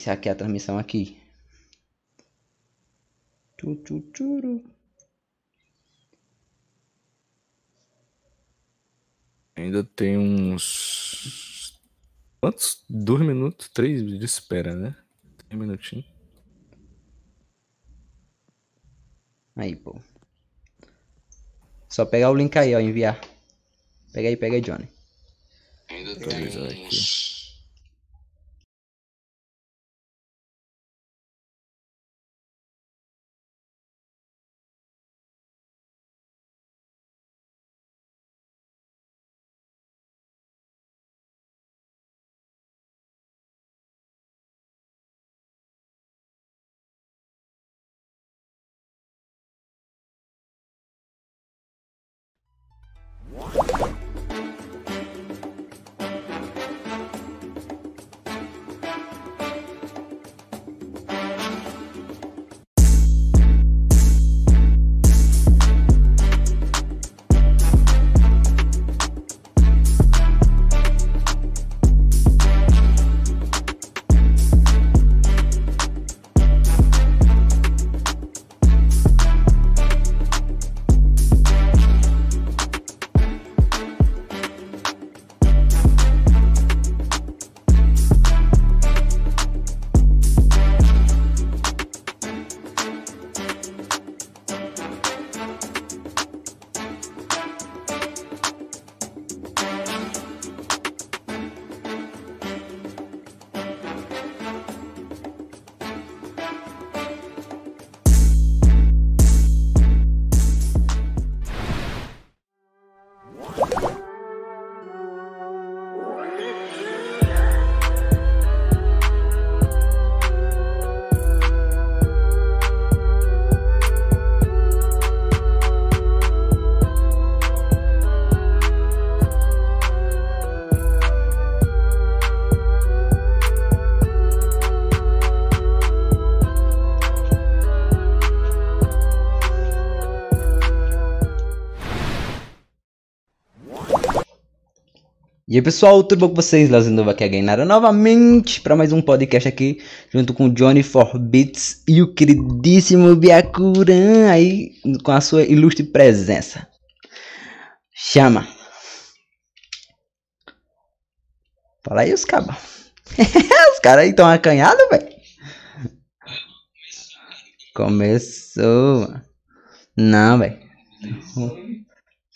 Iniciar aqui a transmissão aqui. Tu, tu, turu. Ainda tem uns. Quantos? Dois minutos? Três de espera, né? Três minutinhos. Aí, pô. Só pegar o link aí, ó, enviar. Pega aí, pega aí, Johnny. Ainda tem uns... E aí pessoal, tudo bom com vocês? Leozinho aqui a Gainara novamente para mais um podcast aqui junto com Johnny Forbits e o queridíssimo Byakuran aí com a sua ilustre presença. Chama. Fala aí os cabos. os caras aí estão acanhados, velho. Começou. Não, velho.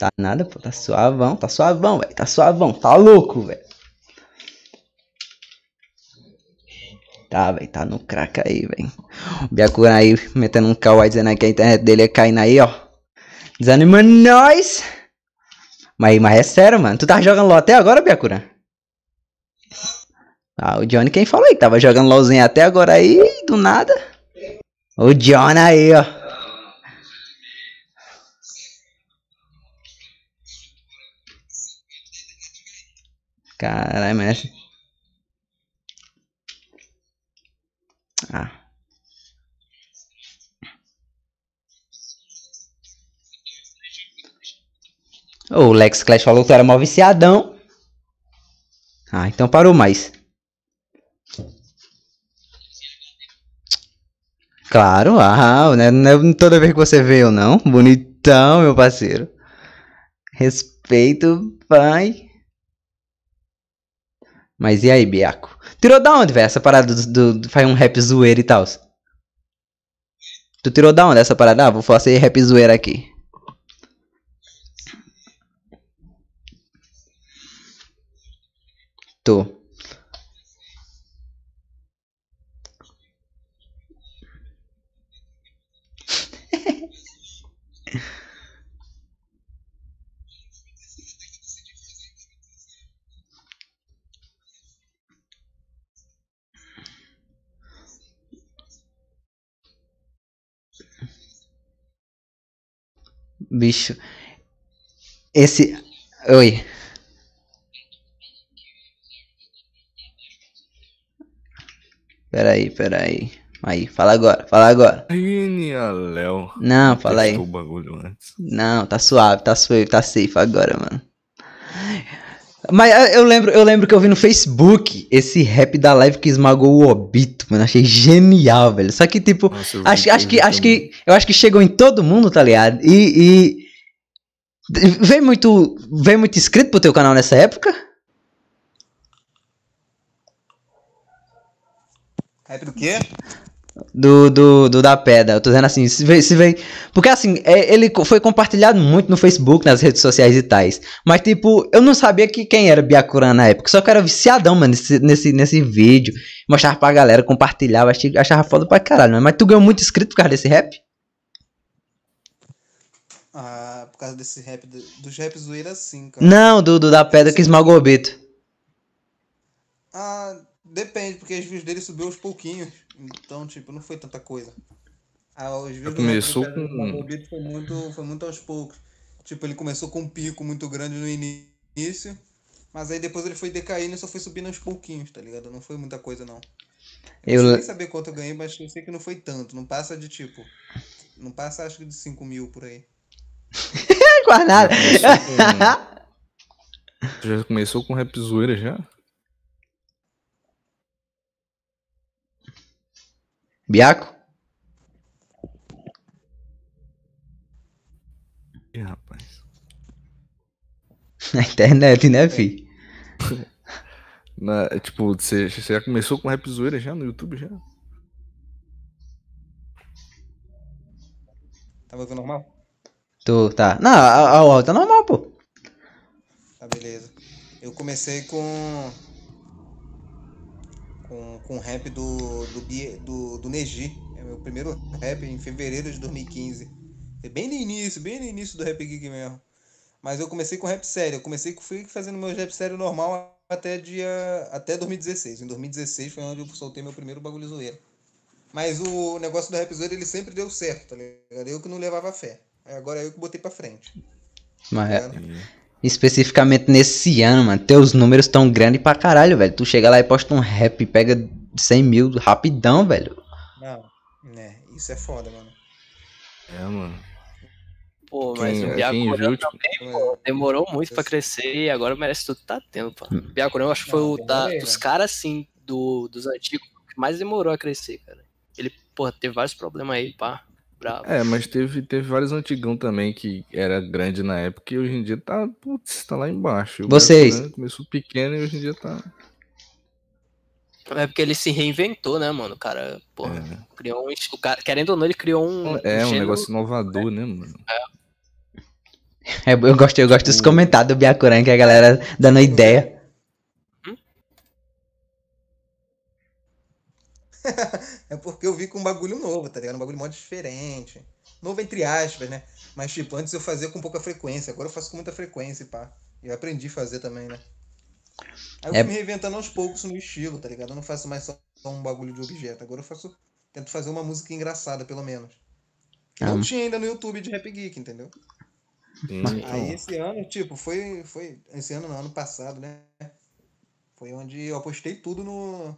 Tá nada, pô. Tá suavão, tá suavão, velho. Tá suavão, tá louco, velho. Tá, velho. Tá no crack aí, velho. O Byakuran aí metendo um kawaii dizendo que a internet dele é caindo aí, ó. Desanimando nós. Mas, mas é sério, mano. Tu tava jogando LOL até agora, Byakuran? Ah, o Johnny quem falou aí? Tava jogando LOLzinho até agora aí, do nada. O Johnny aí, ó. Caralho, mas. Ah. O Lex Clash falou que tu era mó viciadão. Ah, então parou mais. Claro, ah, né? não é toda vez que você veio, não. Bonitão, meu parceiro. Respeito, pai. Mas e aí, Biaco? Tirou da onde, velho? Essa parada do, do, do- Faz um rap zoeiro e tal. Tu tirou da onde essa parada? Ah, vou fazer rap zoeiro aqui. Tô. Bicho. Esse. Oi. Peraí, peraí. Aí, fala agora, fala agora. Aí, a Léo. Não, fala aí. Não, tá suave, tá suave, tá safe agora, mano. Mas eh, eu lembro, eu lembro que eu vi no Facebook esse rap da live que esmagou o Obito, mano. Achei genial, velho. Só que, tipo, Nossa, eu acho, acho que, acho que, eu acho que chegou em todo mundo, tá ligado? E, e vem muito, vem muito inscrito pro teu canal nessa época? Rap do quê? Do, do, do da pedra. Eu tô dizendo assim, se vem, se vem. Porque assim, é, ele foi compartilhado muito no Facebook, nas redes sociais e tais. Mas, tipo, eu não sabia que quem era Byakuran na época. Só que eu era viciadão, mano, nesse, nesse, nesse vídeo. Mostrava pra galera, compartilhava, achava foda pra caralho, mano. Mas tu ganhou muito inscrito por causa desse rap? Ah, por causa desse rap, do- dos rap zoeira sim, cara. Não, do, do da pedra que esmagou o Obito. Ah, depende, porque as views dele subiu aos pouquinhos. Então, tipo, não foi tanta coisa. Ah, os views Começou com- Beat foi muito, foi muito aos poucos. Tipo, ele começou com um pico muito grande no início, mas aí depois ele foi decaindo e só foi subindo aos pouquinhos, tá ligado? Não foi muita coisa, não. Eu não sei nem saber quanto eu ganhei, mas eu sei que não foi tanto. Não passa de tipo. Não passa, acho que de 5 mil por aí. Tu já começou com rap zoeira já? Biaco? Ih, rapaz. Na internet, né, fi? Na, tipo, você, você já começou com rap zoeira já no YouTube já? Tá ouvindo normal? Tu, tá. Não, a, a, a tá normal, pô. Tá, beleza. Eu comecei com. Com, com rap do, do, do, do Neji. É meu primeiro rap em fevereiro de 2015. Foi bem no início, bem no início do Rap Geek mesmo. Mas eu comecei com rap sério. Eu comecei fui fazendo meu rap sério normal até dia. até 2016. Em 2016 foi onde eu soltei meu primeiro bagulho zoeiro. Mas o negócio do rap zoeiro ele sempre deu certo, tá ligado? Eu que não levava fé. Agora eu que botei pra frente. Mas, Tá é, ligado? Especificamente nesse ano, mano, teus números tão grandes pra caralho, velho. Tu chega lá e posta um rap e pega 100 mil rapidão, velho. Não, né? Isso é foda, mano. É, mano. Pô, mas Quem, o Byakuran viu, tipo, também, pô, demorou muito pra crescer e agora merece tudo que tá tendo, pô. O Byakuran eu acho que foi o da- dos velho. caras, assim, do, dos antigos que mais demorou a crescer, cara. Ele, pô, teve vários problemas aí, pá. Bravo. É, mas teve, teve vários antigão também que era grande na época e hoje em dia tá, putz, tá lá embaixo. O Vocês. Byakuran Começou pequeno e hoje em dia tá. É porque ele se reinventou, né, mano? O cara, porra, É, criou um. O cara, querendo ou não, ele criou um. é um gênero- negócio inovador, né, mano? É, eu gosto, eu gosto dos comentários do Byakuran, que a galera dando ideia. É porque eu vi com um bagulho novo, tá ligado? Um bagulho mó diferente. Novo entre aspas, né? Mas, tipo, antes eu fazia com pouca frequência, agora eu faço com muita frequência, e pá. E eu aprendi a fazer também, né? Aí eu É- fui me reinventando aos poucos no estilo, tá ligado? Eu não faço mais só um bagulho de objeto. Agora eu faço. Tento fazer uma música engraçada, pelo menos. Que não Ah. tinha ainda no YouTube de Rap Geek, entendeu? Sim, Aí esse ano, tipo, foi. foi esse ano, não, ano passado, né? Foi onde eu apostei tudo no.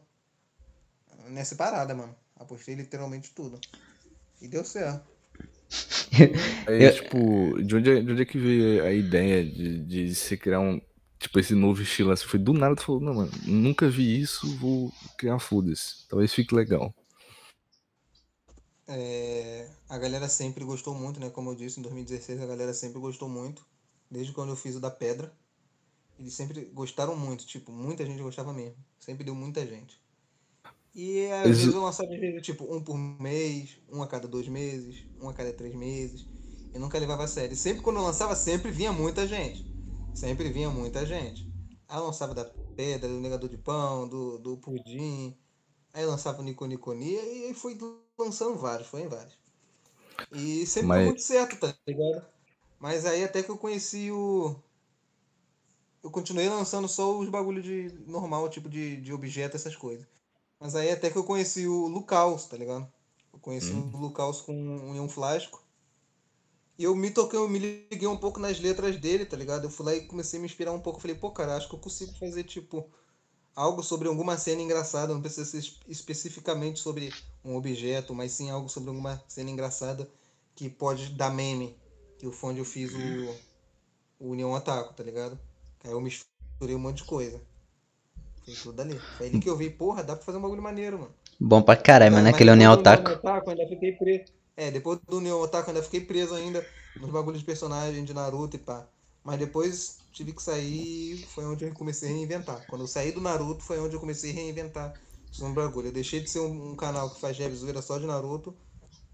Nessa parada, mano. Apostei literalmente tudo. E deu certo. Aí, Eu- tipo, de onde, é, de onde é que veio a ideia de, de você criar um. Tipo, esse novo estilo assim? Foi do nada, tu falou, não, mano, nunca vi isso, vou criar foda-se. Talvez fique legal. É, a galera sempre gostou muito, né? Como eu disse, em 2016 a galera sempre gostou muito. Desde quando eu fiz o da pedra. Eles sempre gostaram muito, tipo, muita gente gostava mesmo. Sempre deu muita gente. E às vezes eu lançava tipo, um por mês, um a cada dois meses, um a cada três meses. Eu nunca levava a sério. E sempre quando eu lançava, sempre vinha muita gente. Sempre vinha muita gente. Aí eu lançava da pedra, do negador de pão, do, do pudim. Aí eu lançava o Nico Niconia e aí fui lançando vários, foi em vários. E sempre Mas- muito certo, tá ligado? Mas aí até que eu conheci o. Eu continuei lançando só os bagulho de normal, tipo de, de objeto, essas coisas. Mas aí até que eu conheci o Lucaus, tá ligado? Eu conheci Hum. o Lucaus com um, um flasco. E eu me toquei, eu me liguei um pouco nas letras dele, tá ligado? Eu fui lá e comecei a me inspirar um pouco. Falei, pô, cara, acho que eu consigo fazer, tipo, algo sobre alguma cena engraçada. Não precisa ser es- especificamente sobre um objeto, mas sim algo sobre alguma cena engraçada que pode dar meme. Que foi onde eu fiz o, o União Otaku, tá ligado? Aí eu misturei um monte de coisa. Foi tudo ali. Foi ali que eu vi, porra, dá pra fazer um bagulho maneiro, mano. Bom pra caralho, mano. Mas Aquele União depois do Otaku. União Otaku, ainda fiquei preso. É, depois do União Otaku ainda fiquei preso ainda nos bagulhos de personagem de Naruto e pá. Mas depois tive que sair, foi onde eu comecei a reinventar. Quando eu saí do Naruto foi onde eu comecei a reinventar um bagulho. Eu deixei de ser um, um canal que faz zoeira só de Naruto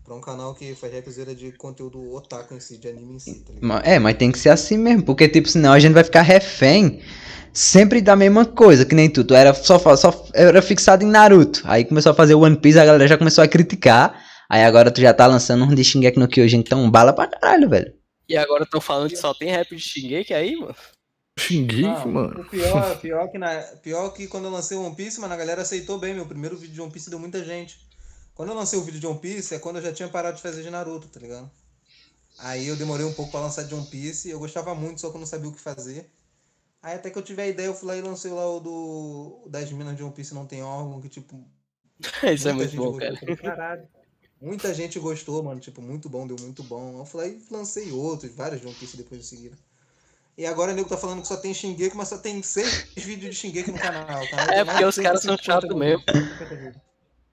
pra um canal que faz rap zoeira de conteúdo otaku em si, de anime em si, tá ligado? É, mas tem que ser assim mesmo, porque, tipo, senão a gente vai ficar refém sempre da mesma coisa, que nem tu. Tu era só, só era fixado em Naruto. Aí começou a fazer One Piece, a galera já começou a criticar. Aí agora tu já tá lançando um de Shingeki no Kyojin, então bala pra caralho, velho. E agora estão falando que só tem rap de Shingeki aí, mano? Xinguei, Não, mano. O pior, pior, que na, pior que quando eu lancei o One Piece, mano, a galera aceitou bem. Meu primeiro vídeo de One Piece deu muita gente. Quando eu lancei o vídeo de One Piece, é quando eu já tinha parado de fazer de Naruto, tá ligado? Aí eu demorei um pouco pra lançar de One Piece. Eu gostava muito, só que eu não sabia o que fazer. Aí até que eu tive a ideia, eu fui lá e lancei lá o do o das minas de One Piece não tem órgão, que tipo. Isso é muita muito gente bom, gostou. cara. Muita gente gostou, mano. Tipo, muito bom, deu muito bom. Eu fui lá e lancei outros, vários de One Piece depois de seguida. E agora o nego tá falando que só tem Shingeki, mas só tem seis vídeos de Shingeki no canal. Tem É porque os caras são 150 chatos mesmo.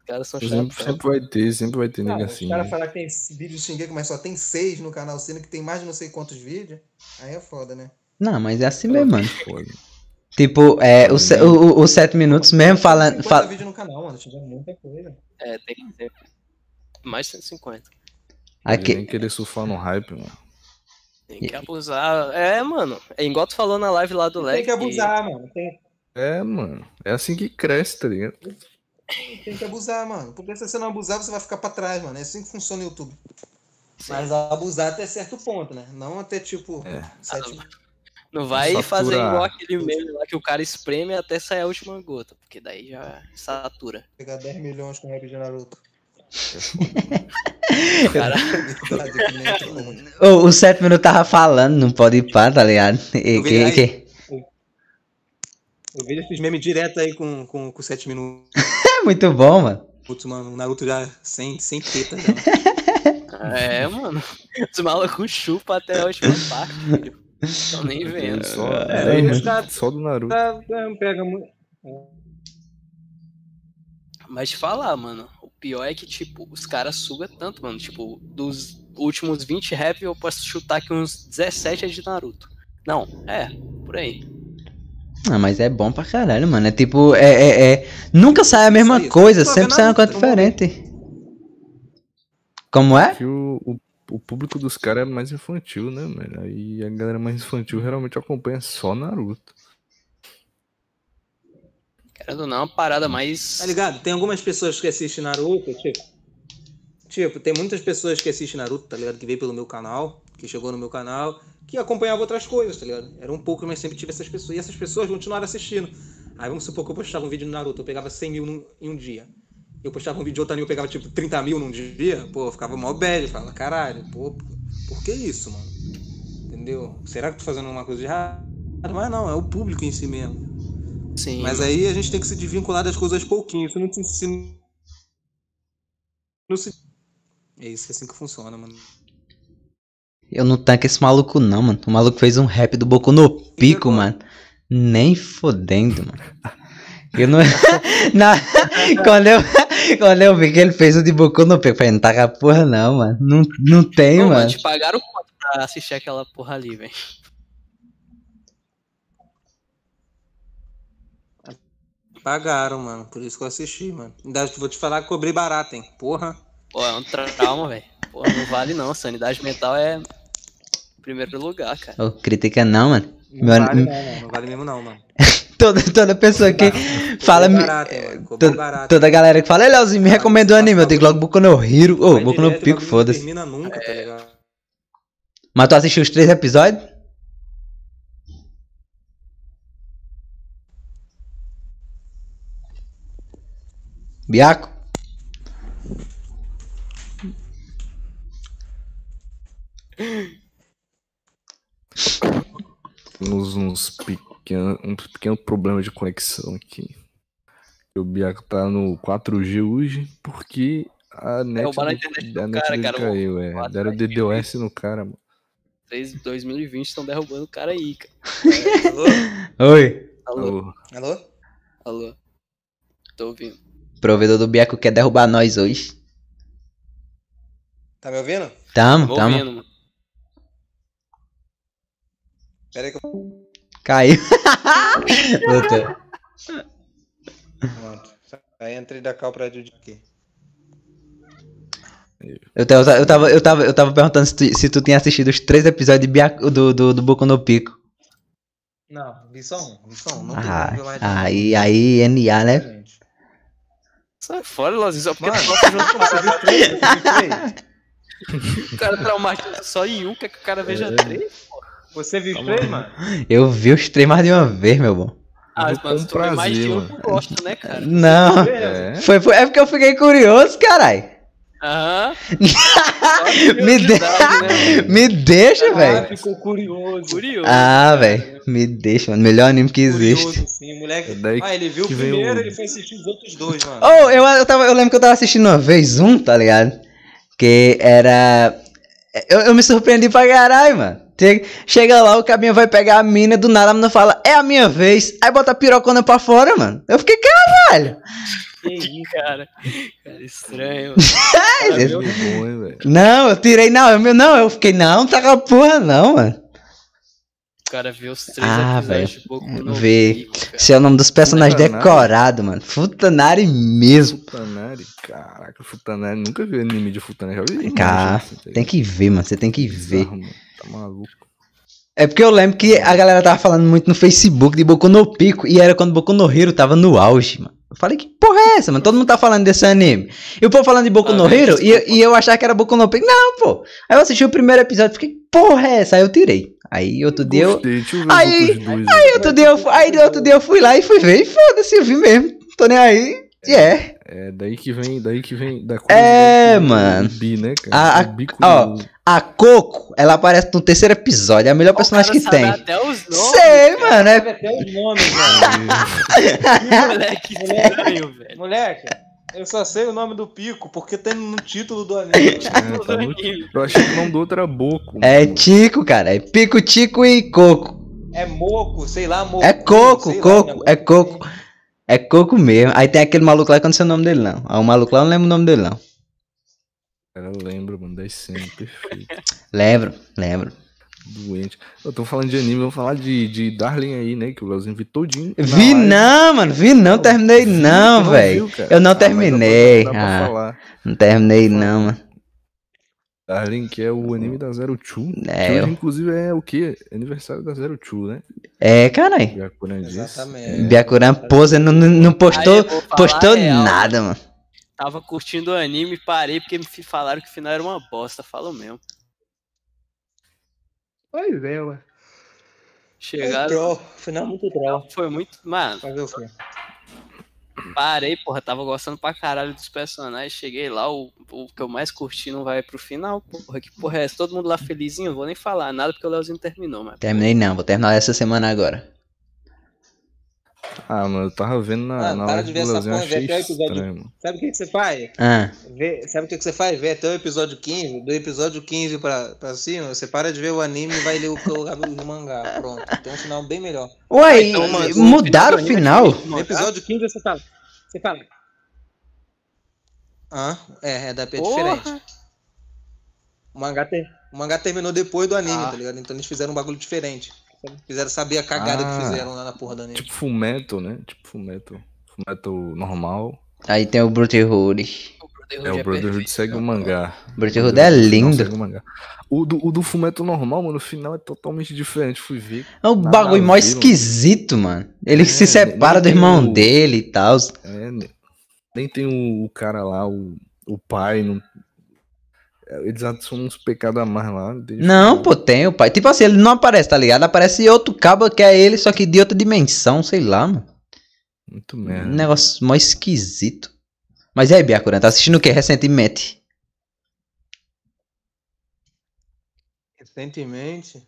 Os caras são Sempre, chatos. sempre vai ter, sempre vai ter nega os assim. caras né? falar que tem vídeo de Shingeki, mas só tem seis no canal, sendo que tem mais de não sei quantos vídeos. Aí é foda, né? Não, mas é assim mesmo, mano. Tipo, é, os o- o- os sete minutos mesmo falando. 50 Fala... vídeos no canal, mano. Tiver muita coisa. É, tem que ter. Mais de 150. Aqui, Nem querer surfar no hype, mano. Tem que abusar. É, mano. É igual tu falou na live lá do Leg. Tem que abusar, mano. Tem, É, mano. É assim que cresce, tá ligado? Tem que abusar, mano. Porque se você não abusar, você vai ficar pra trás, mano. É assim que funciona o YouTube. Mas abusar até certo ponto, né? Não até tipo. É. sete- Não vai Saturar. fazer igual aquele meme lá que o cara espreme até sair a última gota. Porque daí já satura. pegar 10 milhões com o rap de Naruto. Cara, Verdade, que nem tem como. o, sete minutos tava falando, não pode ir pá, tá ligado? E, Eu vi que, aí. que- Eu vejo esses memes direto aí com, com, com 7 minutos, muito bom, mano. mano. O Naruto já sem, sem teta já. é, mano. Os malucos chupam até a última parte, filho. Tô nem vendo. Só, É, minutos tá- só do Naruto. Tá, tá, pega muito. Mas te falar, mano, o pior é que, tipo, os caras sugam tanto, mano. Tipo, dos últimos 20 rap, eu posso chutar que uns 17 é de Naruto. Não, é, por aí. Ah, mas é bom pra caralho, mano. É tipo, é, é, é- Nunca sai a mesma coisa, sempre sai uma coisa diferente. Como é? Que o, o, o público dos caras é mais infantil, né, mano? Aí a galera mais infantil geralmente acompanha só Naruto. Querendo ou não, é uma parada mais. Tá ligado? Tem algumas pessoas que assistem Naruto, tipo. Tipo, tem muitas pessoas que assistem Naruto, tá ligado? Que veio pelo meu canal, que chegou no meu canal, que acompanhava outras coisas, tá ligado? Era um pouco, mas sempre tive essas pessoas. E essas pessoas continuaram assistindo. Aí vamos supor que eu postava um vídeo no Naruto, eu pegava 100 mil num- em um dia. Eu postava um vídeo de outro anime, eu pegava tipo 30 mil num dia. Pô, eu ficava mó bad. Eu falava, caralho, pô, por que isso, mano? Entendeu? Será que eu tô fazendo uma coisa de errado? Mas não, é o público em si mesmo. Sim. Mas aí a gente tem que se desvincular das coisas pouquinho. Isso não se. se- não se... É isso, é assim que funciona, mano. Eu não tanco esse maluco, não, mano. O maluco fez um rap do Boku no Pico, agora? mano. Nem fodendo, mano. Eu não. Na... quando, eu... quando eu vi que ele fez o de Boku no Pico, eu falei, não tá com a porra, não, mano. Não, não tem, Pô, mano. mano, te pagaram quanto pra assistir aquela porra ali, velho? Pagaram, mano. Por isso que eu assisti, mano. Ainda vou te falar que cobrei barato, hein? Porra. Pô, é um trauma, velho. Pô, não vale não. Sanidade mental é primeiro lugar, cara. Ô, critica não, mano. Não Meu- vale não, mano. Não vale mesmo não, mano. Toda, toda pessoa que fala. barato, Toda, barato. toda galera que fala, ei, Leozinho, me recomenda um anime. Eu digo logo Boku no Hero. Ô, Vai Boku no direto, o Pico, foda-se. termina nunca, tá ligado? Mas tu assistiu os três episódios? Biaco? Temos uns pequenos, um pequeno problema de conexão aqui. O Biaco tá no 4G hoje porque a net, roubaram a do- internet a net cara, cara, caiu. É. quatro Deram aí, DDoS no cara, mano. 3 2020 estão derrubando o cara aí, cara. Alô? Oi. Alô, Alô. Alô? Tô ouvindo. Provedor do Biaco quer derrubar nós hoje. Tá me ouvindo? Tamo, tamo. ouvindo, mano. Pera aí que eu. Caiu. Voltou. Pronto. Aí entrei da cal pra aqui. Eu tava, eu, tava, eu, tava, eu tava perguntando se tu, se tu tinha assistido os três episódios de do, do, do Boku no Pico. Não, vi só um. Vi só um. Não Ah, tem mais aí, aí, NA, né? gente. Sai fora, Lozinho, só porque Mano, Você viu três? Você viu três? o cara traumatizado só em um, quer que o cara veja É. três? Você viu Tá três, bom. mano? Eu vi os três mais de uma vez, meu bom. Ah, mas tu vê mais de um, prazer, tu gosta, né, cara? Não. É. Foi, foi- é porque eu fiquei curioso, caralho. Aham. Me, de... né? Me deixa, Ah, velho. ficou curioso. Curioso. Ah, velho. Me deixa, mano. Melhor anime que existe. Curioso, sim, moleque. É daí ah, ele viu o primeiro, o- ele foi assistir os outros dois, mano. Oh, eu, eu, tava, eu lembro que eu tava assistindo uma vez um, tá ligado? Que era. Eu, eu me surpreendi pra caralho, mano. Che- Chega lá, o cabinho vai pegar a mina, do nada a mina fala, é a minha vez. Aí bota a pirocona pra fora, mano. Eu fiquei, caralho. Que isso? Cara, cara, estranho. É, Cara, velho. Não, eu tirei, não, eu, não, eu fiquei, não, tá com a porra, não, mano. o cara vê os três Ah, episódios no Vê. Esse é o nome dos personagens Futanari. decorados, mano. Futanari mesmo. Futanari, caraca, Futanari, nunca vi anime de Futanari, já vi Cara, assim, tá tem que ver, mano. Você tem que ver. Tá maluco. É porque eu lembro que a galera tava falando muito no Facebook de Boku no Pico e era quando Boku no Hero tava no auge, mano. Eu falei, que porra é essa, mano? Todo mundo tá falando desse anime. E o povo falando de Boku Ah, no Hero e, desculpa. e eu achava que era Boku no Pico. Não, pô. Aí eu assisti o primeiro episódio e fiquei, que porra é essa? Aí eu tirei. Aí outro dia eu. Gostei, Aí- dois. Aí outro dia eu, aí outro dia eu fui lá e fui ver e foda-se, eu vi mesmo. Tô nem aí. E é. É daí que vem, daí que vem da É, do mano. Bi, né, A- cara? a- O bico ó, do- A Coco, ela aparece no terceiro episódio. É a melhor personagem que O cara tem. até os nomes. Sei, mano. É Sabe até os nomes, mano. Que moleque estranho, velho. Moleque, eu só sei o nome do pico porque tem no título do anime. É, tá no- Eu achei que o nome do outro era Boco. É mano. Tico, cara. É Pico, Tico e Coco. É moco, sei lá, moco. É Coco, sei lá, Coco, negócio é Coco. É Coco mesmo. Aí tem aquele maluco lá que eu não sei o nome dele, não. Ah, o maluco lá eu não lembro o nome dele, não. Cara, eu lembro, mano, das cenas, perfeito. Lembro, lembro. Doente. Eu tô falando de anime, vamos falar de, de Darling aí, né? Que o Leozinho viu todinho. Vi live. não, mano. Vi não, terminei não, velho. Eu não Ah, terminei. pra Ah. Não terminei não, mano. Darling, que é o anime da Zero Two. É, que hoje, inclusive, é o quê? Aniversário da Zero Two, né? É, caralho. Byakuran disse. Exatamente. Byakuran pose não, não postou, Aí falar postou real. nada, mano. Tava curtindo o anime, parei porque me falaram que o final era uma bosta. Falou mesmo. Pois é, ué. Chegaram. Troll. Final muito troll. Foi muito. Mano, Fazer o quê? Parei, porra. Tava gostando pra caralho dos personagens. Cheguei lá, o, o que eu mais curti não vai pro final. Porra, que porra é essa? Todo mundo lá felizinho. Vou nem falar nada porque o Leozinho terminou, mas. Terminei não, vou terminar essa semana agora. Ah, mano, eu tava vendo na, Ah, na de ver essa porra, vê até o episódio. Sabe o que, que você faz? Ah, Vê, sabe o que, que você faz? Vê até o episódio 15. Do episódio 15 pra, pra cima, você para de ver o anime e vai ler o, o, o mangá. Pronto. Tem um final bem melhor. Ué, então, mano, o mudaram o final do final? anime No episódio 15 você fala. Você fala. Ah, é, é, da é diferente. Porra! O mangá, ter, o mangá terminou depois do anime, Ah. tá ligado? Então eles fizeram um bagulho diferente. Fizeram saber a cagada Ah. que fizeram lá na porra do anime. Tipo Fullmetal, né? Tipo Fullmetal. Fullmetal normal. Aí tem o Brotherhood. O É, Brotherhood o Brotherhood perfeito. segue o mangá. Brotherhood é lindo. o mangá. O do, o do Fullmetal normal, mano, no final é totalmente diferente. Fui ver. É um bagulho mó esquisito, mano. Ele É, se separa do irmão o- dele e tal. É, ne- nem tem o, o cara lá, o, o pai. Não, é, eles adicionam uns pecados a mais lá. Não, pô, tem o pai. Tipo assim, ele não aparece, tá ligado? Aparece outro cabo que é ele, só que de outra dimensão, sei lá, mano. Muito Um merda. negócio mó esquisito. Mas e aí, Byakuran, tá assistindo o que recentemente? Recentemente,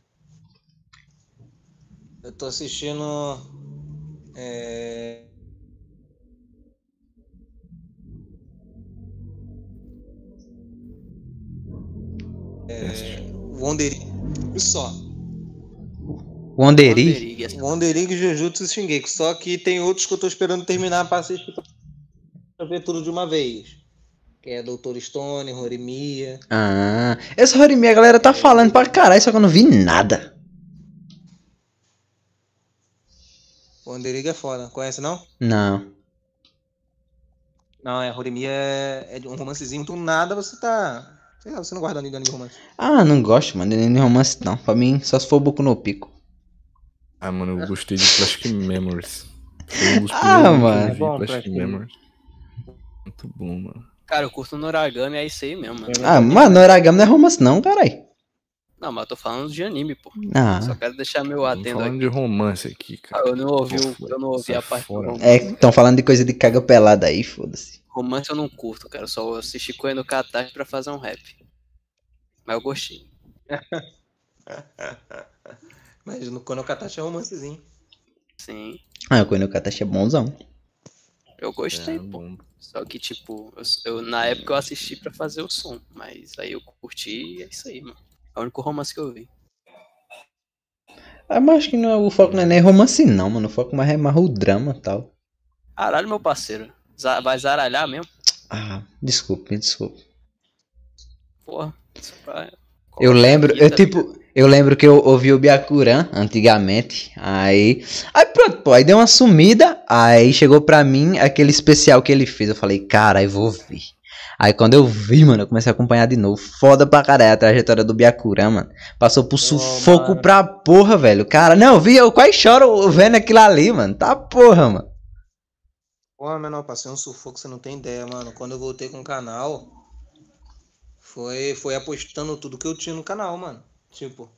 eu tô assistindo. É... É... Só. Wanderi. Wanderig, essa- Wandering Jujutsu Shingeki. Só que tem outros que eu tô esperando terminar pra assistir pra ver tudo de uma vez. Que é Doutor Stone, Horimiya. Ah, esse Horimi a galera tá falando pra caralho, só que eu não vi nada. Wandering é foda. Conhece não? Não. Não, é. Horimiya é, é de um romancezinho. Do nada você tá. Sei lá, você não guarda ninguém de romance. Ah, não gosto, mano, de nem romance não. Pra mim, só se for Boku no Pico. Ah, mano, eu gostei de Plastic Memories. Foi um dos Ah, mano. vi, Bom, Plastic Plastic Memories. Muito bom, mano. Cara, eu curto Noragami, é isso aí mesmo, mano. Ah, mano, Noragami não é romance não, caralho. Não, mas eu tô falando de anime, pô. Ah, Só quero deixar meu atendo falando aqui. de romance aqui, Ah, cara. eu não ouvi, eu não ouvi a parte do fora. romance. é, estão falando de coisa de caga pelada aí, foda-se. Romance eu não curto, cara. Eu só assisti Coen no Catar pra fazer um rap. Mas eu gostei. Mas no Kono Katachi é romancezinho. Sim, Ah, o Koino Katashi é bonzão. eu gostei, É, pô. bom. Só que, tipo, eu, eu- na época eu assisti pra fazer o som. Mas aí eu curti e é isso aí, mano. É o único romance que eu vi. Ah, mas acho que não é, o foco não é nem romance não, mano. O foco mais é mais o drama e tal. Caralho, meu parceiro. Vai zaralhar mesmo? Ah, desculpe, me desculpe. Porra. isso pra- Eu lembro, eu tipo, eu lembro que eu ouvi o Byakuran antigamente, aí, aí pronto, pô, aí deu uma sumida, aí chegou pra mim aquele especial que ele fez, eu falei, cara, eu vou ver. Aí quando eu vi, mano, eu comecei a acompanhar de novo, foda pra caralho a trajetória do Byakuran, mano, passou por sufoco mano. pra porra, velho, cara, não, eu vi, eu quase choro vendo aquilo ali, mano, tá porra, mano. Pô, menor, passei um sufoco, você não tem ideia, mano. Quando eu voltei com o canal, foi, foi apostando tudo que eu tinha no canal, mano. Tipo,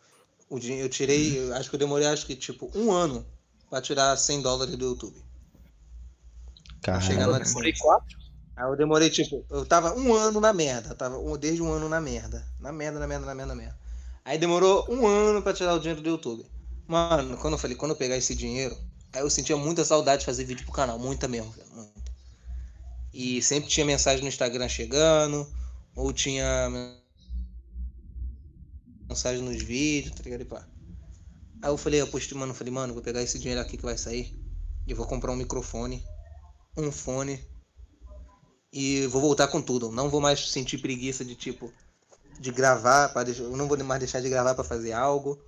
o dinheiro, eu tirei, acho que eu demorei, acho que, tipo, um ano pra tirar 100 dólares do YouTube. Caralho. Eu demorei quatro. Aí eu demorei, tipo, eu tava um ano na merda. Tava desde um ano na merda. Na merda, na merda, na merda, na merda. Aí demorou um ano pra tirar o dinheiro do YouTube. Mano, quando eu falei, quando eu pegar esse dinheiro, eu sentia muita saudade de fazer vídeo pro canal. Muita mesmo, muita. E sempre tinha mensagem no Instagram chegando, ou tinha mensagem nos vídeos, tá ligado? E pá. Aí eu falei, eu postei, mano, eu falei, mano, vou pegar esse dinheiro aqui que vai sair e vou comprar um microfone, um fone e vou voltar com tudo. Não vou mais sentir preguiça de tipo de gravar para eu não vou mais deixar de gravar para fazer algo.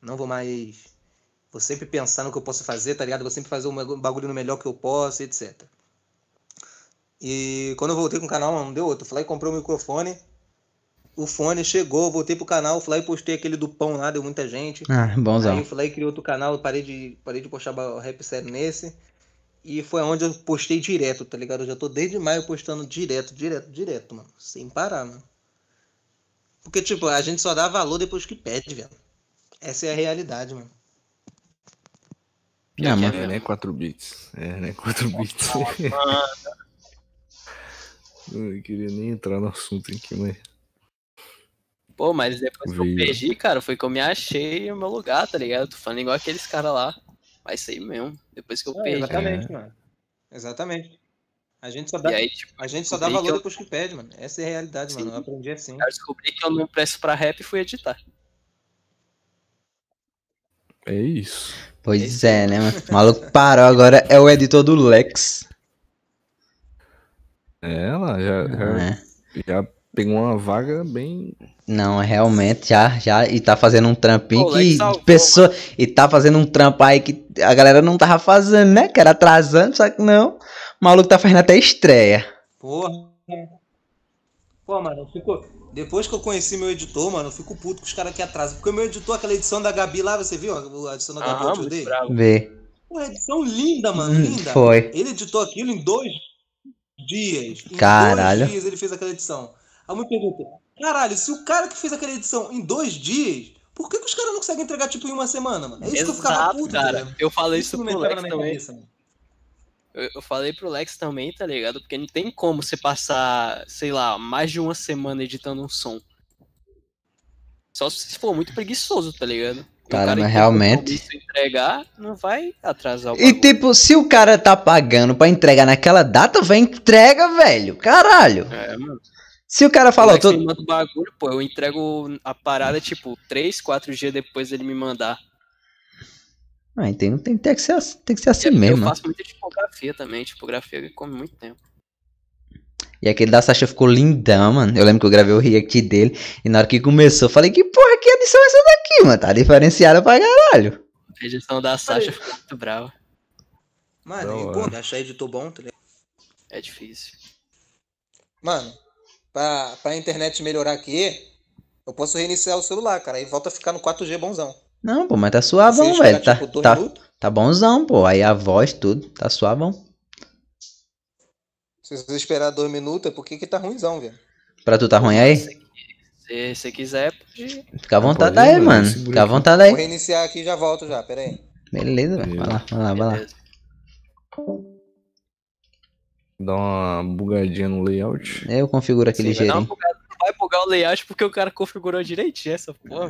Não vou mais vou sempre pensar no que eu posso fazer, tá ligado? Vou sempre fazer o bagulho no melhor que eu posso, etc. E quando eu voltei com o canal, não deu outro. Lá e comprei o microfone. O fone chegou, voltei pro canal, fui lá e postei aquele do pão lá, deu muita gente. Ah, Aí bonzão. fui lá e criei outro canal, parei de, parei de postar rap sério nesse. E foi onde eu postei direto, tá ligado? Eu já tô desde maio postando direto, direto, direto, mano. Sem parar, mano. Porque, tipo, a gente só dá valor depois que pede, velho. Essa é a realidade, mano. Ah, mano. É, né? 4 bits. É, né? 4 bits. Eu não queria nem entrar no assunto aqui, mas. Pô, mas depois que eu Veio. perdi, cara, foi que eu me achei no meu lugar, tá ligado? Tô falando igual aqueles caras lá. Vai ser mesmo. Depois que eu perdi. exatamente, mano. Exatamente. A gente só dá, aí, tipo, a gente só dá valor eu- depois que pede, mano. Essa é a realidade, Sim. mano. Eu aprendi assim. eu descobri que eu não presto pra rap e fui editar. É isso. Pois é, né, mano. O maluco parou agora, é o editor do Lex. É, ela já, já, É. já pegou uma vaga bem. Não, realmente, já, já, e tá fazendo um trampinho Pô, que salvou, pessoa, e tá fazendo um trampo aí que a galera não tava fazendo, né, que era atrasando, só que não, o maluco tá fazendo até estreia. Porra. Pô, mano, eu fico. Depois que eu conheci meu editor, mano, eu fico puto com os caras que atrasam. Porque o meu editor, aquela edição da Gabi lá, você viu? A edição da Gabi eu te muito dei? bravo. Vê. Pô, edição linda, mano, Hum, linda. foi. Ele editou aquilo em dois dias. Em Caralho. dois dias ele fez aquela edição. Aí eu me pergunto, caralho, se o cara que fez aquela edição em dois dias, por que, que os caras não conseguem entregar, tipo, em uma semana, mano? É isso que eu ficava Exato, puto, cara. Eu falei isso não pro entrava Lex na minha também. cabeça, mano. Eu, eu falei pro Lex também, tá ligado? Porque não tem como você passar, sei lá, mais de uma semana editando um som. Só se for muito preguiçoso, tá ligado? Cara, mas realmente- em entregar, não vai atrasar o E tipo, se o cara tá pagando pra entregar naquela data, vem entrega, velho, caralho. É, mano. Se o cara Lex tô... me manda o bagulho, pô, eu entrego a parada, tipo, três, quatro dias depois dele me mandar. Ah, então tem, tem, que ser, assim- tem que ser assim eu mesmo. faço muita tipografia também. Tipografia que come muito tempo. E aquele da Sasha ficou lindão, mano. Eu lembro que eu gravei o react dele. E na hora que começou, eu falei, que porra, que edição é essa daqui, mano? Tá diferenciada pra caralho. A edição da Sasha ficou muito brava. Mano, e, pô, achar editor bom, tá ligado? É difícil. Mano, pra, pra internet melhorar aqui, eu posso reiniciar o celular, cara. Aí volta a ficar no 4G bonzão. Não, pô, mas tá suavão, velho. Tá, tipo, tá, minutos, tá bonzão, pô. Aí a voz, tudo, tá suavão. se você esperar dois minutos, é porque que tá ruimzão, velho. Pra tu tá ruim aí? Se você quiser, pode. Fica à vontade aí, mano, Fica à vontade aí. Vou reiniciar aqui e já volto já, pera aí. Beleza, velho. Vai lá, vai lá, vai lá. Dá uma bugadinha no layout. Eu configuro aquele Sim, vai dar uma bugada. Vai bugar o layout porque o cara configurou direitinho essa porra.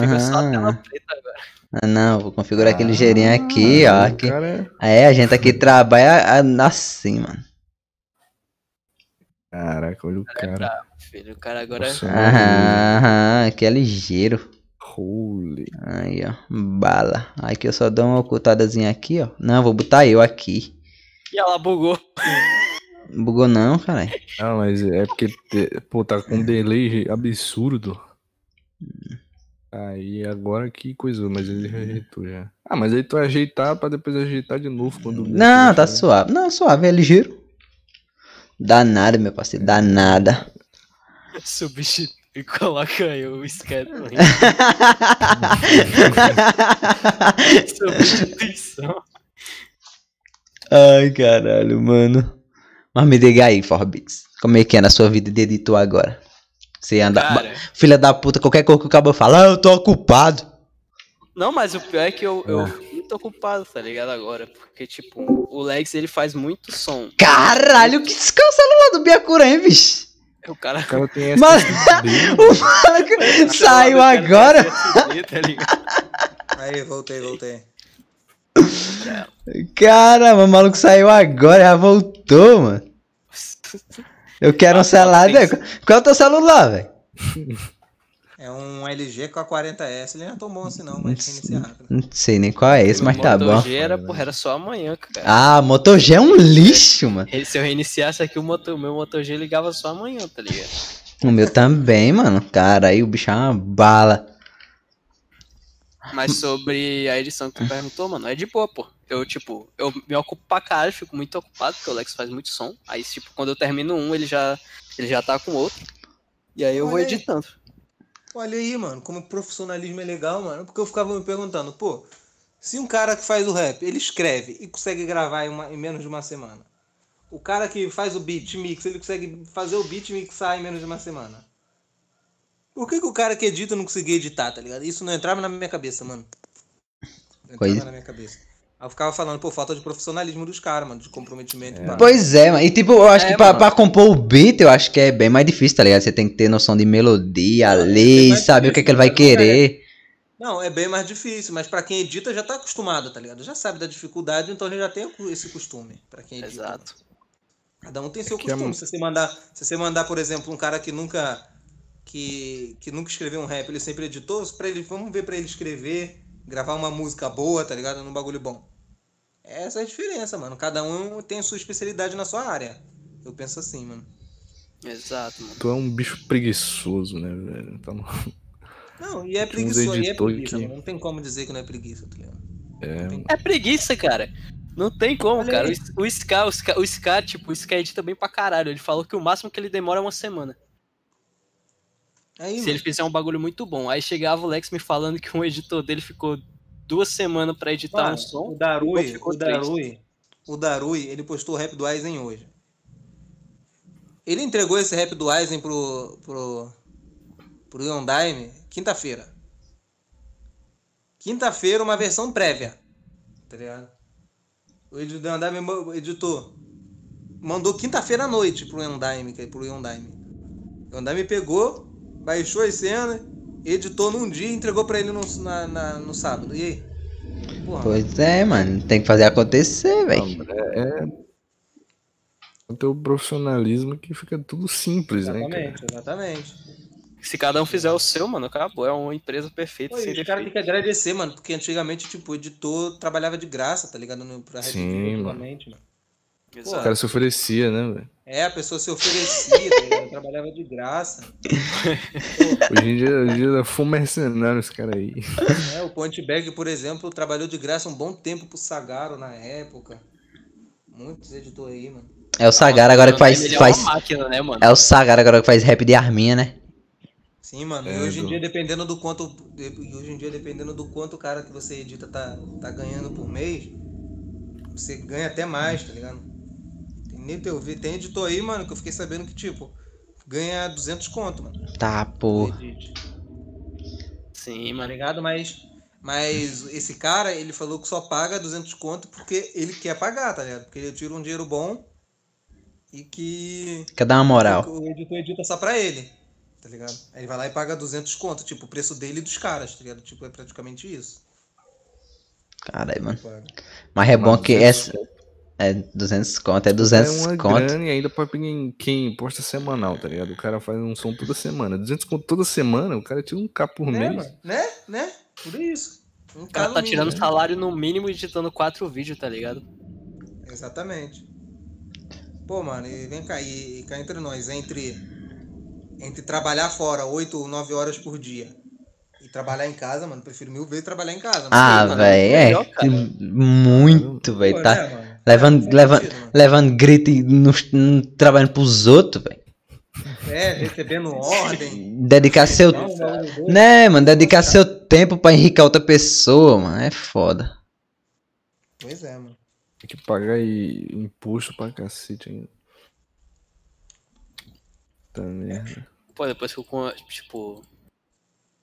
Fica só a tela Ah, preta agora. ah, não, vou configurar aquele gerinho aqui, ó. Ah, Aqui. cara É, a gente aqui trabalha ah, assim, mano. Caraca, olha o cara. Filho, o cara agora. Nossa. Aham, aham, aqui é ligeiro. Holy. Aí, ó. Bala. Aqui eu só dou uma ocultadazinha aqui, ó. Não, vou botar eu aqui. E ela bugou. Bugou não, caralho. Ah, mas é porque, te- pô, tá com um delay absurdo. Aí agora que coisa, mas ele já ajeitou já. Ah, mas aí tu ajeitar pra depois ajeitar de novo quando. Não, tá suave. Não, suave, é ligeiro. Dá nada, meu parceiro. Dá nada. Substitui e coloca aí o esqueleto. Substituição. Ai, caralho, mano. Mas me diga aí, Forbix. Como é que é na sua vida de editor agora? Você anda. Cara, Filha da puta, qualquer coisa que o cabo fala, ah, eu tô ocupado. não, mas o pior é que eu, eu fico muito ocupado, tá ligado? Agora. Porque, tipo, o Lex ele faz muito som. Caralho, que é o celular do Biacura, hein, bicho? O cara. O cara tem essa. Mas- O maluco saiu agora. tá ligado? Aí, voltei, voltei. Caramba, o maluco saiu agora, já voltou, mano. Eu quero um celular. velho. Qual é o teu celular, velho? É um LG com a 40S. Ele não é tão bom assim não, mas reinicia rápido. Não sei nem qual é esse, mas tá Moto bom. G era, porra, era só amanhã, cara. Ah, Moto G é um lixo, mano. Se eu reiniciasse aqui, o, moto, o meu Moto G ligava só amanhã, tá ligado? O meu também, mano. Cara, aí o bicho é uma bala. Mas sobre a edição que tu perguntou, mano, é de boa, pô. Eu, tipo, eu me ocupo pra caralho, fico muito ocupado, porque o Lex faz muito som. Aí, tipo, quando eu termino um, ele já, ele já tá com outro. E aí eu vou Olha aí. editando. Olha aí, mano, como o profissionalismo é legal, mano. Porque eu ficava me perguntando, pô, se um cara que faz o rap, ele escreve e consegue gravar em, uma- em menos de uma semana. O cara que faz o beat mix, ele consegue fazer o beat mixar em menos de uma semana. Por que, que o cara que edita não conseguia editar, tá ligado? Isso não entrava na minha cabeça, mano. Não entrava na minha cabeça. Aí eu ficava falando, pô, falta de profissionalismo dos caras, mano, de comprometimento. pá. Pois é, mano. E tipo, eu acho É, que pra, pra compor o beat, eu acho que é bem mais difícil, tá ligado? Você tem que ter noção de melodia, Não, é lei, saber o que, é que ele vai difícil, mas não é. querer. Não, é bem mais difícil, mas pra quem edita já tá acostumado, tá ligado? Já sabe da dificuldade, então ele já tem esse costume. Pra quem edita. Exato. Cada um tem seu que é costume. Se você mandar, se você mandar, por exemplo, um cara que nunca que, que nunca escreveu um rap, ele sempre editou, para ele, vamos ver pra ele escrever, gravar uma música boa, tá ligado? Num bagulho bom. Essa é a diferença, mano. Cada um tem a sua especialidade na sua área. Eu penso assim, mano. Exato, mano. Tu é um bicho preguiçoso, né, velho? Tá. Não, e é preguiça, e é editor preguiça, que-. Não tem como dizer que não é preguiça, tá ligado? É, tem- É preguiça, cara. Não tem como, Olha cara. aí. O Ska, o Ska, o Ska, tipo, o Ska edita bem pra caralho. Ele falou que o máximo que ele demora é uma semana. Aí, Se mano. ele fizer um bagulho muito bom. Aí chegava o Lex me falando que um editor dele ficou duas semanas pra editar Mano, um som. o Darui, o Darui, o Darui, ele postou o rap do Aizen hoje. Ele entregou esse rap do Aizen pro, pro, pro Yondaime quinta-feira. Quinta-feira, uma versão prévia. Tá ligado? O Yondaime editou. Mandou quinta-feira à noite pro Yondaime, pro Yondaime. O Yondaime pegou, baixou as cenas, editou num dia e entregou pra ele no, na- na- no sábado. E aí? Porra, Pois é, mano. Tem que fazer acontecer, velho. é, é o teu profissionalismo que fica tudo simples, né, cara? Exatamente, exatamente. Se cada um fizer o seu, mano, acabou. É uma empresa perfeita. Pô, caras têm defeito. que agradecer, mano, porque antigamente, tipo, o editor trabalhava de graça, tá ligado? No, pra Sim, mano. mano. Exato. O cara se oferecia, né, velho? É, a pessoa se oferecia, tá ligado? trabalhava de graça. Hoje em dia, hoje em dia é full mercenário esse cara aí. É, o Point Bag, por exemplo, trabalhou de graça um bom tempo pro Sagaro na época. Muitos editores aí, mano. É o Sagar agora que faz. É faz uma máquina, né, mano? é o Sagar agora que faz rap de arminha, né? Sim, mano. E É, hoje em dia, dependendo do quanto. E hoje em dia, dependendo do quanto o cara que você edita tá, tá ganhando por mês, você ganha até mais, tá ligado? Eu vi, tem editor aí, mano, que eu fiquei sabendo que, tipo, ganha 200 conto, mano. Tá, edit. Sim, Tá mano. ligado? Mas. Mas esse cara, ele falou que só paga 200 conto porque ele quer pagar, tá ligado? Porque ele tira um dinheiro bom e que Quer dar uma moral. o editor edita só pra ele, tá ligado? Aí ele vai lá e paga 200 conto, tipo, o preço dele e dos caras, tá ligado? Tipo, é praticamente isso. Caralho, mano. Paga. Mas é bom que 200 essa. É 200 conto, é É 200 uma conto. grana e ainda pode pegar em quem posta semanal, tá ligado? O cara faz um som toda semana. 200 conto toda semana, o cara tira um K por Né, mês. mano? Né? Né? Por isso. Um O cara tá mínimo, tirando né? salário no mínimo e editando quatro vídeos, tá ligado? Exatamente. Pô, mano, e vem cá, e, e cá entre nós, entre, entre trabalhar fora 8 ou 9 horas por dia e trabalhar em casa, mano, prefiro mil vezes trabalhar em casa. Ah, velho, é. melhor, cara. Muito, velho. Tá né, mano? Levando, Faz levando, levando grito e no, no- trabalhando pros outros, velho. É, recebendo ordem. Dedicar seu. Não, não, não. Né, mano? Dedicar seu tempo pra enriquecer outra pessoa, mano. É foda. Pois é, mano. Tem que pagar e- imposto pra cacete ainda. Tá merda. Pô, depois que eu. Tipo.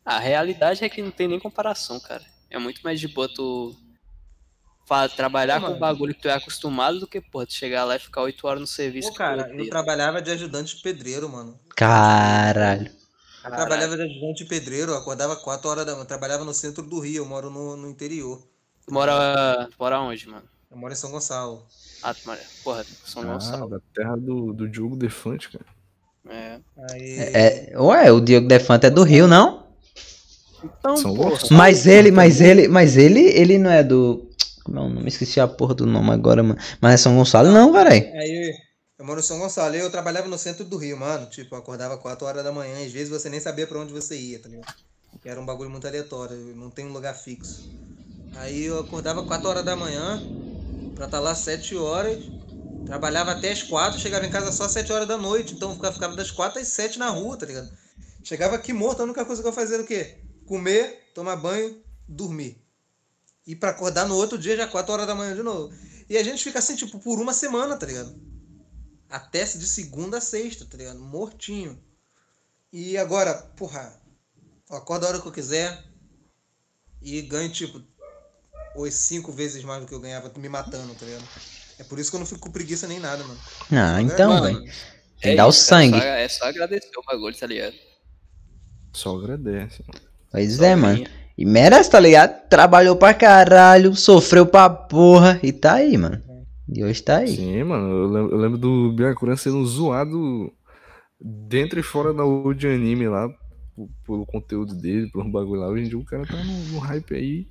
A realidade é que não tem nem comparação, cara. É muito mais de boa tu. Trabalhar Pô, com o mano. bagulho que tu é acostumado do que, pô, tu chegar lá e ficar oito horas no serviço. Pô, cara, eu trabalhava de ajudante de pedreiro, mano. Caralho. Eu trabalhava de ajudante de pedreiro, eu acordava 4 horas da manhã. Eu trabalhava no centro do Rio, eu moro no, no interior. Tu mora. Tu mora onde, mano? Eu moro em São Gonçalo. Ah, tu mora. Porra, São Ah, Gonçalo. da terra do, do Diogo Defante, cara. É. Aí. É, ué, o Diogo Defante é do Rio, não? Então, São porra. Mas ele, mas ele, mas ele, ele não é do. Como é o nome? Esqueci a porra do nome agora, mano. Mas é São Gonçalo, não, velho. Aí eu moro em São Gonçalo, eu trabalhava no centro do Rio, mano. Tipo, eu acordava 4 horas da manhã, às vezes você nem sabia pra onde você ia, tá ligado? Era um bagulho muito aleatório, não tem um lugar fixo. Aí eu acordava 4 horas da manhã, pra estar lá 7 horas, trabalhava até as 4, chegava em casa só às 7 horas da noite, então eu ficava, ficava das 4 às 7 na rua, tá ligado? Chegava aqui morto, a única coisa que eu fazia era o quê? Comer, tomar banho, dormir. E pra acordar no outro dia já 4 horas da manhã de novo. E a gente fica assim, tipo, por uma semana, tá ligado? Até de segunda a sexta, tá ligado? Mortinho. E agora, porra, eu acordo a hora que eu quiser e ganho, tipo, os cinco vezes mais do que eu ganhava me matando, tá ligado? É por isso que eu não fico com preguiça nem nada, mano. Ah, então, Mano, velho. Tem que dar o sangue. só- É só agradecer o bagulho, tá ligado? Só agradece. Pois Só é, mano. E merece, tá ligado? Trabalhou pra caralho, sofreu pra porra e tá aí, mano. E hoje tá aí. Sim, mano. Eu lembro, eu lembro do Byakuran sendo zoado dentro e fora da de anime lá, pelo conteúdo dele, pelo bagulho lá. Hoje em dia o cara tá no, no hype aí.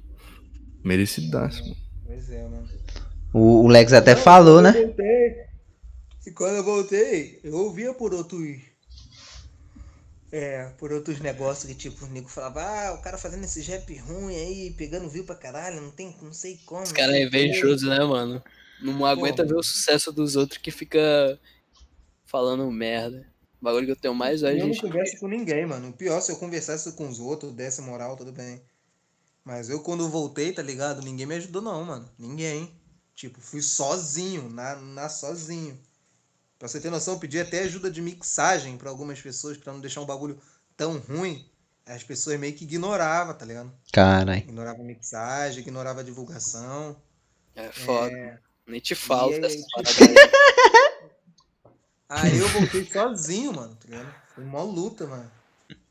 Merecidaço, mano. Pois é, mano. O, o Lex até falou, né? voltei, e quando eu voltei, eu ouvia por outros. É, por outros negócios que tipo, o nego falava, ah, o cara fazendo esse rap ruim aí, pegando view pra caralho, não tem, não sei como. Os não caras é sei o quê." invejoso, né, mano? Não aguenta ver o sucesso dos outros que fica falando merda. O bagulho que eu tenho mais hoje, Eu não gente. converso com ninguém, mano. O pior, se eu conversasse com os outros, desse moral, tudo bem. Mas eu, quando voltei, tá ligado? Ninguém me ajudou, não, mano. Ninguém. Tipo, fui sozinho, na, na sozinho. Pra você ter noção, eu pedi até ajuda de mixagem pra algumas pessoas, pra não deixar um bagulho tão ruim. As pessoas meio que ignoravam, tá ligado? Caralho. Ignorava a mixagem, ignorava a divulgação. É foda. É. Nem te falo E aí, dessa tipo- parada aí. Aí eu voltei sozinho, mano, tá ligado? Foi mó luta, mano.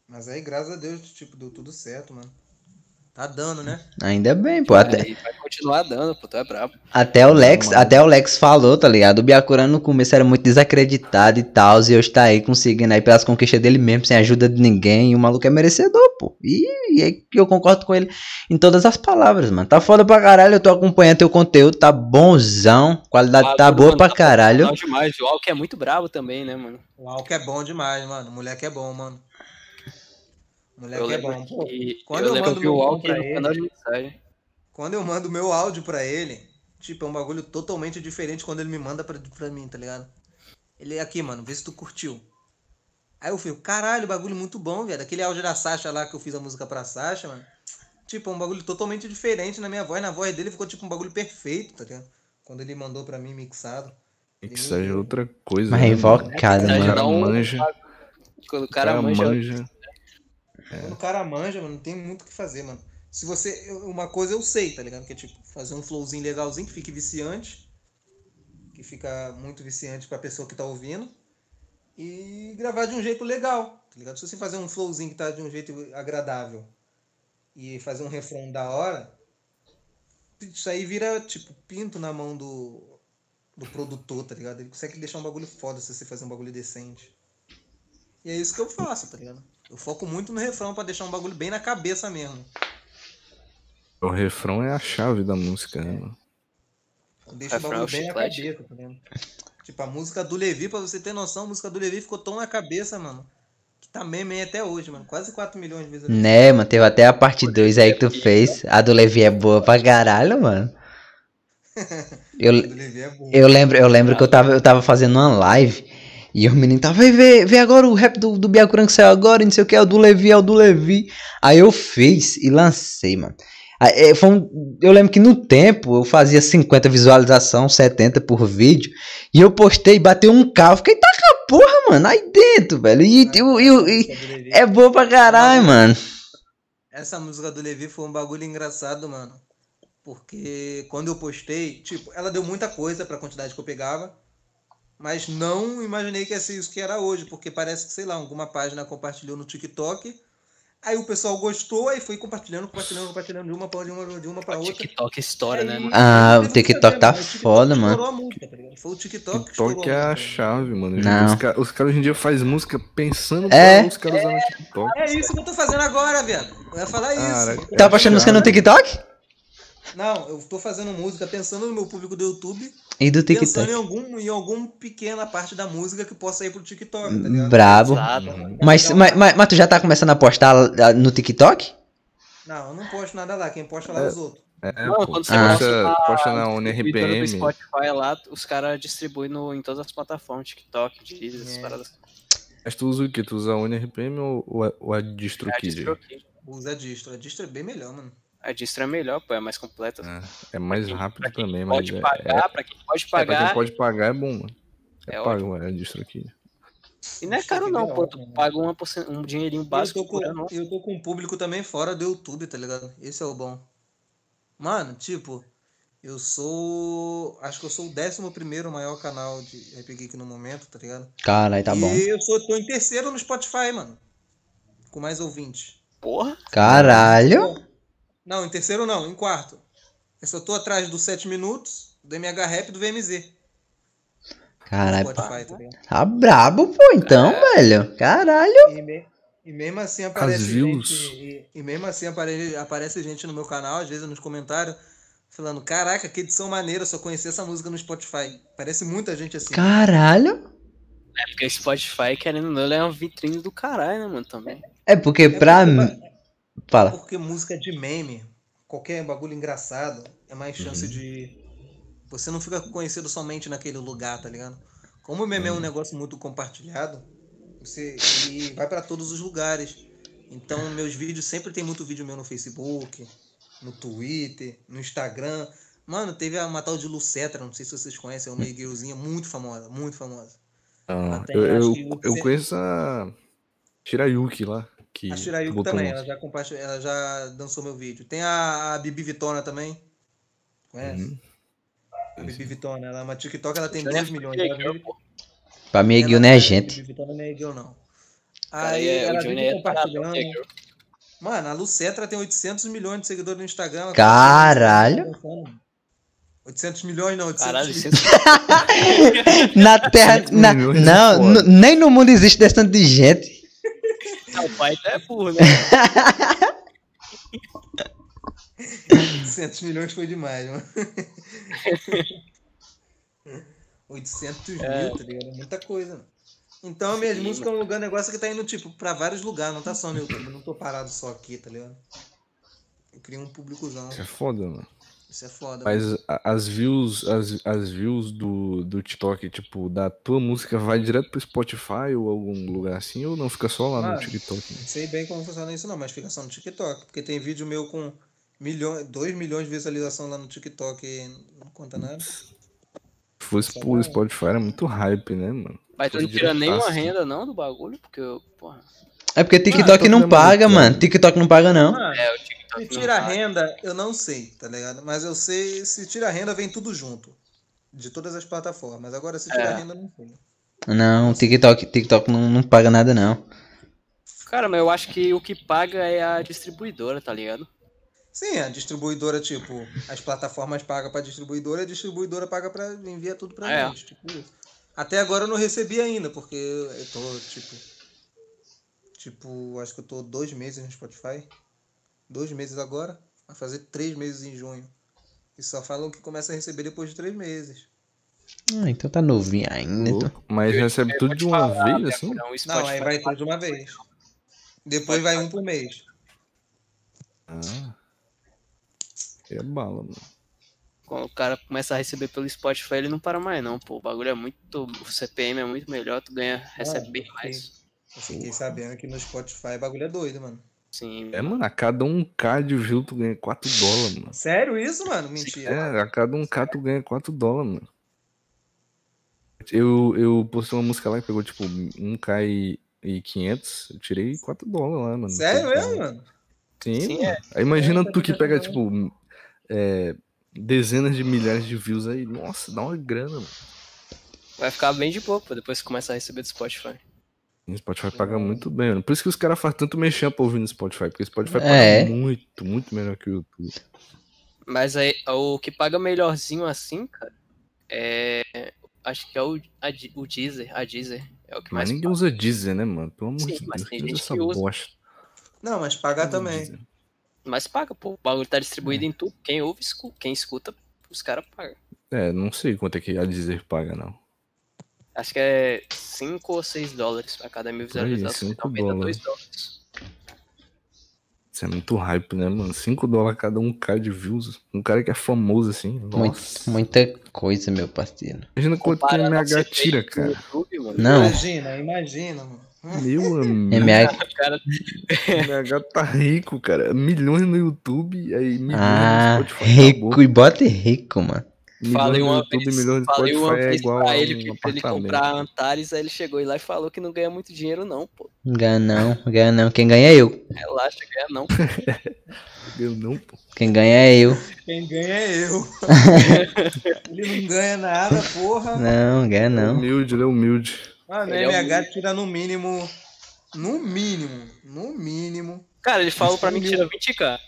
Mas aí, graças a Deus, tipo, deu tudo certo, mano. Tá dando, né? Ainda bem, pô. Até, Aí vai continuar dando, pô, tu é brabo. até o Lex, mano. até o Lex falou, tá ligado? O Byakuran no começo era muito desacreditado e tal, e hoje tá aí conseguindo aí pelas conquistas dele mesmo, sem ajuda de ninguém, e o maluco é merecedor, pô. E, e é que eu concordo com ele em todas as palavras, mano. Tá foda pra caralho, eu tô acompanhando teu conteúdo, tá bonzão, qualidade tá Bagulho, boa mano, pra tá caralho. Não demais. O Alck é muito brabo também, né, mano? O Alck é bom demais, mano. O moleque é bom, mano. O moleque Eu é lembro bom. Pô, quando eu eu mando que o meu Alck pra ele- canal de mensagem. Quando eu mando meu áudio pra ele, tipo, é um bagulho totalmente diferente quando ele me manda pra, pra mim, tá ligado? Ele aqui, mano, vê se tu curtiu. Aí eu fico, caralho, bagulho muito bom, velho. Aquele áudio da Sasha lá que eu fiz a música pra Sasha, mano. Tipo, é um bagulho totalmente diferente na minha voz. Na voz dele ficou tipo um bagulho perfeito, tá ligado? Quando ele mandou pra mim mixado. Isso aí é outra coisa. Mas né, invocado, mano? Cara um- manja. Quando o O cara, cara manja. manja. Quando o cara manja, mano, não tem muito o que fazer, mano. Se você. Uma coisa eu sei, tá ligado? Que é tipo, fazer um flowzinho legalzinho que fique viciante. Que fica muito viciante pra pessoa que tá ouvindo. E gravar de um jeito legal, tá ligado? Se você fazer um flowzinho que tá de um jeito agradável e fazer um refrão da hora, isso aí vira, tipo, pinto na mão do, do produtor, tá ligado? Ele consegue deixar um bagulho foda se você fazer um bagulho decente. E é isso que eu faço, tá ligado? Eu foco muito no refrão pra deixar um bagulho bem na cabeça mesmo. O refrão é a chave da música, né, deixo o bagulho é bem na cabeça, tá ligado? Tipo, a música do Levi, pra você ter noção, a música do Levi ficou tão na cabeça, mano. Que tá meme até hoje, mano. Quase 4 milhões de visualizações. Né, mano, teve até a parte 2 aí que tu fez. A do Levi é boa pra caralho, mano. Eu, A do Levi é boa. Eu lembro, eu lembro que eu tava, eu tava fazendo uma live e o menino tava, vai ver, vê agora o rap do, do Byakuran que saiu agora, não sei o que, é o do Levi, é o do Levi. Aí eu fiz e lancei, mano. Aí, é, foi um- eu lembro que no tempo eu fazia 50 visualização, 70 por vídeo, e eu postei, bateu um carro, fiquei, tá com a porra, mano, aí dentro, velho. E, e, o- e, é boa pra caralho, mano. Essa música do Levi foi um bagulho engraçado, mano. Porque quando eu postei, tipo, ela deu muita coisa pra quantidade que eu pegava. Mas não imaginei que ia ser isso que era hoje. Porque parece que, sei lá, alguma página compartilhou no TikTok. Aí o pessoal gostou, aí foi compartilhando, compartilhando, compartilhando de uma pra de uma, de uma pra O outra. TikTok estoura, né, Aí- mano? Ah, aí o TikTok tá foda, mano. a música, tá ligado? Foi o TikTok que TikTok é a música, tá chave, mano. Não. Os, ca- os caras hoje em dia fazem música pensando É. pra os caras usar no TikTok. É isso que eu tô fazendo agora, velho. Eu ia falar Cara, isso. Tá baixando música no TikTok? Não, eu tô fazendo música pensando no meu público do YouTube, E do pensando TikTok. em algum em algum pequena parte da música que possa ir pro TikTok, tá ligado? Brabo. Exato. Mas, mas, mas, mas tu já tá começando a postar ah, no TikTok? Não, eu não posto nada lá, quem posta lá é os outros. É, Não, pô. quando você Ah. Posta, posta na UNRPM. do Spotify lá, os caras distribuem no, em todas as plataformas, TikTok, Deezer, essas É. paradas. Mas tu usa o que? Tu usa a UNRPM ou, ou a, ou a É, a DistroKid? distro, aqui. Usa a distro. A distro é bem melhor, mano. A distro é melhor, pô, é mais completa. É, é mais rápido Pra quem também, mas pode é, pagar, é, pra quem pode é, pra pagar, quem pode pagar é bom, mano. É, É pago, é a DistroKid. e não é caro não, pô, tu paga uma um dinheirinho E eu básico tô, com, ano. eu tô com um público também fora do YouTube, tá ligado? Esse é o bom. Mano, tipo, eu sou. Acho que eu sou o 11 maior canal de Rap Geek no momento, tá ligado? Caralho, tá bom. E eu sou, tô em terceiro no Spotify, mano. Com mais ouvintes. Porra, Caralho. Não, em terceiro não, em quarto. Eu só tô atrás do 7 minutos, do MH Rap e do VMZ. Caralho, Spotify, tá tá brabo, pô, então, velho. Caralho. E, me- e mesmo assim aparece views. gente. E, e mesmo assim apare- aparece gente no meu canal, às vezes nos comentários, falando, caraca, que edição maneira, eu só conheci essa música no Spotify. Parece muita gente assim. Caralho. é porque o Spotify, querendo ou não, é uma vitrine do caralho, né, mano, também. É porque É pra mim. Fala. Porque música de meme, qualquer bagulho engraçado, é mais chance Uhum. de. Você não fica conhecido somente naquele lugar, tá ligado? Como o meme é um negócio muito compartilhado, você ele vai pra todos os lugares. Então, meus vídeos sempre tem muito vídeo meu no Facebook, no Twitter, no Instagram. Mano, teve uma tal de Lucetra, não sei se vocês conhecem, é uma girlzinha muito famosa, muito famosa. Ah, eu, eu, eu conheço a Shirayuki lá. Que A Shirayuki também, ela já ela já dançou meu vídeo. Tem a, a Bibi Vitona também. Conhece? Uhum. A Bibi Vitona, ela é uma TikTok, ela tem Johnny 2 é milhões. Ela vive-. Pra mim, ela Gil não é gente. Bibi Vitona não é girl, não. Aí é- ela vive é compartilhando. é. Mano, a Lucetra tem 800 milhões de seguidores no Instagram. tá Caralho. 800 milhões não, 800 Caralho, milhões. Na Terra. 100 na- milhões é não, nem no mundo existe desse tanto de gente. O pai é burro, né? 800 milhões foi demais, mano. 800 É. mil, tá ligado? É muita coisa, mano. Então, minhas Sim, músicas é um lugar, um negócio que tá indo, tipo, pra vários lugares, não tá só no YouTube, não tô parado só aqui, tá ligado? Eu crio um públicozão. Isso é foda, mano. Isso é foda, Mas mano. as views, as, as views do, do TikTok, tipo, da tua música vai direto pro Spotify ou algum lugar assim, ou não fica só lá no Mano, TikTok? né? Não sei bem como funciona isso não, mas fica só no TikTok. Porque tem vídeo meu com milhões, 2 milhões de visualização lá no TikTok e não conta nada. Se fosse Só pro. Spotify era muito hype, né, mano? Mas tu não tira nenhuma renda não do bagulho, porque, eu- porra. É porque TikTok TikTok não é paga, mano. né? TikTok não paga, não. Mano, É, o TikTok se tira renda, eu não sei, tá ligado? Mas eu sei, se tira renda, vem tudo junto. De todas as plataformas. Agora, se tira É. renda, não sei. Não, TikTok, TikTok não, não paga nada, não. Cara, mas eu acho que o que paga é a distribuidora, tá ligado? Sim, a distribuidora, tipo, as plataformas pagam pra distribuidora, a distribuidora paga pra enviar tudo pra É. gente. Tipo isso. Até agora eu não recebi ainda, porque eu tô, tipo. Tipo, acho que eu tô dois meses no Spotify. Dois meses agora. Vai fazer três meses em junho. E só falam que começa a receber depois de três meses. Ah, então tá novinho ainda. Então. Mas recebe Eu tudo de uma falar, vez, assim? não, Spotify aí vai tudo de uma vez. Depois vai um por mês. Ah. É bala, mano. Quando o cara começa a receber pelo Spotify, ele não para mais, não, pô. O bagulho é muito. O CPM é muito melhor, tu ganha, recebe Ah, bem mais. Eu fiquei sabendo que no Spotify o bagulho é doido, mano. Sim. É, mano, a cada um K de view tu ganha 4 dólares, mano. Sério isso, mano? Mentira. É, a cada um K tu ganha 4 dólares, mano. Eu, eu postei uma música lá que pegou tipo 1K e, e 500. Eu tirei 4 dólares lá, mano. Sério Total. mesmo, mano? Sim, Sim, mano. Aí imagina É, tu que pega, tipo, é, dezenas de milhares de views aí. Nossa, dá uma grana, mano. Vai ficar bem de boa, pô, depois que começa a receber do Spotify. O Spotify paga muito bem, mano. Por isso que os caras fazem tanto mexer pra ouvir no Spotify. Porque o Spotify É. paga muito, muito melhor que o YouTube. Mas aí, o que paga melhorzinho assim, cara, é. Acho que é o, a, o Deezer. A Deezer é o que Mas mais ninguém paga. usa Deezer, né, mano? Pelo amor Sim, de mas Deus. tem que usa gente essa que usa. bosta. Não, mas pagar Usa também. Deezer. Mas paga, pô. O bagulho tá distribuído É. em tudo. Quem ouve, escuta. Quem escuta, os caras pagam. É, não sei quanto é que a Deezer paga, não. Acho que é 5 ou 6 dólares pra cada mil aí, visualizações. cinco Aumenta dólares. 2 dólares. Isso é muito hype, né, mano? 5 dólares cada um K de views. Um cara que é famoso assim. Nossa. muita coisa, meu parceiro. Imagina quanto que o MH tira, cara. YouTube, mano. Não, Imagina, imagina, mano. Meu amigo. MH. MH tá rico, cara. Milhões no YouTube, aí milhões Ah, no Spotify. rico. acabou. E bota rico, mano. Falei uma YouTube, vez, falei Spotify uma é vez igual pra ele um pra ele comprar Antares, aí ele chegou lá e falou que não ganha muito dinheiro não, pô. Não ganha não, ganha não. Quem ganha é eu. Relaxa, ganha não. Eu não, pô. Quem ganha é eu. Quem ganha é eu. ele não ganha nada, porra. Não, ganha É não. humilde, ele é humilde. Mano, Ele é MH tira no mínimo. No mínimo. No mínimo. Cara, ele falou pra mim que tira 20k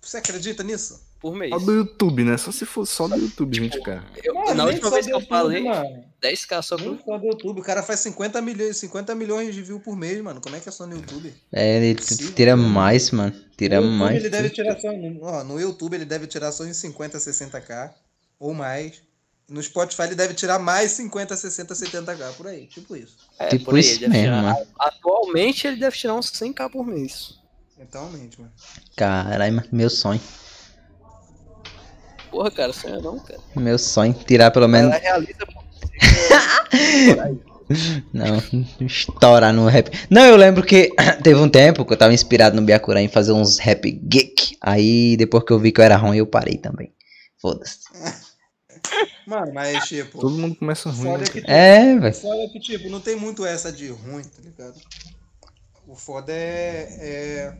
Você acredita nisso? Por mês. Só do YouTube, né? Só se for só do YouTube, gente, cara. Eu- Mano, na última vez do que eu YouTube, falei, Mano. 10k só com. só do YouTube. O cara faz 50 milhões, 50 milhões de views por mês, mano. Como é que é só no YouTube? É, ele Sim. tira mais, mano. Tira no YouTube mais. ele deve tirar só. no- Ó, no YouTube ele deve tirar só em 50, 60k. Ou mais. No Spotify ele deve tirar mais 50, 60, 70k. Por aí. Tipo isso. É, Tipo por aí, isso ele deve mesmo, tirar- mano. Atualmente ele deve tirar uns 100k por mês. Totalmente, mano. Caralho, meu sonho. Porra, cara, sonha não, cara. Meu sonho. Tirar pelo menos. Ela realiza, pô. Não, estourar no rap. Não, eu lembro que teve um tempo que eu tava inspirado no Byakuran em fazer uns rap geek. Aí depois que eu vi que eu era ruim, eu parei também. Foda-se. Mano, mas tipo. Todo mundo começa ruim, né? Foda é que? É, o velho. foda é que, tipo, não tem muito essa de ruim, tá ligado? O foda é. É,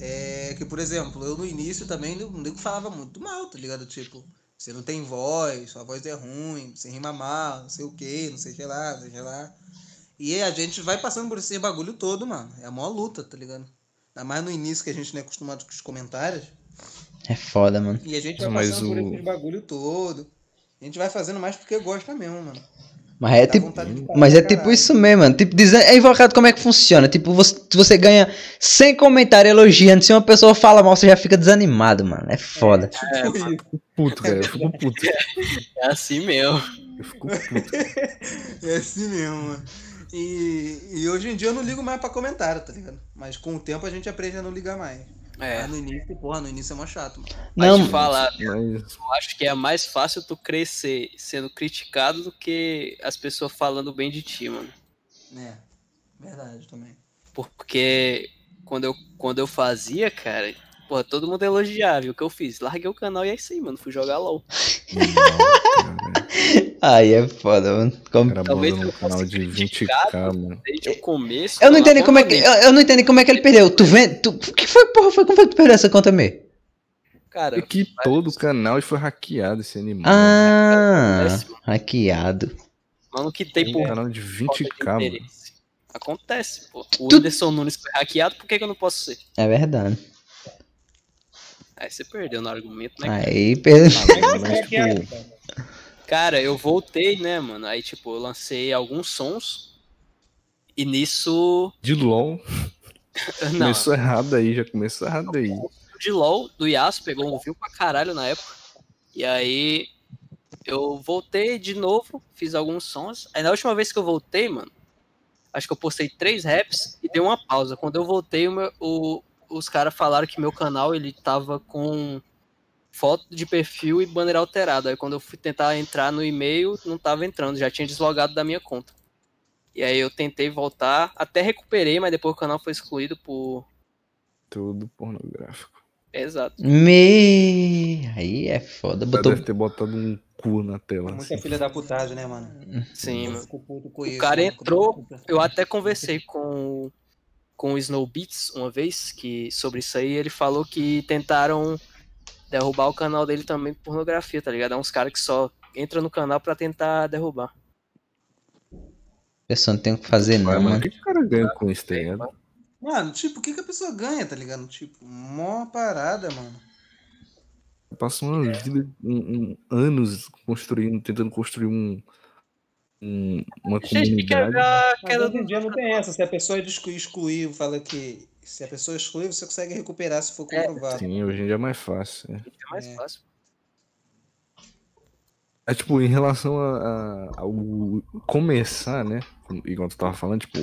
é que, por exemplo, eu no início também não nego falava muito mal, tá ligado? Tipo, você não tem voz, sua voz é ruim, você rima mal, não sei o que, não sei o que lá, não sei o que lá. E a gente vai passando por esse bagulho todo, mano. É a maior luta, tá ligado? Ainda mais no início que a gente não é acostumado com os comentários. É foda, mano. E a gente vai Mas passando por o- esse bagulho todo. A gente vai fazendo mais porque gosta mesmo, mano. Mas é Dá tipo. Mas é tipo isso mesmo, mano. Tipo, dizendo, é invocado como é que funciona. Tipo, você, você ganha 100 comentários elogiando. Se uma pessoa fala mal, você já fica desanimado, mano. É foda. Tipo isso. Puto, cara. Eu fico puto. É assim mesmo. Eu fico puto. É assim mesmo, mano. E, e hoje em dia eu não ligo mais pra comentário, tá ligado? Mas com o tempo a gente aprende a não ligar mais. É. Mas no início, porra, no início é mó chato, mano. Mas Não, te falar, Mas eu acho que é mais fácil tu crescer sendo criticado do que as pessoas falando bem de ti, mano. É, verdade também. Porque quando eu, quando eu fazia, cara, porra, todo mundo elogiava. O que eu fiz? Larguei o canal e é isso aí, mano. Fui jogar LOL. Aí é foda, mano. Como- cara Talvez um canal de 20k, criticado. mano. Desde o começo. Eu não entendi como é que. Eu, eu não entendi como é que ele perdeu. Tu vê. Tu, o que foi, porra? Foi como foi que tu perdeu essa conta mesmo? Cara, É que todo o canal e foi hackeado esse animal. Ah, hackeado. Mano, que tem Um por canal de falta de 20k, mano. Acontece, pô. O Tu- Whindersson Nunes foi hackeado, por que, que eu não posso ser? É verdade. Aí você perdeu no argumento, né? Aí perdeu. Ah, mas, tipo, Cara, eu voltei, né, mano? Aí, tipo, eu lancei alguns sons. E nisso. de LOL, Não, começou errado aí, já começou errado aí. de LOL, do Yasuo, pegou um view pra caralho na época. E aí. Eu voltei de novo, fiz alguns sons. Aí na última vez que eu voltei, mano. Acho que eu postei três raps e dei uma pausa. Quando eu voltei, o meu- o- os caras falaram que meu canal ele tava com foto de perfil e banner alterado. Aí quando eu fui tentar entrar no e-mail, não tava entrando, já tinha deslogado da minha conta. E aí eu tentei voltar, até recuperei, mas depois o canal foi excluído por. Tudo pornográfico. Exato. Me. Aí é foda. Cara Botou. deve ter botado um cu na tela. Muita Assim. filha da putagem, né, mano? Sim, mano. fico puto com O isso, cara mano. entrou, Eu até conversei com, o- com o Snow Beats uma vez que, sobre isso aí. Ele falou que tentaram derrubar o canal dele também por pornografia, tá ligado? É uns caras que só entram no canal pra tentar derrubar. A pessoa não tem o que fazer, Vai, não, mano, o que, que o cara ganha com isso, tá ligado? Mano, tipo, o que, que a pessoa ganha, tá ligado? Tipo, mó parada, mano. Passa uma vida, um, um- anos construindo, tentando construir um, um- uma Gente, quer comunidade. ver a queda do... dia não tem essa. Se a pessoa excluir, excluir fala que se a pessoa excluir, você consegue recuperar se for É, comprovado. Sim, hoje em dia é mais fácil. é. É mais É. fácil. É tipo, em relação a, a- ao começar, né? como- Igual tu tava falando, tipo,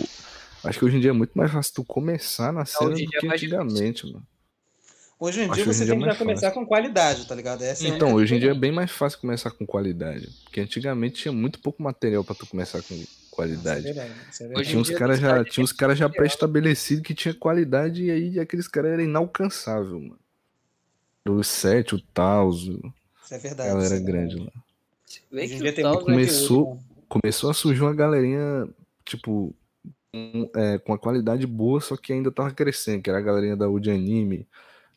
acho que hoje em dia é muito mais fácil tu começar na cena hoje em do dia é que mais antigamente, mano. Hoje em Acho dia que hoje você tem é que já começar com qualidade, tá ligado? Essa é Então, única hoje em dia é bem mais fácil começar com qualidade. Porque antigamente tinha muito pouco material pra tu começar com É qualidade. verdade, é verdade. Tinha uns caras já, tinha uns cara já pré-estabelecidos que tinha qualidade e aí aqueles caras eram inalcançáveis, mano. O 7, o Taos, Isso é a verdade. galera isso é grande lá. O né? começou-? Começou a surgir uma galerinha, tipo, com, é, com a qualidade boa, só que ainda tava crescendo, que era a galerinha da Udi Anime,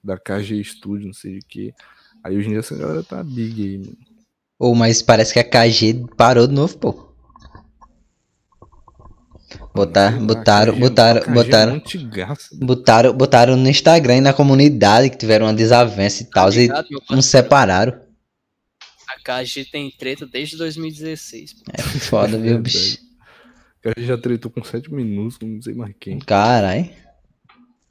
da KG Studio, não sei de que. Aí hoje em dia essa galera tá big aí, mano. Ou, mas parece que a KG parou de novo, pô. Botar, botaram, botaram, é botaram, muito antigaça, né? botaram, botaram no Instagram e na comunidade que tiveram uma desavença e tal, e parceiro? separaram. A KG tem treta desde 2016. pô. É foda, viu, Verdade. bicho? A KG já tretou com 7 minutos, não sei mais quem. Carai.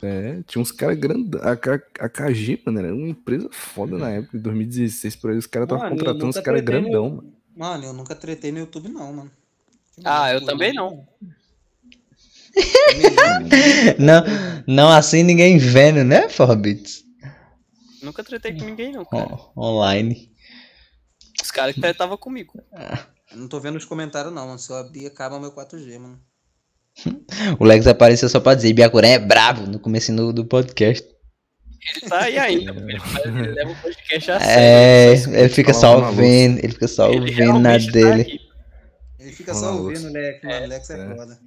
É, tinha uns caras grandes. A, a KG, mano, era uma empresa foda na época, em 2016, por aí os caras estavam contratando uns caras tretei no- grandão, mano. Mano, eu nunca tretei no YouTube, não, mano. Ah, eu também não. Não, não assim ninguém vendo, né, Forbits? Nunca tretei com ninguém, não, cara. Ó, online. Os caras que tretavam comigo. Eu não tô vendo os comentários, não, mano. Se eu abrir, acaba meu 4G, mano. O Lex apareceu só pra dizer, Biacuran é brabo no começo do, do podcast. Ele tá aí ainda, ele, leva o podcast a É, sério. ele fica só ouvindo, ele fica só ouvindo na tá dele. aí. Ele fica só ouvindo Lúcio. o Lex, mano. É, Lex é, é. foda.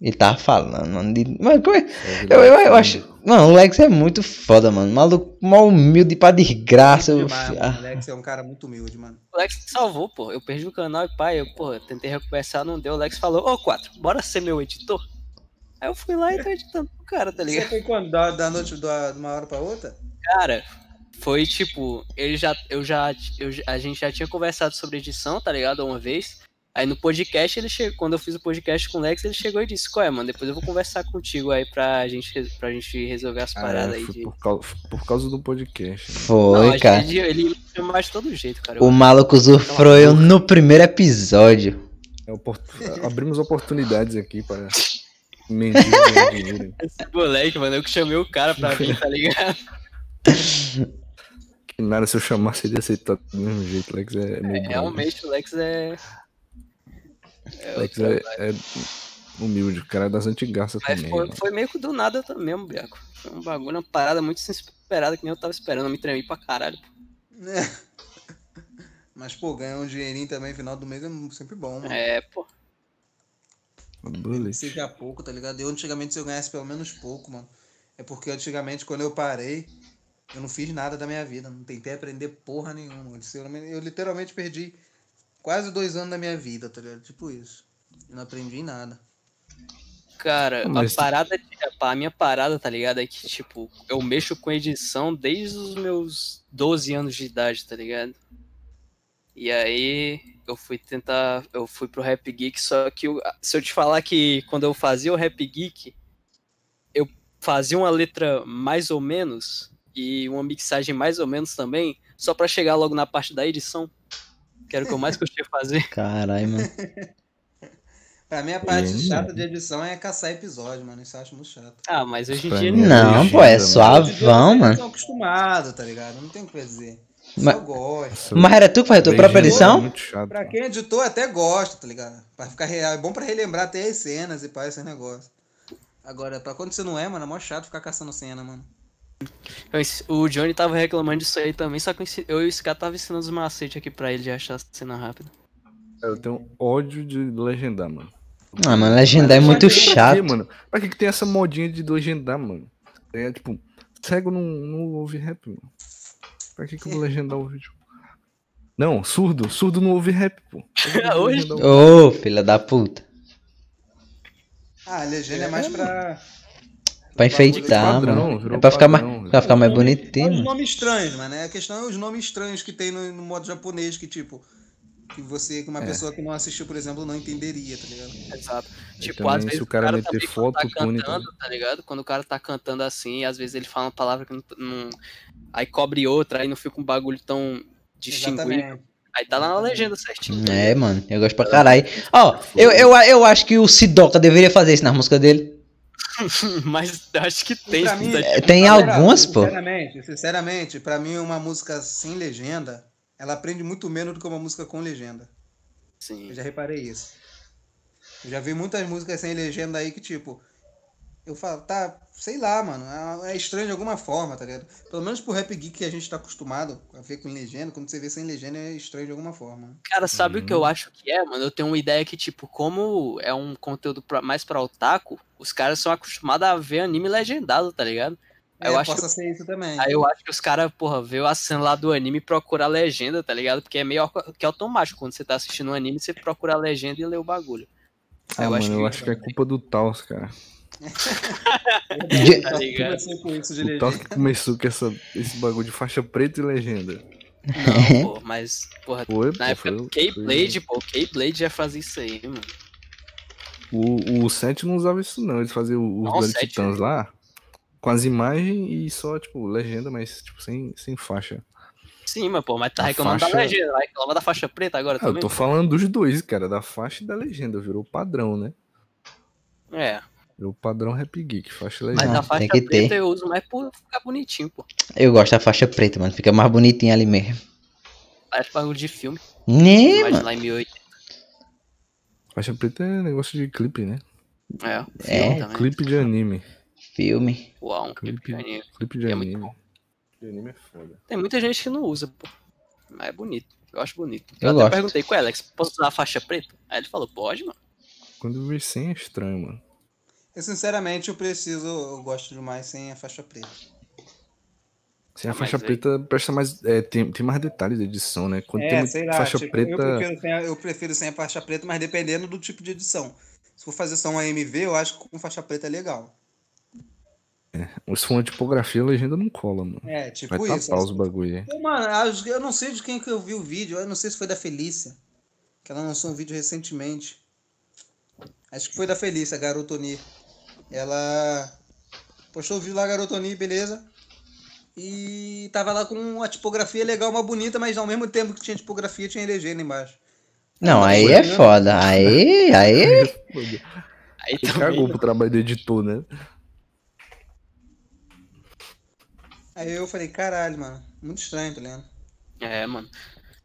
Ele tava falando, mano. de- Mano, como é- eu, eu, eu acho. Mano, o Lex é muito foda, mano. Maluco, mal humilde pra desgraça. eu- mano. ah, O Alex é um cara muito humilde, mano. O Lex salvou, pô. Eu perdi o canal e pai, eu, pô, tentei recomeçar, não deu. O Lex falou, ô, 4, bora ser meu editor? Aí eu fui lá e tô editando pro cara, tá Você ligado? foi quando? Da, da noite, da, de uma hora pra outra? Cara, foi tipo, ele já, eu já, eu, já- a gente já tinha conversado sobre edição, tá ligado? Uma vez. Aí no podcast, ele chegou, quando eu fiz o podcast com o Lex, ele chegou e disse, qual é, mano, depois eu vou conversar contigo aí pra gente, pra gente resolver as paradas É, aí foi de... por, causa, por causa do podcast. né? Foi, Não, cara. Ele, ele me mais de todo jeito, cara. O maluco usufruiu no primeiro episódio. É opor- Abrimos oportunidades aqui para ganhar dinheiro. Esse moleque, mano, eu que chamei o cara pra vir, tá ligado? Que nada, se eu chamasse ele ia aceitar do mesmo jeito. Lex é, é brother. Realmente, o Lex é... é é, é humilde, o cara é das antigaças Mas também. foi, mano. foi meio que do nada também, mesmo, Biaco. Foi um bagulho, uma parada muito inesperada que nem eu tava esperando. Eu me tremi pra caralho. Mas, pô, ganhar um dinheirinho também no final do mês é sempre bom, mano. É, pô. Bullet. Seja pouco, tá ligado? Eu antigamente, se eu ganhasse pelo menos pouco, mano. É porque antigamente, quando eu parei, eu não fiz nada da minha vida. Não tentei aprender porra nenhuma. Eu literalmente perdi quase dois anos da minha vida, tá ligado? Tipo isso. Eu não aprendi nada. Cara, Mas- a parada, de- a minha parada, tá ligado? É que, tipo, eu mexo com edição desde os meus 12 anos de idade, tá ligado? E aí eu fui tentar, eu fui pro Rap Geek, só que eu- se eu te falar que quando eu fazia o Rap Geek, eu fazia uma letra mais ou menos e uma mixagem mais ou menos também, só pra chegar logo na parte da edição. Que era o que eu mais curtia fazer. Caralho, mano. Pra mim, a parte Hum. chata de edição é caçar episódio, mano. Isso eu acho muito chato. Ah, mas hoje em dia mim, Não, pô, é mano. suavão, mano. estão acostumados, tá ligado? Não tem o que. Só Mas- gosto. Mas era tu que fazia tua própria é edição? Muito chato. Pra quem editou, até gosta, tá ligado? Pra ficar real. É bom pra relembrar até as cenas e pá, esses negócios. Agora, pra quando você não é, mano, é mó chato ficar caçando cena, mano. Ens- O Johnny tava reclamando disso aí também, só que eu e esse cara tava ensinando os macetes aqui pra ele de achar a cena rápida. Eu tenho ódio de legendar, mano. Ah, mano, legendar é muito Pra chato. mano? Pra que, que tem essa modinha de legendar, mano? É tipo, cego não, não ouve rap, mano. Pra que, que eu vou legendar o vídeo? Não, surdo. Surdo não ouve rap, pô. Que que Hoje? o- Ô, filha da puta. Ah, legenda é mais pra. Pra enfeitar, padrão, mano. É pra ficar mais, padrão, pra ficar mais Os bonitinho. mano. nomes estranhos, mano. A questão é os nomes estranhos que tem no, no modo japonês, que tipo. Que você, que uma É. pessoa que não assistiu, por exemplo, não entenderia, tá ligado? Exato. Tipo, também, às vezes se o cara meter também, foto, quando tá pune cantando, tá ligado? Quando o cara tá cantando assim, às vezes ele fala uma palavra que não. não- Aí cobre outra, aí não fica um bagulho tão distinguível. Exatamente. Aí tá lá na legenda certinho. É, mano, eu gosto pra caralho. Ó, eu, eu, eu acho que o Sidoca deveria fazer isso na música dele. Mas eu acho que tem. mim, É, Tem Galera, algumas, pô. Sinceramente, sinceramente, pra mim uma música sem legenda, ela aprende muito menos do que uma música com legenda. Sim. Eu já reparei isso. Eu já vi muitas músicas sem legenda aí que, tipo, eu falo, tá, sei lá, mano, é- é estranho de alguma forma, tá ligado? Pelo menos pro rap geek que a gente tá acostumado a ver com legenda, quando você vê sem legenda é estranho de alguma forma. Cara, sabe o que Uhum. eu acho que é, mano? Eu tenho uma ideia que, tipo, como é um conteúdo pra- mais pra otaku, os caras são acostumados a ver anime legendado, tá ligado? É, Eu acho possa ser isso também. Aí eu acho que os caras, porra, vê a cena lá do anime e procura a legenda, tá ligado? Porque é meio que automático. Quando você tá assistindo um anime, você procura a legenda e lê o bagulho. Ah, eu mano, acho eu que- acho que é culpa do Taos, cara. Tá com isso de O Taos que começou com essa, esse bagulho de faixa preta e legenda. Não, pô, mas, porra, Foi, na pô, época foi, do Keyblade, pô, Keyblade já fazia isso aí, mano. O, o 7 não usava isso, não. Eles faziam os Não, Duelo Titãs lá com as imagens e só, tipo, legenda, mas, tipo, sem, sem faixa. Sim, mas, pô, mas tá reclamando da faixa- legenda, vai reclamar da faixa preta agora Ah, eu também? tô falando dos dois, cara, da faixa e da legenda. Virou padrão, né? É, Virou padrão Rap Geek, faixa e mas legenda. Não, a faixa tem que preta ter. eu uso mais por ficar bonitinho, pô. Eu gosto da faixa preta, mano. Fica mais bonitinho ali mesmo. Parece bagulho de filme. Né, Imagina mano? lá em 1080. Faixa preta é negócio de clipe, né? É, É. filme também. Clipe de anime. Filme. Uau, um clipe Clipe. de anime. Clipe de É muito anime. bom. De anime é foda. Tem muita gente que não usa, pô. Mas é bonito. Eu acho bonito. Eu Eu, até gosto. perguntei com o Alex, posso usar a faixa preta? Aí ele falou, pode, mano. Quando eu vi sem é estranho, mano. Eu, sinceramente, eu preciso, eu gosto demais sem a faixa preta. Sem a Ah, faixa mas aí- preta presta mais. é, tem, tem mais detalhes de edição, né? Quando tem É, muito sei lá, faixa tipo, preta. eu, prefiro sem a, eu prefiro sem a faixa preta, mas dependendo do tipo de edição. Se for fazer só um AMV, eu acho que com faixa preta é legal. Se for uma tipografia, a legenda não cola, mano. É, Vai tipo isso. tapar os bagulho aí. Mano, eu não sei de quem que eu vi o vídeo, eu não sei se foi da Felícia, que ela lançou um vídeo recentemente. Acho que foi da Felícia, a Garotoni. Ela postou o vídeo lá, Garotoni, beleza? E tava lá com uma tipografia legal, uma bonita, mas ao mesmo tempo que tinha tipografia, tinha legenda embaixo. Não, aí é foda. Aí, aí. Aí também. cagou pro trabalho do editor, né? Aí eu falei, caralho, mano, muito estranho, tá ligado? É, mano.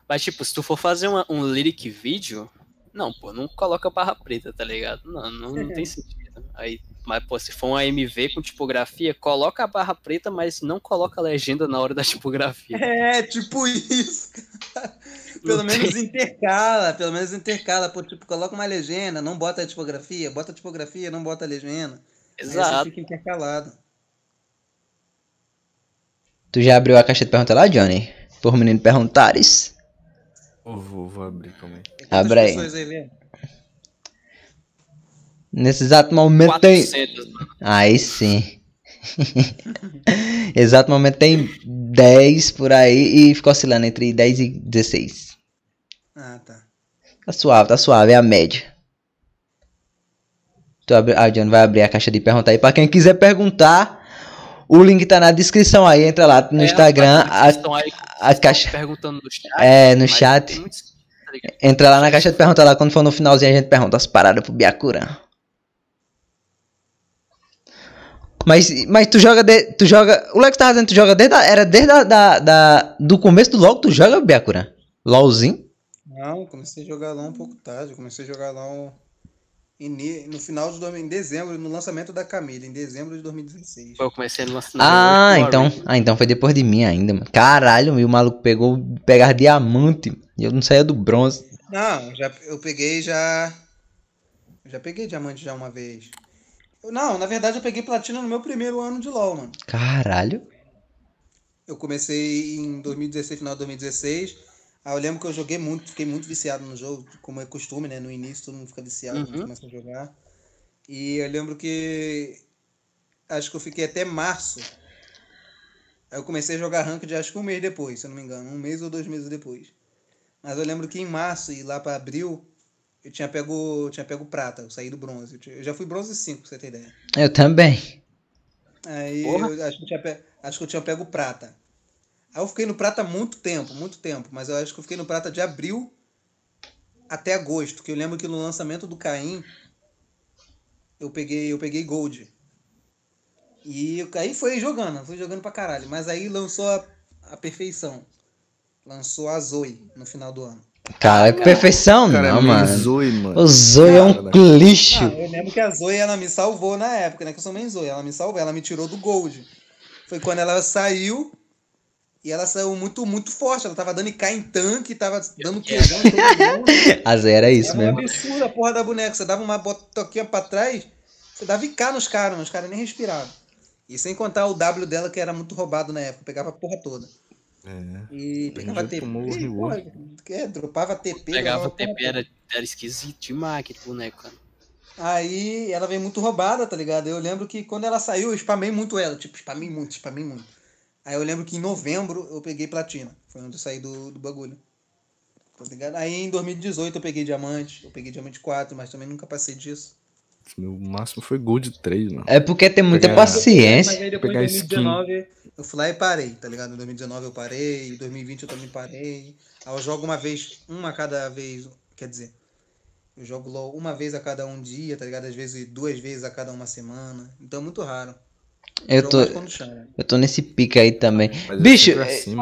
Mas, tipo, se tu for fazer uma- um lyric vídeo, não, pô, não coloca barra preta, tá ligado? Não, não, não tem sentido. Aí, mas, pô, se for um AMV com tipografia, coloca a barra preta, mas não coloca a legenda na hora da tipografia. É, tipo isso, cara. Pelo Não menos intercala, pelo menos intercala. Pô, tipo, coloca uma legenda, não bota a tipografia, bota a tipografia, não bota a legenda. Aí você Exato. fica intercalado. Tu já abriu a caixa de pergunta lá, Johnny? Por menino perguntares? Eu vou, vou abrir, calma aí. Tem quantas Abre aí. pessoas aí, Lê? Nesse exato momento tem. 400, mano. Aí sim. exato momento tem 10 por aí e fica oscilando entre 10 e 16. Ah, tá. Tá suave, tá suave, é a média. Tu abre... Ah, Johnny vai abrir a caixa de pergunta aí. Pra quem quiser perguntar, o link tá na descrição aí. Entra lá no É, Instagram. rapaz, A... aí a caixa- perguntando no chat. É, no chat. tem tá? Entra lá na caixa de pergunta lá. Quando for no finalzinho, a gente pergunta as paradas pro Biakuran. Mas, mas tu joga. De... Tu joga. O Lex tava dizendo que tu joga desde. A... Era desde a, da, da... do começo do LOL que tu joga, Biakuran? LOLzinho? Não, comecei a jogar lá um pouco tarde. Comecei a jogar lá um... ini- no final de 2000, em dezembro, no lançamento da Camila, em dezembro de 2016. Eu comecei no lançamento. Ah, então, ah, então foi depois de mim ainda, mano. Caralho, meu, o maluco pegou, pegar diamante, e eu não saía do bronze. Não, já, eu peguei já. eu Já peguei diamante já uma vez. Não, na verdade eu peguei platina no meu primeiro ano de LoL, mano. Caralho. Eu comecei em 2016, final de 2016. Aí eu lembro que eu joguei muito, fiquei muito viciado no jogo, como é costume, né? No início todo mundo fica viciado quando Uhum. começa a jogar. E eu lembro que acho que eu fiquei até março. Aí eu comecei a jogar ranked acho que um mês depois, se eu não me engano, um mês ou dois meses depois. Mas eu lembro que em março e lá pra abril eu tinha pego, eu tinha pego prata, eu saí do bronze. Eu tinha- Eu já fui bronze 5, pra você ter ideia. Eu também. Aí Porra. eu acho que, eu tinha acho que eu tinha pego prata. Aí eu fiquei no prata muito tempo, muito tempo. Mas eu acho que eu fiquei no prata de abril até agosto. Que eu lembro que no lançamento do Caim eu peguei, eu peguei Gold. E eu- aí foi jogando, fui jogando pra caralho. Mas aí lançou a, a perfeição. Lançou a Zoe no final do ano. Cara, perfeição Cara, não, é mano. Zoe, mano. O Zoe é um Cara, lixo. Ah, eu lembro que a Zoe ela me salvou na época, né? Que eu sou main Zoe. Ela me salvou, ela me tirou do Gold. Foi quando ela saiu. E ela saiu muito, muito forte. Ela tava dando IK em tanque, tava dando queijão em todo mundo. A Zé era isso Era um mesmo. absurdo a porra da boneca. Você dava uma botoquinha pra trás, você dava IK nos caras, mas os caras nem respiravam. E sem contar o W dela, que era muito roubado na época. Pegava a porra toda. É. E pegava TP. reward. é, dropava TP. Pegava TP, era, era esquisito demais aquele boneco, cara. Aí ela veio muito roubada, tá ligado? Eu lembro que quando ela saiu, eu spamei muito ela. Tipo, spamei muito, spamei muito. Aí eu lembro que em novembro eu peguei platina. Foi onde eu saí do, do bagulho. Tá ligado? Aí em 2018 eu peguei diamante. Eu peguei diamante 4, mas também nunca passei disso. Meu máximo foi Gold 3, mano. É porque tem muita Pegar- Mas paciência. aí depois em Pegar 2019 eu fui lá e parei, tá ligado? Em 2019 eu parei, em 2020 eu também parei. Aí eu jogo uma vez, uma a cada vez, quer dizer, eu jogo LOL uma vez a cada um dia, tá ligado? Às vezes duas vezes a cada uma semana. Então é muito raro. Eu Jogo tô, eu tô nesse pique aí também. Mas é Bicho, sempre assim.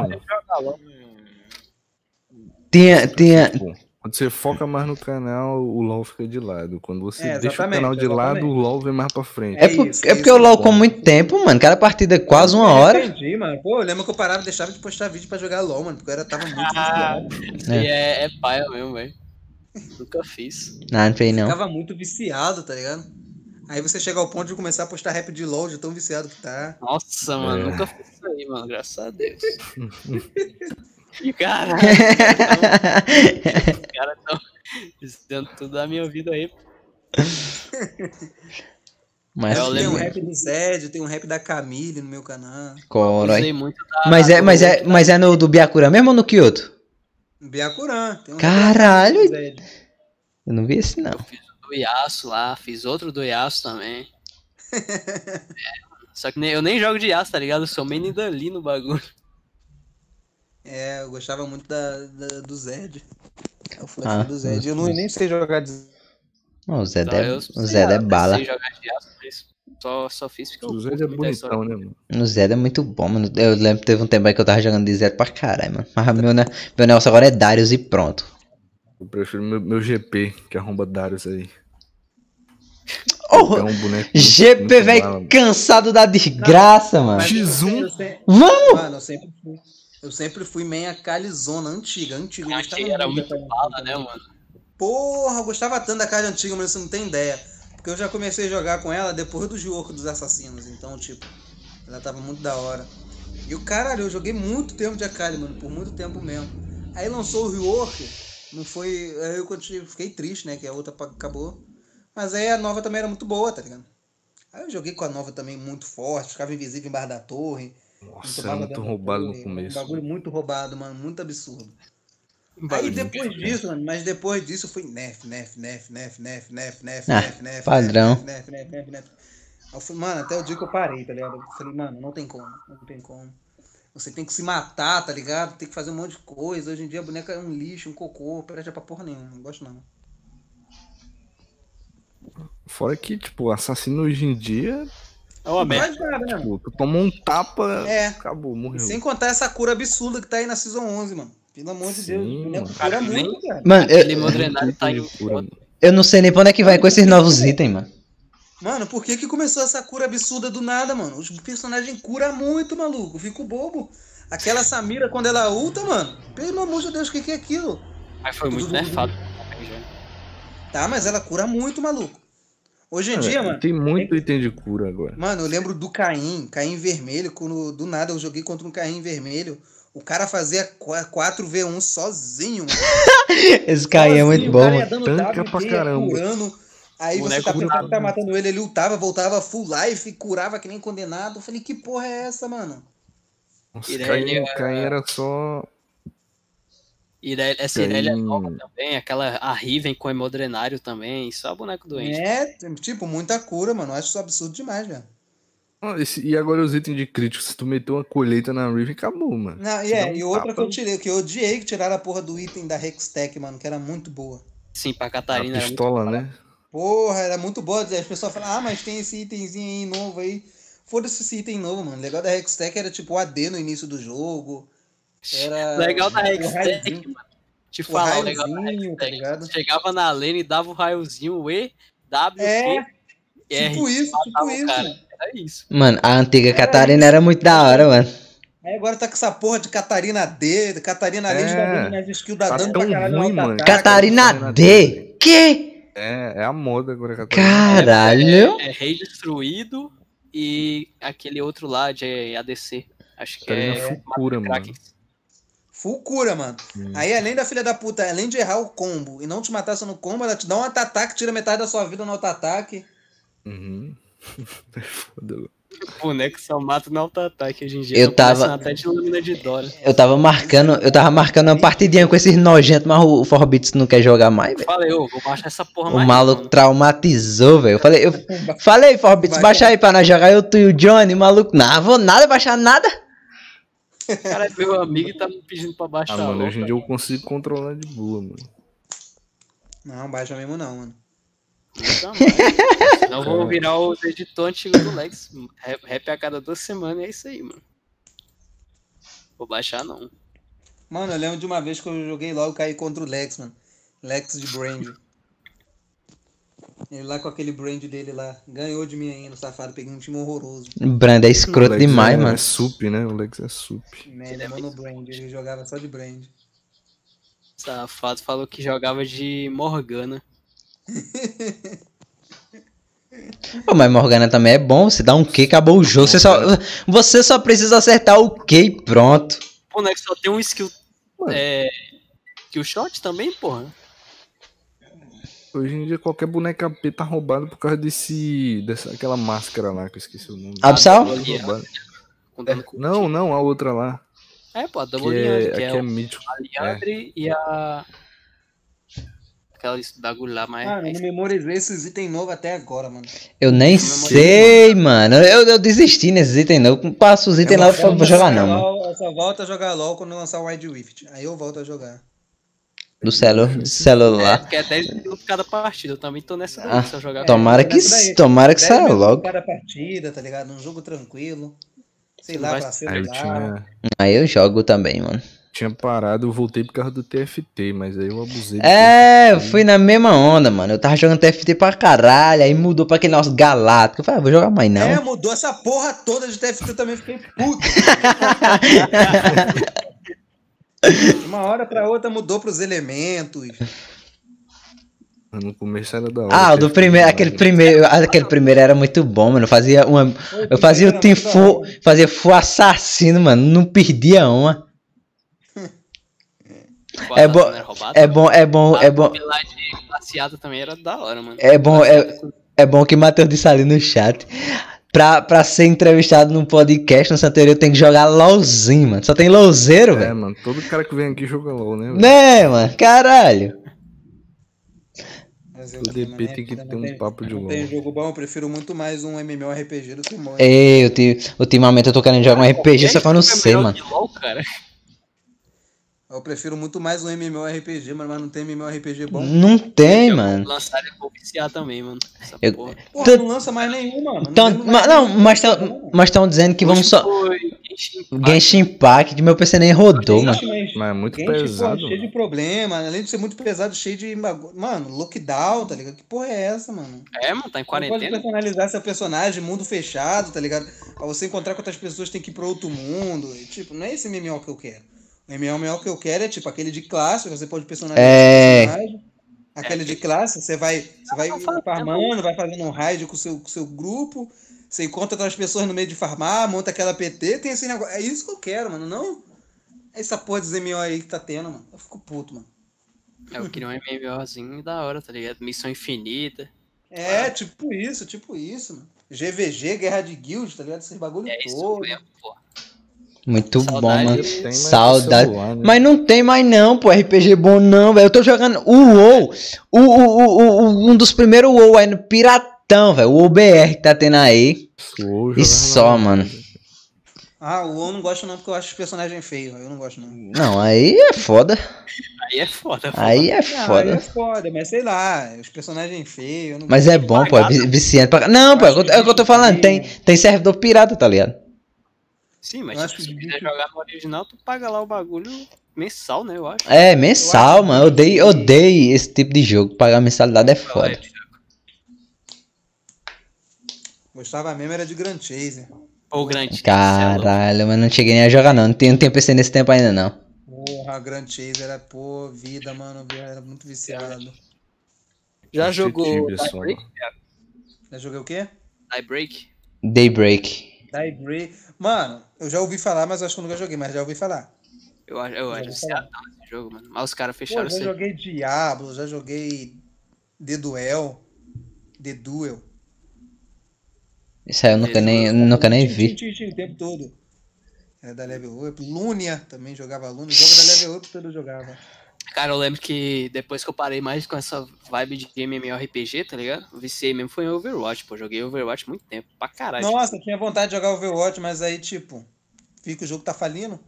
Tinha, tinha, Tipo, quando você foca mais no canal, o LoL fica de lado. Quando você É, deixa o canal de lado, exatamente. o LoL vem mais pra frente. É, É por- isso, é é porque isso o LoL é com muito tempo, mano. Cada partida é quase uma Eu hora. Entendi, mano. Pô, eu lembro que eu parava, deixava de postar vídeo pra jogar LOL, mano, porque eu era, tava muito Ah, viciado. aí é, é paia mesmo, velho. Nunca fiz. Não, não fez não. Ficava muito viciado, tá ligado? Aí você chega ao ponto de começar a postar rap de LOL, de tão viciado que tá. Nossa, mano, É. nunca fiz isso aí, mano, graças a Deus. E caralho, os caras tão dizendo tudo da minha vida aí. Mas, Eu tem lembro- um rap do Zed, tem um rap da Camille no meu canal. corói. Mas é, mas é, mas é no do Biakura mesmo ou no Kyoto? Biacuran. Tem um Caralho! Eu não vi esse não. Fiz o do Yasuo lá, fiz outro do Yasuo também. É, só que eu nem jogo de Yasuo, tá ligado? Eu sou main dali no bagulho. É, eu gostava muito da, da- do Zed. É o flash Ah, do Zed. Eu não, nem sei jogar de Ó, o Zé Então, é, eu o lá, é bala. sei jogar de Yasuo, mas só, só fiz porque eu O Zé curto é bonitão, né, mano? O Zé é muito bom, mano. Eu lembro que teve um tempo aí que eu tava jogando de Zé pra caralho, mano. Mas meu, meu negócio agora é Darius e pronto. Eu prefiro meu, meu GP, que arromba Darius aí. Oh, é um boneco. GP, velho, cansado da desgraça, mano. Mas eu X1. sempre- eu sempre- Vamos! Mano, eu sempre fui. Eu sempre fui meio a Calizona, antiga, antiga. Eu gostava era muito bala, né, mano? Porra, eu gostava tanto da carne antiga, mas você não tem ideia. Porque eu já comecei a jogar com ela depois do Jioco dos Assassinos. Então, tipo, ela tava muito da hora. E o caralho, eu joguei muito tempo de Akali, mano, por muito tempo mesmo. Aí lançou o Rework, não foi. Aí eu continuei, fiquei triste, né? Que a outra acabou. Mas aí a nova também era muito boa, tá ligado? Aí eu joguei com a nova também muito forte, ficava invisível embaixo da torre. Nossa, é muito roubado no começo. Um bagulho muito roubado, mano, muito absurdo. Aí depois disso, mano, mas depois disso foi nef, nef, nef, nef, nef, nef, nef, Ah, nef, nef, padrão. nef, nef, nef, nef, eu fui, mano, até o dia que eu parei, tá ligado? Eu falei, mano, não tem como, não tem como. Você tem que se matar, tá ligado? Tem que fazer um monte de coisa. Hoje em dia a boneca é um lixo, um cocô, presta pra porra nenhuma, não gosto não. Fora que, tipo, assassino hoje em dia, É uma merda. nada, né, tipo, tu toma um tapa, É. acabou, morreu. sem contar essa cura absurda que tá aí na Season 11, mano. Pelo amor de Sim, Deus, o boneco mano. cura muito, cara. Mano, Aquele eu, Modrenário tá em eu não sei nem pra onde é que vai com esses novos itens, mano. Mano, por que que começou essa cura absurda do nada, mano? Os personagens curam muito, maluco. Fico bobo. Aquela Samira, quando ela ulta, mano. Pelo amor de Deus, o que que é aquilo? Mas foi muito nerfado. Tá, mas ela cura muito, maluco. Hoje em dia, É, mano. Tem muito item de cura agora. Mano, eu lembro do Caim, Caim vermelho, quando do nada eu joguei contra um Caim vermelho. O cara fazia 4v1 sozinho, mano. Esse aí é muito Sozinho, bom, Tanca WD, pra ia caramba. curando. Aí você Boneco tá cura pensando que tá matando ele, ele ultava, voltava full life, curava que nem condenado. Eu falei, que porra é essa, mano? Nossa, Caim, Caim era só. Irelia, essa Irelia Caim- nova também, aquela a Riven com Hemodrenário também, só boneco doente. É, tipo, muita cura, mano. Eu acho isso absurdo demais, velho. Ah, esse- e agora os itens de crítico, se tu meteu uma colheita na Riven, acabou, mano. Não, e, é, um e outra tapa- que eu tirei, que eu odiei que tiraram a porra do item da Hextech, mano, que era muito boa. Sim, pra A Catarina era muito pistola, né? Porra, era muito boa. As pessoas falam, ah, mas tem esse itemzinho aí novo aí. Foda-se esse item novo, mano. O legal da Hextech era tipo o AD no início do jogo. Era. legal da Hextech, mano. Te O falar, o legal da tá Hextech. ligado? Chegava na lane e dava o raiozinho, o E, W, É, Q, R. Tipo isso, tipo isso. cara. mano. Era isso. Mano, a antiga Catarina era muito da hora, mano. Aí agora tá com essa porra de Catarina D, Catarina de É. nas skills, dá Tá dano pra caralho ruim, mano. auto-ataque. Catarina Catarina D. Que? É, é a moda agora, Catarina. Caralho. É Rei Destruído e aquele outro lá de ADC. Acho que Catarina é. Fucura, mano. Full cura, mano. Hum. Aí, além da filha da puta, além de errar o combo e não te matar só no combo, ela te dá um auto-ataque, tira metade da sua vida no auto-ataque. Uhum. Foda. O boneco só mata no auto-ataque hoje em dia. Eu tava- Até de lâmina de Dora. Eu tava marcando, eu tava marcando uma partidinha com esses nojentos, mas o Forbits não quer jogar mais, velho. Falei, ô, vou baixar essa porra O mais. maluco não. traumatizou, velho. Eu falei, eu falei, Forbits, baixa aí pra nós jogar eu, tu e o Johnny, o maluco. Não, vou nada baixar nada. O cara é meu amigo e tá me pedindo pra baixar. Ah, mano, hoje em dia eu consigo controlar de boa, mano. Não, baixa mesmo não, mano. Eu vou virar o editor antigo do Lex. Rap a cada duas semanas é isso aí, mano. Vou baixar não. Mano, eu lembro de uma vez que eu joguei logo e caí contra o Lex, mano. Lex de Brand. Ele lá com aquele brand dele lá. Ganhou de mim ainda, safado. Peguei um time horroroso. Brand é escroto Lex demais, é, mano. É sup, né? O Lex é sup. Né, Ele é é mono brand. Ele jogava só de brand. Safado falou que jogava de Morgana. Pô, mas Morgana também é bom, você dá um Q, acabou o jogo. Você só, você só precisa acertar o Q e pronto. O boneco só tem um skill. Mano. É. Skill shot também, porra. Hoje em dia qualquer boneca AP tá roubado por causa desse. dessa aquela máscara lá que eu esqueci o nome. Absal? Tá curto. Não, não, a outra lá. É, pô, a Que Double é, Liandre, que que é, é o- mítico. a Liandre e a. Aquela bagulho lá, mas. Mano, eu não memorizei esses itens novos até agora, mano. Eu nem Memória sei, mano. Eu, eu desisti nesses itens, não. Eu passo os itens lá, eu só vou jogar não, mano. Eu só volto a jogar LOL quando lançar o Wild Rift. Aí eu volto a jogar. Do celu É, celular. porque é 10 minutos cada partida. Eu também tô nessa Ah, se eu jogar Tomara que, daí. tomara que 10 saia logo. Cada partida, tá ligado? Um jogo tranquilo. Sei lá, vai pra ser- Aí eu celular. tinha, Aí eu jogo também, mano. tinha parado, eu voltei por causa do TFT, mas aí eu abusei É, eu fui na mesma onda, mano. Eu tava jogando TFT pra caralho, aí mudou pra aquele nosso galáctico. Eu falei, ah, vou jogar mais não. É, mudou essa porra toda de TFT eu também fiquei puto. De uma hora pra outra mudou pros elementos. No começo era da hora. Ah, o do primeiro, aquele primeiro, aquele primeiro era muito bom, mano. Eu fazia uma, eu fazia o hora. fazia full assassino, mano. Não perdia uma. quase é bom-. É bom, é bom, é bom, passeada também era da hora, mano. é bom, é, é bom que Matheus disse ali no chat. Pra, pra ser entrevistado num podcast no Santeiro, tem que jogar LOLzinho, mano. Só tem LOLzeiro, É, velho. mano, todo cara que vem aqui joga LOL, né? velho? Né, mano? Caralho. Mas eu O DP tem que ter um tem- papo de LOL. tem jogo bom, eu prefiro muito mais um MMORPG do que um MOBA. Ei, eu te- ultimamente eu tô querendo jogar um RPG, só que eu não sei, melhor mano. LOL, cara. Eu prefiro muito mais um MMORPG, mano, mas não tem MMORPG bom. Não tem, mano. Lançar ele vou viciar também, mano. Essa Eu- porra. Porra, Tu- não lança mais nenhum, mano. Então, ma- mais não, nenhum. mas tão- mas estão dizendo que vamos só. Foi Genshin Impact. Genshin Impact, meu PC nem rodou, mano. Mas- é muito Genshin, pesado. porra, cheio de problema, além de ser muito pesado, cheio de bagulho. Mano, lockdown, tá ligado? Que porra é essa, mano? É, mano, tá em Não pode quarentena. personalizar seu personagem, mundo fechado, tá ligado? Pra você encontrar com outras pessoas tem que ir pra outro mundo. E, tipo, não é esse MMO que eu quero. O MMO que eu quero é tipo aquele de classe, você pode personalizar É. personagem. Aquele de classe, você vai, você vai fala- farmando, vai fazendo um raid com o seu, com seu grupo. Você encontra outras pessoas no meio de farmar, monta aquela PT, tem esse negócio. É isso que eu quero, mano. Não essa porra dos MMO aí que tá tendo, mano. Eu fico puto, mano. Eu queria um MMOzinho da hora, tá ligado? Missão infinita. É, tipo isso, tipo isso, mano. GVG, Guerra de Guild, tá ligado? Esses bagulho É isso todo. mesmo, pô. Muito bom, Saudade. mano. Tem, Saudade. celular, né? Mas não tem mais não, pô, RPG bom não, velho. Eu tô jogando o WoW, o, o, o, o- um dos primeiros WoW aí no Piratão, velho. O OBR que tá tendo aí. E só, mano. Ah, o WoW não gosto não, porque eu acho os personagens feios. Eu não gosto não. Não, aí é foda. Aí é foda, pô. Aí é Ah, aí foda. é foda, mas sei lá, os personagens feios. eu não Mas é bom, pô, é vi- viciante pra... Não, pô, é o que eu- é o que eu tô falando. Tem, tem servidor pirata, tá ligado? Sim, mas Eu tipo, acho se que- quiser jogar no original, tu paga lá o bagulho mensal, né? Eu acho. É, mensal, Eu acho mano. Eu odeio, eu odeio esse tipo de jogo. Pagar mensalidade é foda. É, Gostava mesmo era de Grand Chaser. Ou grande. Caralho, mas não cheguei nem a jogar não. Não tenho, não tenho PC nesse tempo ainda não. Porra, Grand Chaser era, pô, vida, mano. Era muito viciado. Já jogou Daybreak? Já joguei o quê? Daybreak? Daybreak. Daybreak. Mano, eu já ouvi falar, mas acho que eu nunca joguei, mas já ouvi falar. Eu, acho- eu Já acho vou viciado nesse jogo, mano. Mas os caras Pô, fecharam o já servidor. joguei Diablo, já joguei The Duel. The Duel. Isso aí eu nunca nem, nunca nem vi. tinha, tinha, o tempo todo. Era da Level Up. Lunia também jogava Lunia. Jogo da Level Up todo eu jogava. Cara, eu lembro que depois que eu parei mais com essa vibe de MMORPG, tá ligado? O viciei mesmo foi em Overwatch, pô. Joguei Overwatch muito tempo, pra caralho. Nossa, eu tinha vontade de jogar Overwatch, mas aí, tipo, fica o jogo tá falindo.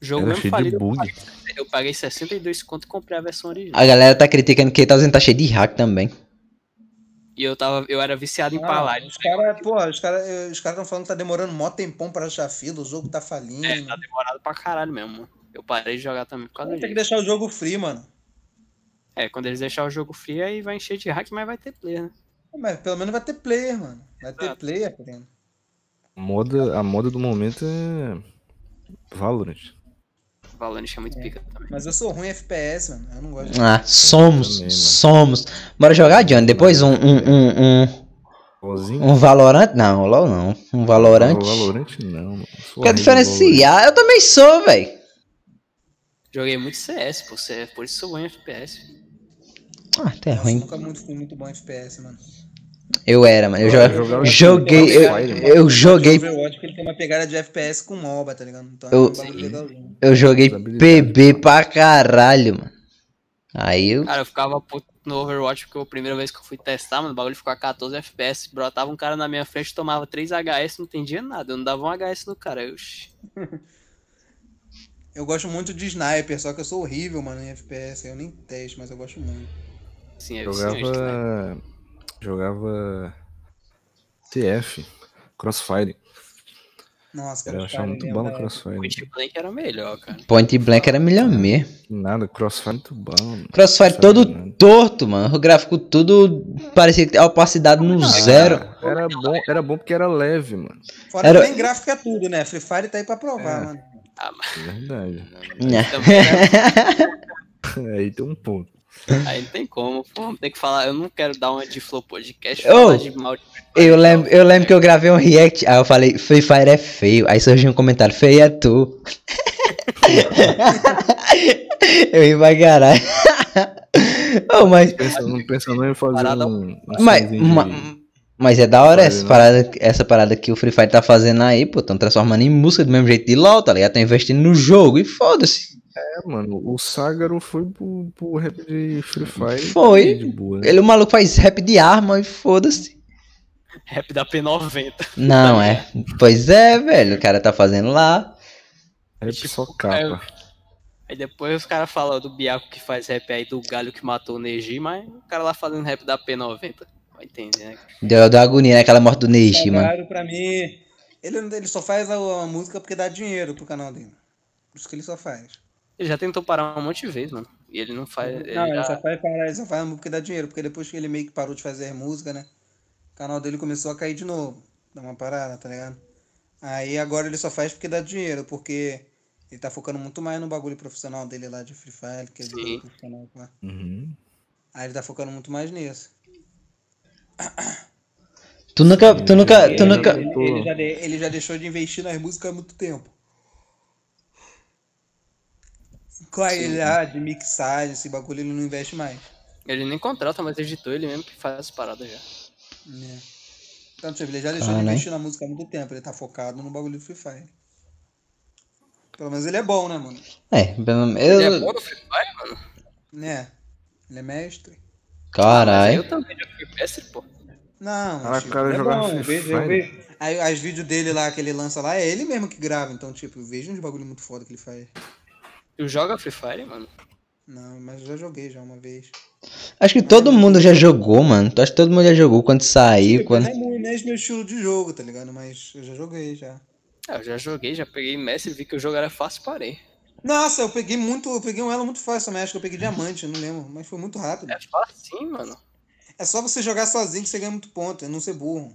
O jogo Era mesmo cheio de falido. Eu bug. paguei, eu paguei 62 conto e comprei a versão original. A galera tá criticando que tá tá cheio de hack também. E eu tava, eu era viciado em Ah, Paladin. os caras, pô, os caras os cara estão falando que tá demorando mó tempão pra achar fila, o jogo tá falindo. É, tá demorado pra caralho mesmo. mano. Eu parei de jogar também por causa Tem que disso. deixar o jogo free, mano. É, quando eles deixarem o jogo free, aí vai encher de hack, mas vai ter player, né? Mas pelo menos vai ter player, mano. Vai ter Exato. player, querendo. Moda, a moda do momento é. Valorant. Valorant é muito pica também. Mas eu sou ruim em FPS, mano. Eu não gosto de Ah, somos, Também, somos. Bora jogar, Johnny. Depois um, um, um, um, Sozinho. um Valorant. Não, LOL não. Um Valorant. Valorant não, mano. Quer diferenciar? Eu também sou, velho. Joguei muito CS, pô, CS, por isso sou bom em FPS. Ah, até Nossa, eu ruim. nunca muito, fui muito bom em FPS, mano. Eu era, mano. Eu Eu jo- jogava joguei. Eu, mano. eu joguei. Overwatch ele tem uma pegada de FPS com MOBA, tá ligado? Então Eu- é um. Eu joguei. PB pra caralho, mano. Aí eu. Cara, eu ficava puto no Overwatch porque a primeira vez que eu fui testar, mano, o bagulho ficou a 14 FPS. Brotava um cara na minha frente, tomava 3 HS, não entendia nada. Eu não dava um HS no cara. Eu. Eu gosto muito de sniper, só que eu sou horrível, mano, em FPS. Eu nem testo, mas eu gosto muito. Assim, é viciante, né? Jogava. Jogava. TF. Crossfire. Nossa, Cara, eu achava muito bom no Crossfire. Point Blank era melhor, cara. Point Blank era melhor mesmo. Nada, Crossfire é muito bom. mano. Crossfire Crossfire todo nada. torto, mano. O gráfico tudo parecia que tinha opacidade no zero. Era bom, era bom porque era leve, mano. Fora Era- que nem gráfico é tudo, né? Free Fire tá aí pra provar, É. mano. Ah, mas É verdade. também, Aí tem um ponto. aí não tem como, pô. Tem que falar. Eu não quero dar uma de Flow Podcast. Falar de mal de Eu lembro, eu lembro que eu gravei um react, aí eu falei, Free Fire é feio. Aí surgiu um comentário, feio é tu. eu ri pra caralho. oh, mas, Pensa, não pensa não em fazer Parada- um, um mas, mas é da hora essa né? parada, essa parada que o Free Fire tá fazendo aí, pô. Tão transformando em música do mesmo jeito de LOL, tá ligado? Tão investindo no jogo e foda-se. É, mano, o Ságaro foi pro, pro rap de Free Fire. Foi. De boa. né? Ele, o maluco faz rap de arma e foda-se. rap da P90. Não, é. Pois é, velho. O cara tá fazendo lá. Rap só capa. Aí depois os caras falam do Biaco que faz rap aí do galho que matou o Neji, mas o cara lá fazendo rap da P90. Vai entender, né? Deu, deu agonia naquela morte do Neishi, mano. Claro, pra mim. Ele, ele só faz a, a música porque dá dinheiro pro canal dele. Por isso que ele só faz. Ele já tentou parar um monte de vezes, mano. E ele não faz. Ele não, ele já- só faz parar, ele só faz a música porque dá dinheiro. Porque depois que ele meio que parou de fazer música, né? O canal dele começou a cair de novo. Dá uma parada, tá ligado? Aí agora ele só faz porque dá dinheiro, porque ele tá focando muito mais no bagulho profissional dele lá de Free Fire, que é Sim. profissional lá. Uhum. Aí ele tá focando muito mais nisso. Tu nunca, tu nunca, tu Ele- nunca. Ele, ele já de- ele já deixou de investir nas músicas há muito tempo. Qualidade, mixagem, esse bagulho ele não investe mais. Ele nem contrata mais editor, ele mesmo que faz as paradas já. né? Então, tipo, ele já deixou Ah, de né? investir na música há muito tempo. Ele tá focado no bagulho do Free Fire. Pelo menos ele é bom, né, mano? É, pelo Ele é bom no Free Fire, mano. Né? Ele é mestre. Caralho. Eu também já fui mestre, pô. Não, Ah, tipo, cara, é jogar bom. Free Eu vejo, eu vejo. Aí, as vídeos dele lá que ele lança lá, é ele mesmo que grava. Então, tipo, eu vejo uns bagulho muito foda que ele faz. Tu joga Free Fire, mano? Não, mas eu já joguei já uma vez. Acho que todo mundo já jogou, mano. Tu acha que todo mundo já jogou quando saiu, quando. Não é muito- não é meu estilo de jogo, tá ligado? Mas eu já joguei já. Ah, eu já joguei, já peguei mestre, vi que o jogo era fácil e parei. Nossa, eu peguei muito. Eu peguei um elo muito fácil também. Acho que eu peguei diamante, eu não lembro. Mas foi muito rápido. É fácil sim, mano. É só você jogar sozinho que você ganha muito ponto, é não ser burro.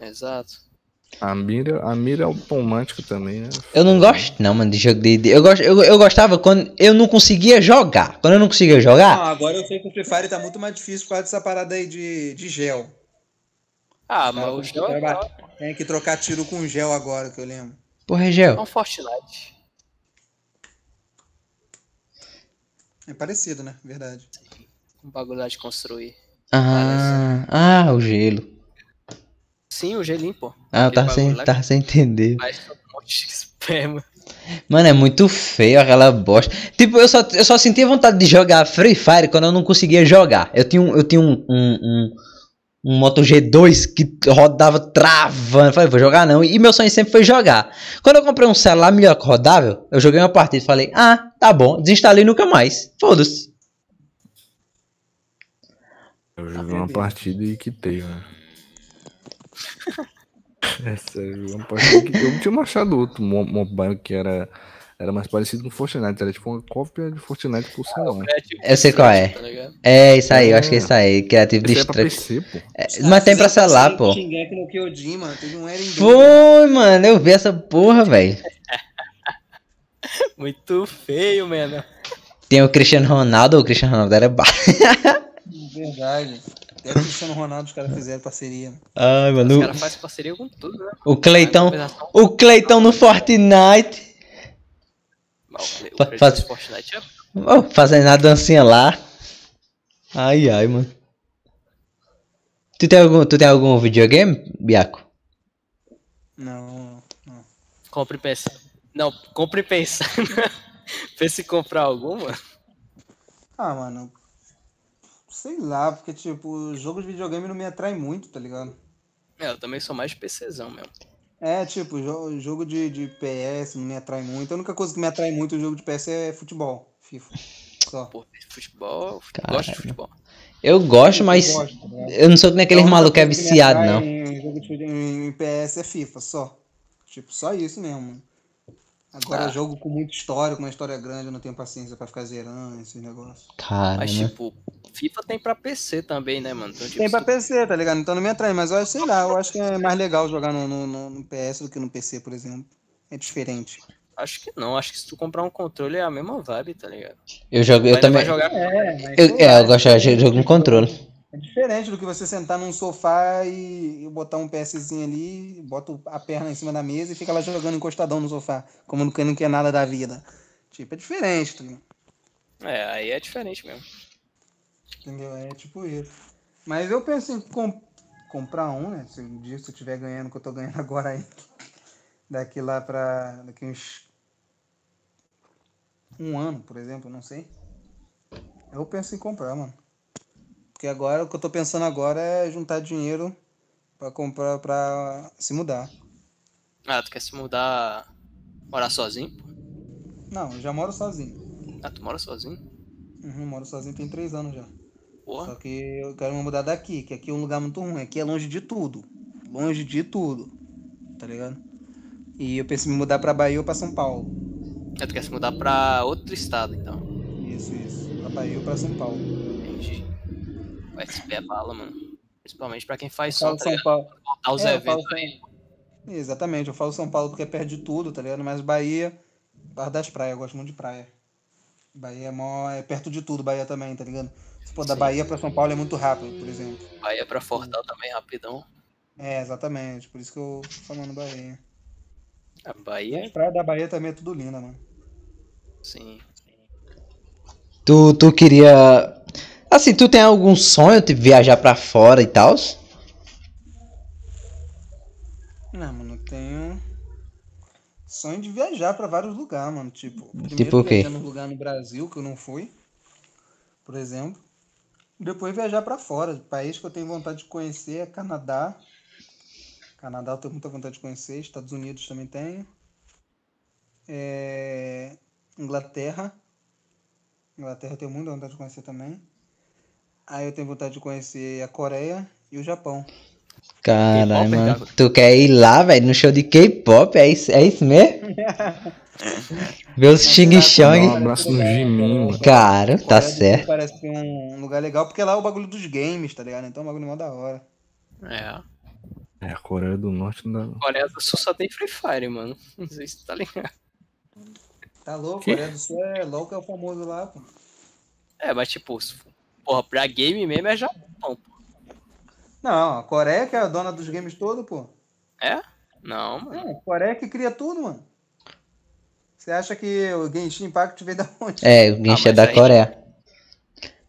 Exato. A mira, a mira automática também, né? Eu não gosto, não, mano, de jogo de. de- Eu, gosto, eu, eu gostava quando eu não conseguia jogar. Quando eu não conseguia jogar, Não, agora eu sei que o Free Fire tá muito mais difícil por causa dessa parada aí de, de gel. Ah, mas o tem que jogo é Tem que trocar tiro com gel agora, que eu lembro. porra, é gel. um Fortnite. É parecido, né? Verdade. Um bagulho lá de construir. Ah, ah, o gelo. Sim, o gelinho, pô. Ah, eu tava sem, tava sem entender. que faz um monte de esperma. Mano, é muito feio aquela bosta. Tipo, eu só, eu só sentia vontade de jogar Free Fire quando eu não conseguia jogar. Eu tinha um, eu tinha um, um, um, um Moto G2 que rodava travando. Falei, vou jogar não. E meu sonho sempre foi jogar. Quando eu comprei um celular melhor que rodável, eu joguei uma partida e falei, ah, tá bom, desinstalei nunca mais. Foda-se. Eu joguei uma partida e quitei, né? Sério, eu joguei uma partida e quitei. Eu tinha achado outro mo- mobile que era, era mais parecido com Fortnite, era tipo uma cópia de Fortnite por celular. Eu sei qual é. Tá? É isso aí, eu acho que é isso aí. Criativo Esse é Destruction. PC, pô. É, mas tem pra celular, pô. Teve um Foi, mano, eu vi essa porra, velho. Muito feio, mano. Tem o Cristiano Ronaldo, o Cristiano Ronaldo era ba... Verdade. Até o Cristiano Ronaldo os caras fizeram parceria. Ai, Os mano. caras fazem parceria com tudo, né? O Cleitão. O Cleitão no Fortnite. O faz- Fortnite é Oh, fazendo a dancinha lá. Ai, ai, mano. Tu tem algum, tu tem algum videogame, Biaco? Não, não. Compre e pensa. Não, compre e pensa. Pensa em comprar alguma? Ah, mano. Sei lá, porque, tipo, jogo de videogame não me atrai muito, tá ligado? É, eu também sou mais PCzão mesmo. É, tipo, jo- jogo de, de PS não me atrai muito. A única coisa que me atrai muito no jogo de PS é futebol, FIFA. Só. Pô, futebol, eu Caralho. gosto de futebol. Eu gosto, mas Eu gosto, ligado? eu não sou que nem aqueles A única malucos que é viciado, não. Em jogo de fute- em PS é FIFA, só. Tipo, só isso mesmo. Agora, Ah. jogo com muita história, com uma história grande, eu não tenho paciência pra ficar zerando esses negócios. Cara, Mas, né? tipo, FIFA tem pra PC também, né, mano? Então, tipo, Tem pra PC, tá ligado? Então não me atrai, mas eu acho, sei lá, eu acho que é mais legal jogar no, no, no- no PS do que no PC, por exemplo. É diferente. Acho que não. Acho que se tu comprar um controle é a mesma vibe, tá ligado? Eu jogo, eu também. Jogar... É, mas Eu, é, eu gosto de jogo no controle. É diferente do que você sentar num sofá e, e botar um PSzinho ali, bota a perna em cima da mesa e fica lá jogando encostadão no sofá, como não quer, não quer nada da vida. Tipo, é diferente, tá ligado? É, aí é diferente mesmo. entendeu? É tipo isso. Mas eu penso em com- comprar um, né? Se um dia se eu estiver ganhando o que eu tô ganhando agora aí, daqui lá pra. daqui uns. um ano, por exemplo, não sei. Eu penso em comprar, mano. Porque agora o que eu tô pensando agora é juntar dinheiro pra comprar pra se mudar. Ah, tu quer se mudar... Morar sozinho? Não, eu já moro sozinho. Ah, tu mora sozinho? Uhum, moro sozinho tem três anos já. Só Porra. que eu quero me mudar daqui, que aqui é um lugar muito ruim. Aqui é longe de tudo. Longe de tudo. Tá ligado? E eu penso em me mudar pra Bahia ou pra São Paulo. Ah, tu quer se mudar pra outro estado, então. Isso, isso. Pra Bahia ou pra São Paulo. Entendi. Vai se pé bala, mano. Principalmente pra quem faz falo tá São ligado? Paulo. Voltar os É, eventos falo aí. Exatamente, eu falo São Paulo porque é perto de tudo, tá ligado? Mas Bahia, perto das praias, eu gosto muito de praia. Bahia é, mó, é perto de tudo, Bahia também, tá ligado? Se for da Sim. Bahia pra São Paulo é muito rápido, por exemplo. Bahia pra Fortal também, rapidão. É, exatamente, por isso que eu tô falando Bahia. A Bahia, as praias da Bahia também é tudo linda, mano. sim. Tu, tu queria. Assim, tu tem algum sonho de viajar pra fora e tal? Não, mano, eu tenho sonho de viajar pra vários lugares, mano. Tipo, primeiro Tipo o quê? viajar num lugar no Brasil que eu não fui, por exemplo. Depois viajar pra fora. O país que eu tenho vontade de conhecer é Canadá. Canadá eu tenho muita vontade de conhecer. Estados Unidos também tenho. É, Inglaterra. Inglaterra eu tenho muita vontade de conhecer também. Aí eu tenho vontade de conhecer a Coreia e o Japão. Caralho, mano. Tu quer ir lá, velho, no show de K-pop? É isso, é isso mesmo? Ver os Xing Dá um abraço no Jimin, mano. Cara, tá Coreia certo. Parece ser um lugar legal, porque lá é o bagulho dos games, tá ligado? Então é um bagulho mó da hora. É. É, a Coreia do Norte não dá. Coreia do Sul só tem Free Fire, mano. Não sei se tu tá ligado. Tá louco? Que? Coreia do Sul é louco, é o famoso lá, pô. É, mas tipo, porra, pra game mesmo é Japão, pô. Não, a Coreia que é a dona dos games todo, pô. É? Não, mano. É, a Coreia que cria tudo, mano. Você acha que o Genshin Impact veio da onde? É, o Genshin é mas da aí- Coreia.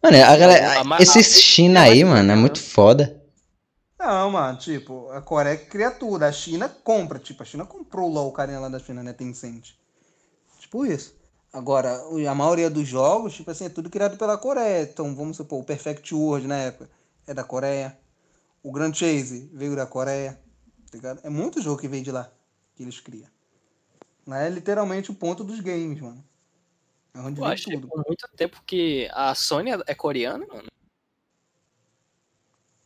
Mano, a galera, a a- China é aí, mano, é muito foda. Não, mano, tipo, a Coreia que cria tudo. A China compra, tipo, a China comprou lá o carinha lá da China, né? Tencent. Tipo isso. Agora, a maioria dos jogos, tipo assim, é tudo criado pela Coreia. Então, vamos supor, o Perfect World na época é da Coreia. O Grand Chase veio da Coreia. Tá? É muito jogo que veio de lá, que eles criam. Lá é literalmente o ponto dos games, mano. É onde Eu achei tudo. por muito tempo que a Sony é- é coreana, mano.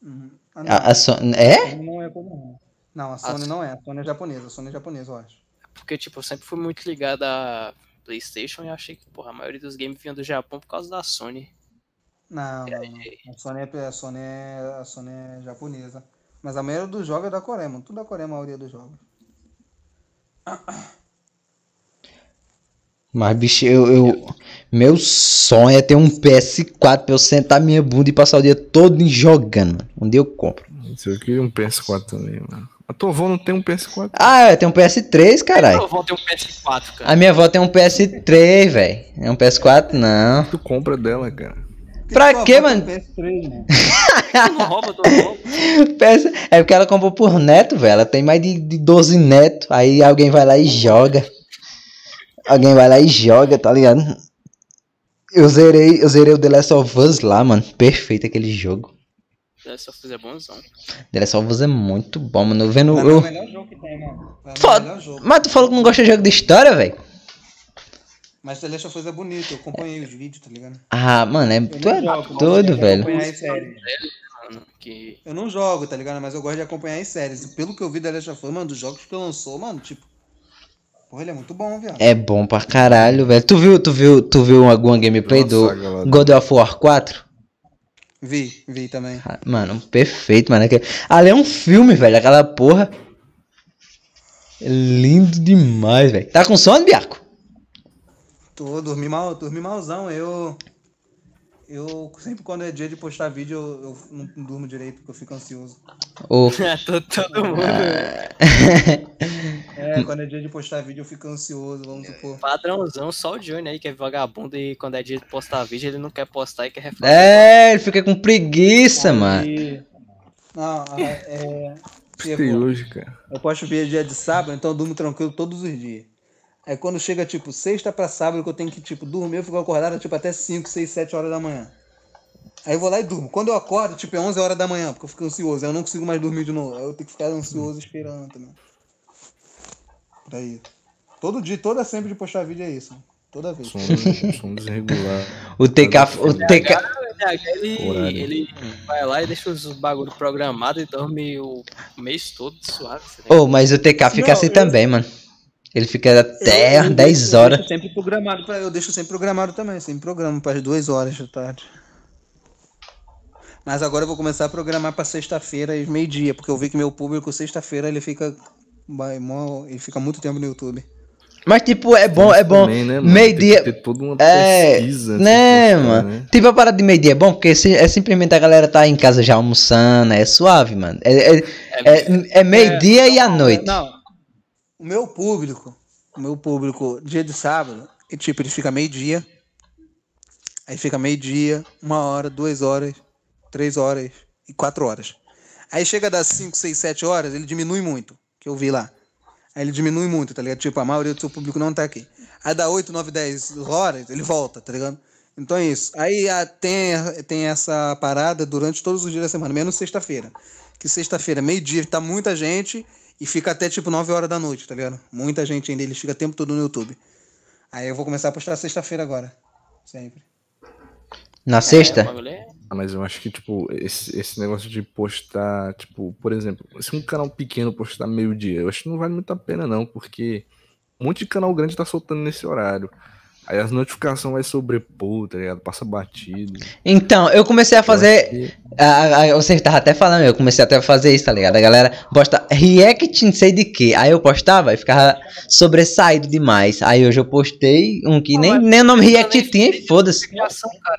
Uhum. Ah, não. A, a Son- É? A Sony não é coreana. Não, a Sony não é. A Sony é japonesa. A Sony é japonesa, eu acho. Porque, tipo, eu sempre fui muito ligado a PlayStation e achei que, porra, a maioria dos games vinha do Japão por causa da Sony. Não, não, não. A Sony é, a Sony é, a Sony é japonesa. Mas a maioria dos jogos é da Coreia, mano. Tudo da Coreia, a maioria dos jogos. Mas, bicho, eu, eu- Meu sonho é ter um PS4 pra eu sentar minha bunda e passar o dia todo jogando. mano. Um dia eu compro. Isso eu queria um PS4 também, mano. A tua avó não tem um PS4? Ah, eu tenho um PS3, caralho. Eu vou ter um PS4, cara. A minha avó tem um PS3, velho. É um PS4, não. Tu compra dela, cara. Pra quê, avó tem mano? PS3, mano? Tu não rouba, tu. É porque ela comprou por neto, velho. Ela tem mais de, de 12 netos. Aí alguém vai lá e joga. Alguém vai lá e joga, tá ligado? Eu zerei, eu zerei o The Last of Us lá, mano. Perfeito aquele jogo. Essa é bonzão. The Last of Us é muito bom, mano. Vendo Pra mim é eu... o melhor jogo que tem, mano. Mim é o Foda. melhor jogo. Mas tu falou que não gosta de jogo de história, velho? Mas The Last of Us é bonito, eu acompanhei os vídeos, tá ligado? Ah, mano, é... Eu tu é jogo, eu velho. que... Eu não jogo, tá ligado? Mas eu gosto de acompanhar em séries. E pelo que eu vi da Last of Us, mano, dos jogos que lançou, mano, tipo. Porra, ele é muito bom, viado. É bom pra caralho, velho. Tu viu, tu viu, tu viu alguma gameplay do Nossa, galera. God of War 4? Vi, vi também. Ah, Mano, perfeito, mano. Aquele- Ali é um filme, velho. Aquela porra. É lindo demais, velho. Tá com sono, Biaco? Tô, dormi mal, dormi malzão. Eu. Eu sempre quando é dia de postar vídeo, eu, eu não, durmo direito, porque eu fico ansioso. Ô, todo, todo mundo. É, quando é dia de postar vídeo, eu fico ansioso, vamos supor. Padrãozão, só o Johnny aí que é vagabundo e quando é dia de postar vídeo ele não quer postar e quer refazer. é, ele fica com preguiça, mano. E- Não, é. é tipo, hoje, cara. eu posto vídeo dia de sábado, então eu durmo tranquilo todos os dias. Aí quando chega, tipo, sexta pra sábado, que eu tenho que, tipo, dormir, eu fico acordado, tipo, até 5, 6, 7 horas da manhã. Aí eu vou lá e durmo. Quando eu acordo, tipo, é 11 horas da manhã, porque eu fico ansioso. Aí eu não consigo mais dormir de novo. Aí eu tenho que ficar ansioso esperando também. Por aí. Todo dia, toda sempre de postar vídeo é isso. Toda vez. Som, som desregular. O TK, o TK, Ele, ele vai lá e deixa os bagulho programado e dorme o mês todo suave. ligado? oh, mas o TK fica Não, assim eu- também, mano. Ele fica até Eu- eu 10 deixo- horas. Eu deixo sempre programado, pra, eu deixo sempre programado também, sempre programo para as 2 horas da tarde. Mas agora eu vou começar a programar para sexta-feira e meio-dia, porque eu vi que meu público sexta-feira ele fica ele fica muito tempo no YouTube. Mas, tipo, é bom, é bom. Também, né? Meio-dia. Toda uma É, pesquisa. né, mano? né? Tipo, a parada de meio-dia é bom, porque se- é simplesmente a galera tá em casa já almoçando, é suave, mano. É, é, é, é meio-dia e à noite. Não. O meu público, o meu público, dia de sábado, e, tipo, ele fica meio-dia. Aí fica meio-dia, uma hora, duas horas, três horas e quatro horas. Aí chega das 5, 6, 7 horas, ele diminui muito, que eu vi lá. Aí ele diminui muito, tá ligado? Tipo, a maioria do seu público não tá aqui. Aí dá 8, 9, 10 horas, ele volta, tá ligado? Então é isso. Aí ah, tem, tem essa parada durante todos os dias da semana, menos sexta-feira. Que sexta-feira, meio-dia, tá muita gente e fica até tipo 9 horas da noite, tá ligado? Muita gente ainda, ele fica o tempo todo no YouTube. Aí eu vou começar a postar sexta-feira agora. Sempre. Na É, sexta? bagulho é- Ah, mas eu acho que, tipo, esse, esse negócio de postar, tipo, por exemplo, se um canal pequeno postar meio-dia, eu acho que não vale muito a pena, não, porque um monte de canal grande tá soltando nesse horário. Aí as notificações vai sobrepor, tá ligado? Passa batido. Então, eu comecei a Eu fazer. A, a- você tava até falando, eu comecei até a fazer isso, tá ligado? A galera posta react não sei de que. Aí eu postava e ficava sobressaído demais. Aí hoje eu postei um que nem, nem o nome react tinha e foda-se. É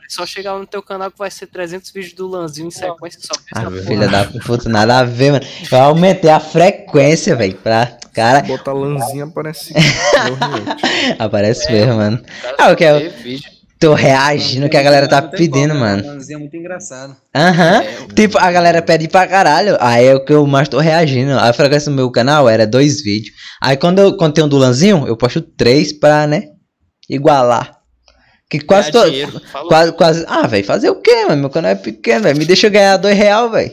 só chegar no teu canal que vai ser 300 vídeos do Lanzinho em sequência só Ah, filha da puta, nada a ver, mano. Eu aumentei a frequência, velho. Pra. Cara, Bota a lãzinha, aparece. aparece É, mesmo, mano. Ah, o que é? vídeo. Tô reagindo que a galera tá pedindo, mano. Manzinho é muito engraçado. Aham. É, Tipo, a galera pede pra caralho. Aí é o que eu mais tô reagindo. A frequência do meu canal era dois vídeos. Aí quando eu quando tem um do Lanzinho, eu posto três pra, né? Igualar. Que quase todo. Quase, quase. Ah, velho, fazer o quê, mano? Meu canal é pequeno, velho. Me deixa eu ganhar dois real, velho.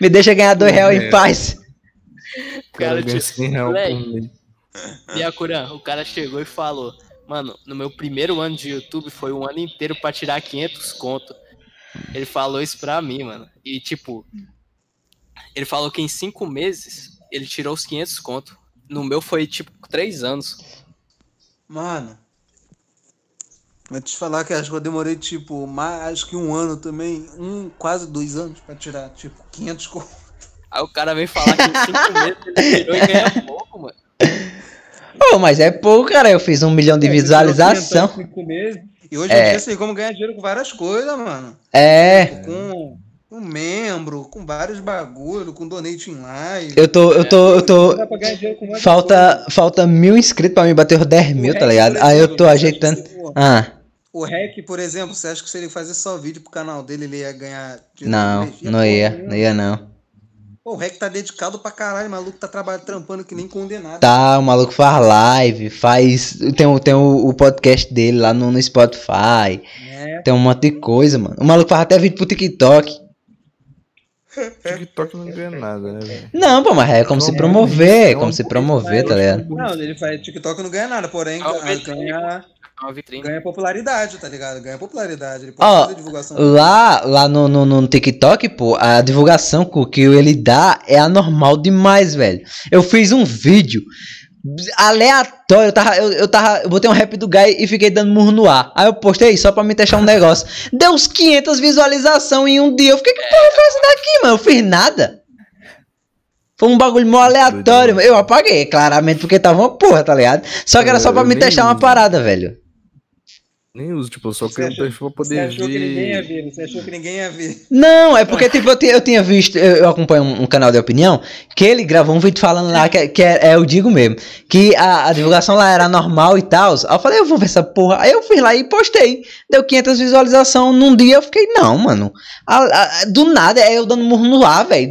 Me deixa eu ganhar dois real em paz. O cara Cara, ganha 100 reais por moleque. mês. Yakuran, o cara chegou e falou: Mano, no meu primeiro ano de YouTube foi um ano inteiro pra tirar 500 conto. Ele falou isso pra mim, mano. E tipo, ele falou que em cinco meses ele tirou os 500 conto. No meu foi tipo três anos. Mano. Vou te falar que acho que eu demorei, tipo, mais, acho que um ano também. Um, quase dois anos pra tirar, tipo, 500 co- Aí o cara vem falar que em cinco meses ele tirou e ganha pouco, mano. Pô, mas é pouco, cara. Eu fiz um milhão de visualização. E hoje É. em dia tem como ganhar dinheiro com várias coisas, mano. É. Com um membro, com vários bagulho, com donate em live. Eu tô, eu tô, eu tô. Falta, falta mil inscritos pra mim bater os 10 coisa. mil, O tá ligado? Aí eu tô ajeitando. Ah, O Rec, por exemplo, você acha que se ele fazer só vídeo pro canal dele, ele ia ganhar dinheiro? não, não ia, não ia não. Pô, o Rec tá dedicado pra caralho, o maluco tá trabalhando, trampando que nem condenado. Tá, o maluco faz live, faz. Tem, o- tem o, o podcast dele lá no, no Spotify. É. Tem um monte de coisa, mano. O maluco faz até vídeo pro TikTok. TikTok não ganha nada, né, velho? Não, pô, mas é como se promover, é não, como se promover, tá ligado? Não, ele faz TikTok não ganha nada, porém ganha. Ganha, popularidade, tá ligado? Ganha popularidade. Ele pode Ó, fazer divulgação. Lá, lá no, no, no TikTok, pô, a divulgação que ele dá é anormal demais, velho. Eu fiz um vídeo aleatório, eu tava, eu, eu tava, eu botei um rap do Guy e fiquei dando murro no ar. Aí eu postei só pra me testar um negócio. Deu uns 500 visualizações em um dia. Eu fiquei, que porra foi essa daqui, mano? Eu fiz nada. Foi um bagulho mó aleatório. Eu apaguei, claramente, porque tava uma porra, tá ligado? Só que era só pra me testar uma parada, velho. Nem uso, tipo, eu só Você criei um achou- perfil pra Você poder achou que ninguém ia ver. ver, você achou que ninguém ia ver. Não, é porque, tipo, eu tinha, eu tinha visto, eu, eu acompanho um, um canal de opinião, que ele gravou um vídeo falando lá, que, é- que é, é, eu digo mesmo, que a, a divulgação lá era normal e tal. Aí eu falei, eu vou ver essa porra. Aí eu fui lá e postei. Deu 500 visualizações num dia, eu fiquei, não, mano. A- a- do nada, é eu dando murro no ar, velho.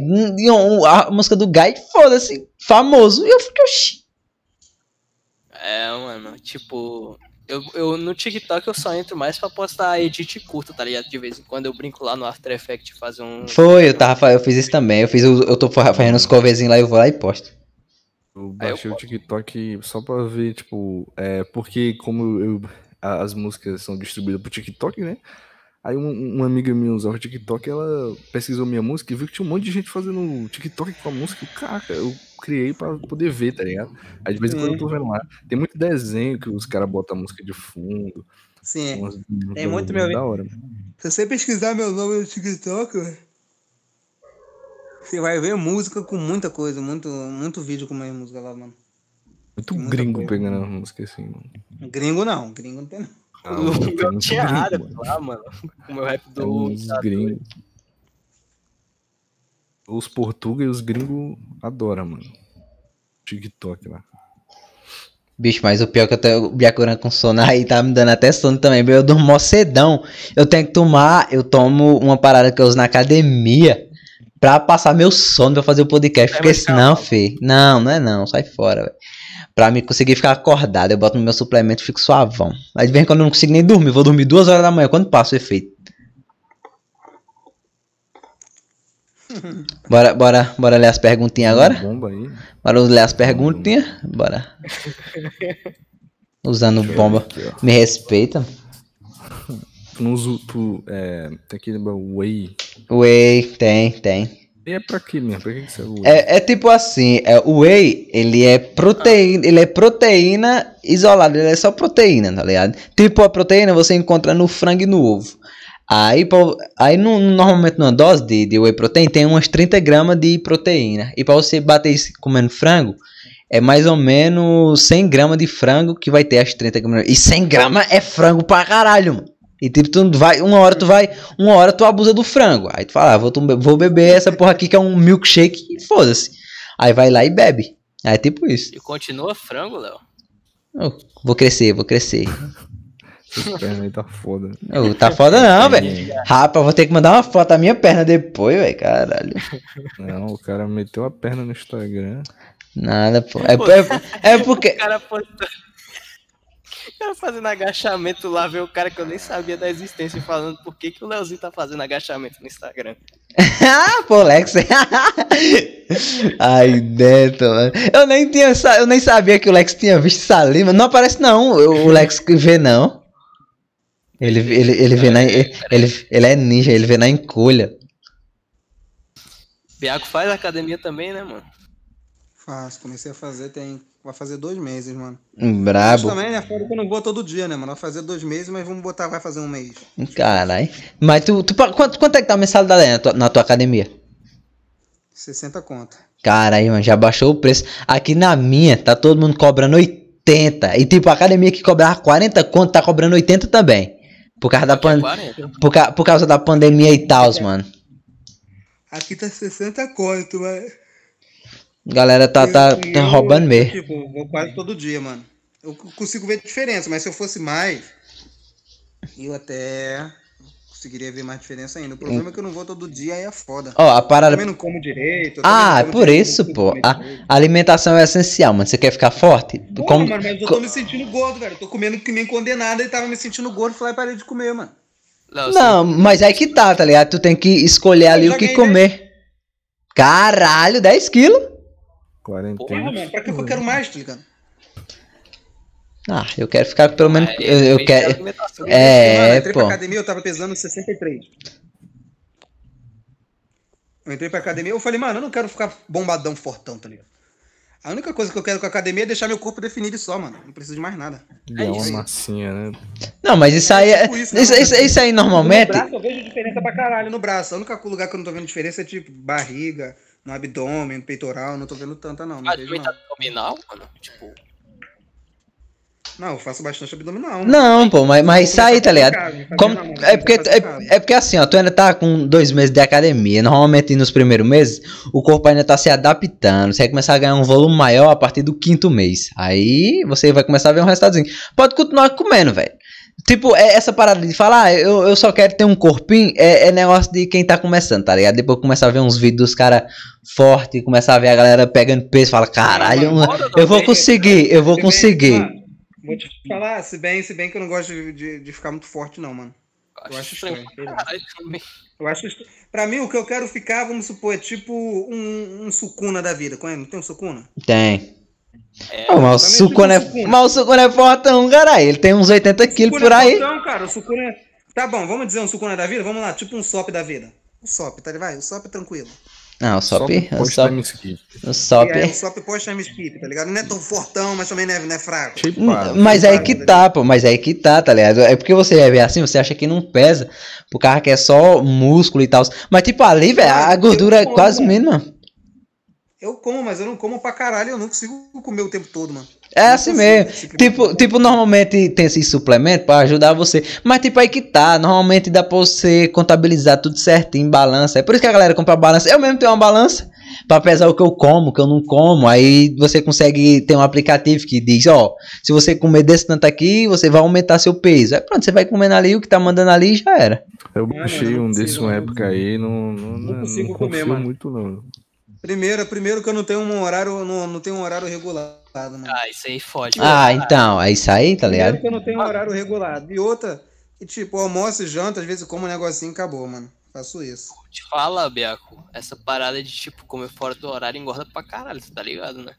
A música do Guy, foda-se, famoso. E eu fiquei, oxi. É, mano, tipo. Eu, eu no TikTok eu só entro mais pra postar edit curto, tá ligado? De vez em quando eu brinco lá no After Effects fazer um. Foi, eu, tava, eu fiz isso também. Eu, fiz, o- eu tô fa- fazendo uns coverzinhos lá e eu vou lá e posto. Eu Aí eu baixei o. TikTok só pra ver, tipo, é, porque como eu, as músicas são distribuídas pro TikTok, né? Aí um- uma amiga minha usava o TikTok, ela pesquisou minha música e viu que tinha um monte de gente fazendo TikTok com a música. E, Caraca, eu criei pra poder ver, tá ligado? Aí de vez em quando eu tô vendo lá. Tem muito desenho que os caras botam música de fundo. Sim. umas- Tem umas muito coisas meu- da hora. Se você pesquisar meu nome no TikTok, você vai ver música com muita coisa, muito, muito vídeo com minha música lá, mano. Muito gringo coisa. pegando a música assim, mano. Gringo não, gringo não tem não. Ah, o meu muito tinha gringo, mano. lá, mano. O meu rap É do. gringos. Os portugueses e os gringos adoram, mano. TikTok lá. Bicho, mas o pior é que eu tô Biacurã com sono aí tá me dando até sono também. Eu durmo mó cedão. Eu tenho que tomar, eu tomo uma parada que eu uso na academia pra passar meu sono pra fazer o podcast. É Porque senão, fi. Não, não é não, sai fora, velho. Pra mim conseguir ficar acordado, eu boto no meu suplemento e fico suavão. Aí de vez em quando eu não consigo nem dormir, vou dormir duas horas da manhã, quando passa o efeito. Bora, bora, bora ler as perguntinhas agora? Bomba aí. Bora ler as perguntinhas? Bora. Usando bomba. Aqui. Me respeita. Tu não usa. Tu, é, tem aquele whey. Whey, tem, tem. E é pra quê mesmo? Pra que? É, é tipo assim, é, o whey, ele é proteína, ele é proteína isolada, ele é só proteína, tá ligado? Tipo a proteína você encontra no frango e no ovo. Aí, aí no, normalmente numa dose de, de whey protein tem umas 30 gramas de proteína. E pra você bater isso comendo frango, é mais ou menos 100 gramas de frango que vai ter as 30 gramas. E 100 gramas é frango pra caralho, mano. E tipo, tu vai, uma hora tu vai, uma hora tu abusa do frango. Aí tu fala, ah, vou, vou beber essa porra aqui que é um milkshake e foda-se. Aí vai lá e bebe. Aí tipo isso. E continua frango, Léo? Vou crescer, vou crescer. Pernas aí tá foda. Ô, tá foda não, velho. Rapaz, vou ter que mandar uma foto da minha perna depois, velho. Caralho. Não, o cara meteu a perna no Instagram. Nada, pô. É, é, é porque. O cara. O cara fazendo agachamento lá, ver o cara que eu nem sabia da existência falando por que, que o Leozinho tá fazendo agachamento no Instagram. ah, pô, Lex. Ai, Neto, mano. Eu nem, tinha, eu nem sabia que o Lex tinha visto essa não aparece não. O o Lex que vê, não. Ele, ele, ele vê na. Ele, ele, é ninja, ele vê na encolha. Biaco faz academia também, né, mano? Faço, comecei a fazer, tem. Vai fazer dois meses, mano. Um Mas Brabo. também, né? Fora que eu não vou todo dia, né, mano? Vai fazer dois meses, mas vamos botar, vai fazer um mês. Caralho. Mas tu, tu. Quanto, quanto é que tá a mensalidade aí na tua, na tua academia? 60 conta. Caralho, mano, já baixou o preço. Aqui na minha, tá todo mundo cobrando 80 80. E tipo, a academia que cobrava 40 conto tá cobrando 80 também. Por causa da, pan... 40. por, ca- por causa da pandemia e tal, mano. Aqui tá 60 conto, mas. Galera tá, tá, tá roubando mesmo. Tipo, vou quase todo dia, mano. Eu consigo ver diferença, mas se eu fosse mais, eu até conseguiria ver mais diferença ainda. O problema é que eu não vou todo dia aí é foda. Ó, a Eu parada. também não como direito. eu Ah, é não como por direito, isso, não pô. A a alimentação é essencial, mano. Você quer ficar forte? Porra, come- mano, mas eu tô me sentindo gordo, velho. Eu tô comendo que nem condenado e tava me sentindo gordo. Falei, parei de comer, mano. Léo, Não, mas aí que tá, tá ligado? Tu tem que escolher ali Eu o já que comer. Caralho, 10 quilos? Quarentena. Porra, mano, pra que eu quero mais, tá ligado? Ah, eu quero ficar pelo menos. É, Eu, eu quero. É, mano, eu entrei pô. pra academia, eu tava pesando 63. Eu entrei pra academia, eu falei, mano, eu não quero ficar bombadão, fortão, tá ligado? A única coisa que eu quero com a academia é deixar meu corpo definido só, mano. Não preciso de mais nada. É uma isso. massinha, né? Não, mas isso aí é. tipo isso, Isso, né? isso, isso aí normalmente. No braço eu vejo diferença pra caralho no braço. O único lugar que eu não tô vendo diferença é tipo barriga, no abdômen, no peitoral. Não tô vendo tanta, não. Não Ah, vejo, também não. tá abdominal, mano? Tipo, Não, eu faço bastante abdominal. Não, pô, mas, mas isso aí, tá ligado? Como... É, porque, é, é porque assim, ó, tu ainda tá com dois meses de academia. Normalmente nos primeiros meses, o corpo ainda tá se adaptando. Você vai começar a ganhar um volume maior a partir do quinto mês. Aí você vai começar a ver um resultadozinho. Pode continuar comendo, velho. Tipo, é essa parada de falar, ah, eu, eu só quero ter um corpinho, é, é negócio de quem tá começando, tá ligado? Depois começar a ver uns vídeos dos caras fortes, começar a ver a galera pegando peso, fala, caralho, mano, eu vou conseguir, eu vou conseguir. Vou te falar, se bem, se bem que eu não gosto de, de, de ficar muito forte, não, mano. Eu acho estranho. também. Eu acho est- Pra mim, o que eu quero ficar, vamos supor, é tipo um, um sucuna da vida. Não tem um sucuna? Tem. É, Ah, mas o também Sucuna é, tipo Sucuna. mas o Sucuna é fortão, caralho. Ele tem uns 80 quilos por é aí. fortão, cara. O sucuna é... Tá bom, vamos dizer um sucuna da vida? Vamos lá, tipo um sop da vida. O sop, tá? Vai, o sop é tranquilo. Não, o Sop, o Sop, o Sop. Aí, o sop skip, tá ligado? Não é tão fortão, mas também não é, não é fraco. Shapeado. Mas aí que tá, pô, mas aí que tá, tá ligado? É porque você vai ver assim, você acha que não pesa, por causa que é só músculo e tal. Mas tipo, ali, velho, a gordura é quase mano. mínima. Eu como, mas eu não como pra caralho, eu não consigo comer o tempo todo, mano. É Não assim mesmo. Tipo, tipo, normalmente tem esses suplementos pra ajudar você. Mas tipo, aí que tá. Normalmente dá pra você contabilizar tudo certinho, balança. É por isso que a galera compra balança. Eu mesmo tenho uma balança pra pesar o que eu como, o que eu não como. Aí você consegue ter um aplicativo que diz, ó, se você comer desse tanto aqui, você vai aumentar seu peso. Aí pronto, você vai comendo ali, o que tá mandando ali e já era. Eu baixei não um desse uma época aí, não, não, Não não, consigo não comer, mano. muito não. Primeiro, primeiro que eu não tenho um horário, não, não tenho um horário regulado, mano. Ah, isso aí fode. Ah, então, é isso aí, tá Primeiro ligado? que eu não tenho um horário regulado. E outra, que tipo, almoço e janta, às vezes eu como um negocinho e acabou, mano. Faço isso. Te fala, Biaco, essa parada de, tipo, comer fora do horário engorda pra caralho, você tá ligado, né?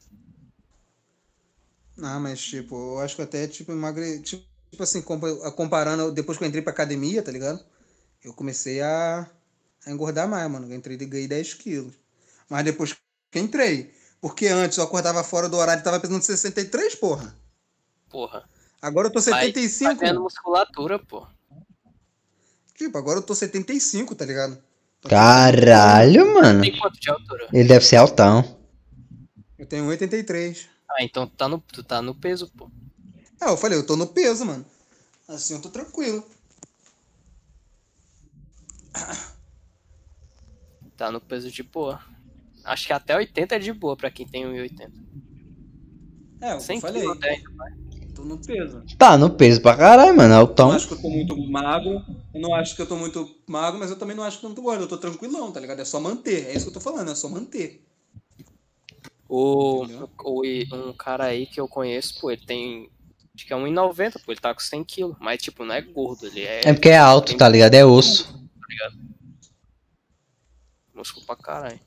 Não, mas tipo, eu acho que até tipo emagre, tipo, tipo assim, compa- comparando depois que eu entrei pra academia, tá ligado? Eu comecei a, a engordar mais, mano. Eu entrei e ganhei 10 quilos. Mas depois que entrei, porque antes eu acordava fora do horário e tava pesando 63, porra. Porra. Agora eu tô Vai- 75. Tá ganhando musculatura, pô. Tipo, agora eu tô 75, tá ligado? Então, Caralho, mano. Tem quanto de altura? Ele deve ser altão. Eu tenho 83. Ah, então tu tá no, tu tá no peso, pô. Ah, eu falei, eu tô no peso, mano. Assim eu tô tranquilo. Tá no peso de boa. Acho que até 80 é de boa pra quem tem 1,80. É, eu 100 falei, até tô no peso. Tá no peso pra caralho, mano. Eu Altão. não acho que eu tô muito magro. Eu não acho que eu tô muito magro, mas eu também não acho que eu tô gordo. Eu tô tranquilão, tá ligado? É só manter. É isso que eu tô falando, é só manter. O, o, um cara aí que eu conheço, pô, ele tem. Acho que é 1,90, pô, ele tá com 100 quilos. Mas, tipo, não é gordo, ele é É porque é alto, tá ligado? É osso. músculo pra caralho.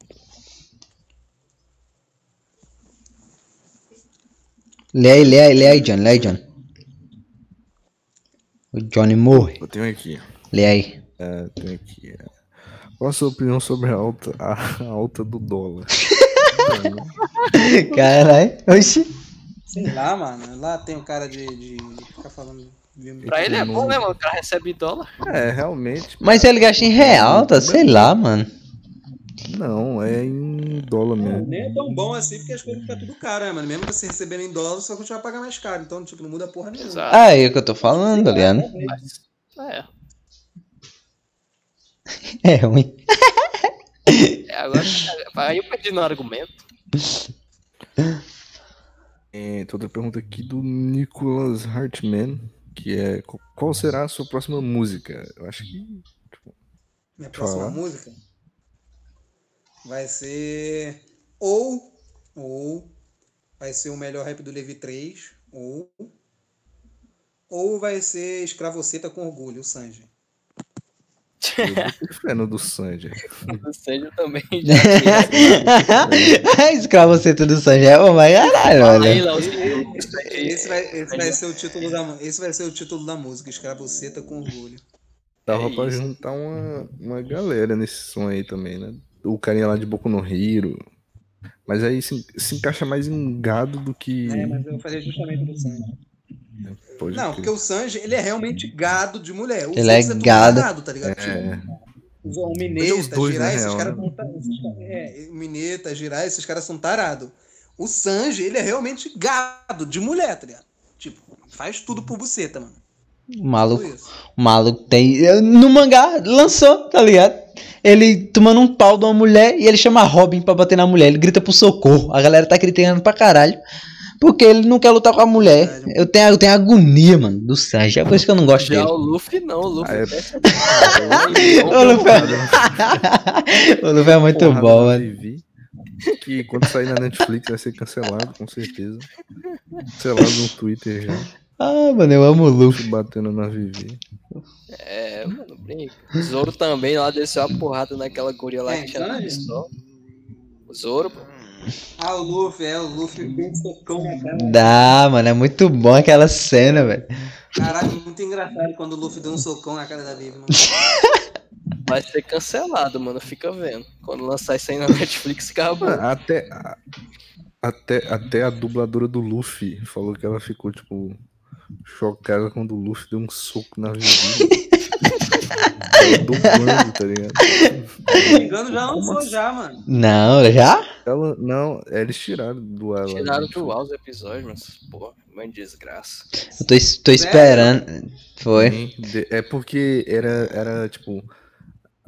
Lê aí, lê aí, lê aí, Johnny, lê aí, Johnny. O Johnny morre. Eu tenho aqui. Lê aí. É, tenho aqui. é. Qual a sua opinião sobre a alta, a alta do dólar? Caralho. Oxi. Sei lá, mano. Lá tem o cara de, de ficar falando. de- Pra ele é bom, né, mano? O cara recebe dólar. é, realmente. Mas ele gasta em real, tá? Sei lá, mano. Não, é em dólar Não, mesmo. nem é tão bom assim, porque as coisas ficam tudo caro, né, mano? Mesmo você recebendo em dólar, você vai continuar a pagar mais caro. Então, tipo, não muda porra nenhuma. Exato. Ah, é o que eu tô falando, tá ligado? Mas, é. É ruim. É, Agora, aí eu perdi no argumento. É, tem outra pergunta aqui do Nicholas Hartman, que é qu- qual será a sua próxima música? Eu acho que Minha próxima Fala. música vai ser ou ou vai ser o melhor rap do Levi 3 ou ou vai ser Escravoceta com orgulho, o Sanji. eu vou ter fé no do Sanji. O Sérgio também já Escravo você tudo Sanji é bom, mas caralho, Aí, olha. Esse vai, esse vai ser o título da esse vai ser o título da música, Escravoceta com orgulho. Dava É pra juntar uma, uma galera nesse som aí também, né? O carinha lá de Boku no Hero. Mas aí se, se encaixa mais em gado do que. É, mas eu falei justamente do Sanji. Pode Não, crer. porque o Sanji, ele é realmente gado de mulher. Os Ele é outros tudo gado. tá ligado? É, Tipo, o é Mineta, os dois, Jirai, na esses caras né? são ta- esses caras- é, o Mineta, Jirai, esses caras são tarados. O Sanji, ele é realmente gado de mulher, tá ligado? Tipo, faz tudo por buceta, mano. O maluco, o maluco tem. No mangá, lançou, tá ligado? Ele tomando um pau de uma mulher e ele chama Robin pra bater na mulher. Ele grita pro socorro. A galera tá criticando pra caralho. Porque ele não quer lutar com a mulher. Eu tenho, eu tenho agonia, mano, do Sanji. É por isso que eu não gosto Já dele. o Luffy não, o Luffy Ah, é- O Luffy é, o Luffy é muito porrada bom, no mano. Que quando sair na Netflix vai ser cancelado, com certeza. Cancelado no Twitter já. Ah, mano, eu amo o Luffy. Batendo na Vivi. É, mano, brinca. O Zoro também lá desceu uma porrada naquela guria lá É, que tinha Sanji? pistola. O Zoro, pô. Ah, o Luffy, é, o Luffy bem socão na cara. Dá, mano, é muito bom aquela cena, velho. Caralho, muito engraçado quando o Luffy deu um socão na cara da Vivi, mano. Vai ser cancelado, mano. Fica vendo. Quando lançar isso aí na Netflix. Mano, até, a- até, até a dubladora do Luffy falou que ela ficou, tipo, chocada quando o Luffy deu um soco na Vivi. Ela dublando, tá ligado? Se não me engano, já lançou já, mano. Não, já? Ela, não, é, eles tiraram do ar. Tiraram do ar os episódios, mas, pô, mãe desgraça. Eu tô, tô esperando. Foi. É porque era, era tipo,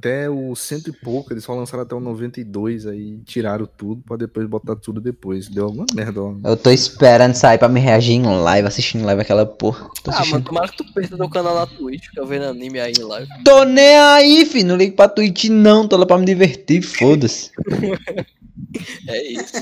até o cento e pouco, eles só lançaram até o 92, aí tiraram tudo pra depois botar tudo depois. Deu alguma merda lá. Eu tô esperando sair pra me reagir em live, assistindo live aquela porra. Tô Ah, assistindo. mano, tomara que tu perca teu canal na Twitch, fica vendo anime aí em live. Tô nem aí, fi. Não ligo pra Twitch, não. Tô lá pra me divertir, foda-se. É isso.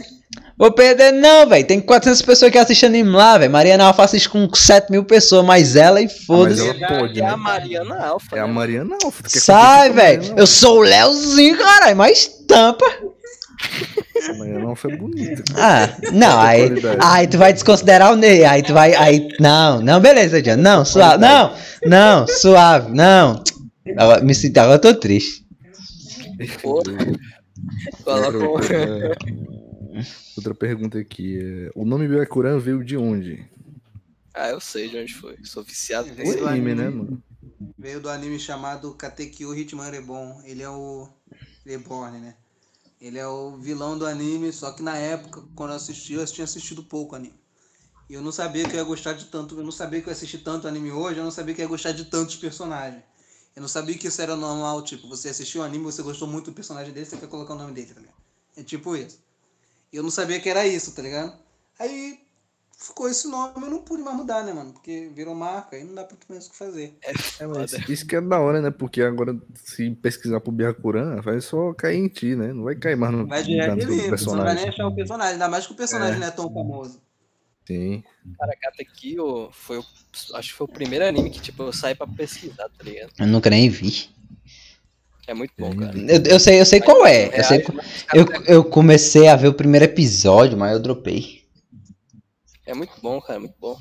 Vou perder, não, velho. Tem 400 pessoas que assistem anime lá, velho. Mariana Alfa assiste com 7 mil pessoas, mais ela e foda-se. ela pode, é né? a Mariana Alfa. É a né, Mariana Alfa. Sai, velho. Eu sou o Leozinho, caralho. Mas tampa. Alfa? A Mariana Alfa é bonita. Ah, não, aí. qualidade. Aí tu vai desconsiderar o Ney. Aí tu vai. Aí. Não, não, beleza, John. Não, suave. Não, não, suave. Não. Agora, me sinto, agora eu tô triste. Coloca um- Outra, pergunta aqui. é, o nome Byakuran veio de onde? Ah, eu sei de onde foi. Sou viciado Esse nesse O anime, né, mano? Veio do anime chamado Katekyo Hitman Reborn. Ele é o. Reborn, né? Ele é o vilão do anime, só que na época, quando eu assisti, eu tinha assistido pouco anime. E eu não sabia que eu ia gostar de tanto. Eu não sabia que eu ia assistir tanto anime hoje, eu não sabia que eu ia gostar de tantos personagens. Eu não sabia que isso era normal, tipo, você assistiu o anime, você gostou muito do personagem dele, você quer colocar o nome dele, tá ligado? É tipo isso. E eu não sabia que era isso, tá ligado? Aí ficou esse nome, eu não pude mais mudar, né, mano? Porque virou marca, aí não dá pra tu mais o que fazer. É, mas isso que é da hora, né? Porque agora, se pesquisar pro Byakuran, vai só cair em ti, né? Não vai cair mais no, Vai no direto do ali, você não vai nem personagem. achar o personagem, ainda mais que o personagem não é tão famoso. Sim. Cara, Katekyo foi o. Acho que foi o primeiro anime que, tipo, eu saí pra pesquisar, tá ligado? Eu nunca nem vi. É muito bom, cara. Eu, eu sei, eu sei qual é. Eu, sei, os caras eu, eu comecei a ver o primeiro episódio, mas eu dropei. É muito bom, cara, muito bom.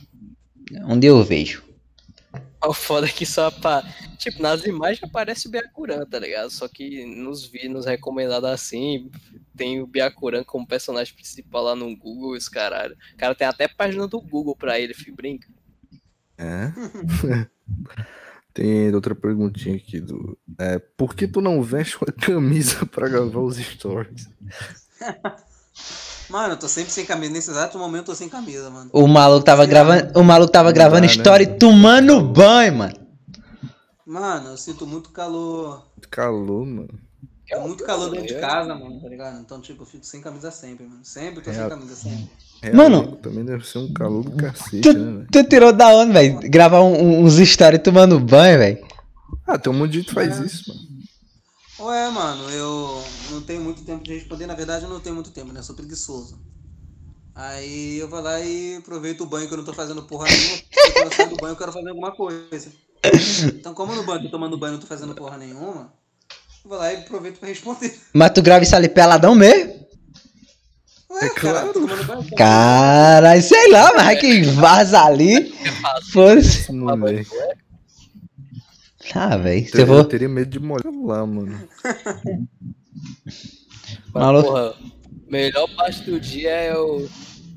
Dia eu vejo. O foda é que só pra. Tipo, nas imagens aparece o Byakuran, tá ligado? Só que nos vídeos recomendados assim, tem o Byakuran como personagem principal lá no Google, esse caralho. O cara tem até página do Google pra ele, filho, brinca. É. Tem outra perguntinha aqui do. É, por que tu não veste uma camisa pra gravar os stories? Mano, eu tô sempre sem camisa. Nesse exato momento eu tô sem camisa, mano. O maluco tava gravando, o maluco tava Não gravando dá, né? story tomando banho, mano. Mano, eu sinto muito calor. Calor, mano. É muito calor dentro de casa, mano, tá ligado? Então, tipo, eu fico sem camisa sempre, mano. Sempre tô sem É. camisa, sempre. Mano. Realengo também deve ser um calor do cacete, Tu, né, velho? tu tirou da onde, velho? Gravar um- uns stories tomando banho, velho. Ah, tem um monte de gente que faz É. isso, mano. Ué, mano, eu não tenho muito tempo de responder. Na verdade, eu não tenho muito tempo, né? Eu sou preguiçoso. Aí eu vou lá e aproveito o banho que eu não tô fazendo porra nenhuma. Porque quando eu saio do banho, eu quero fazer alguma coisa. Então, como no banho eu tô tomando banho e não tô fazendo porra nenhuma, eu vou lá e aproveito pra responder. Mas tu grava isso ali peladão mesmo? Ué, É cara, claro. Caralho, sei lá, mas é que vaza ali. Moleque. Ah, velho. Eu, teria medo de molhar lá, mano. Mas, porra, melhor parte do dia é eu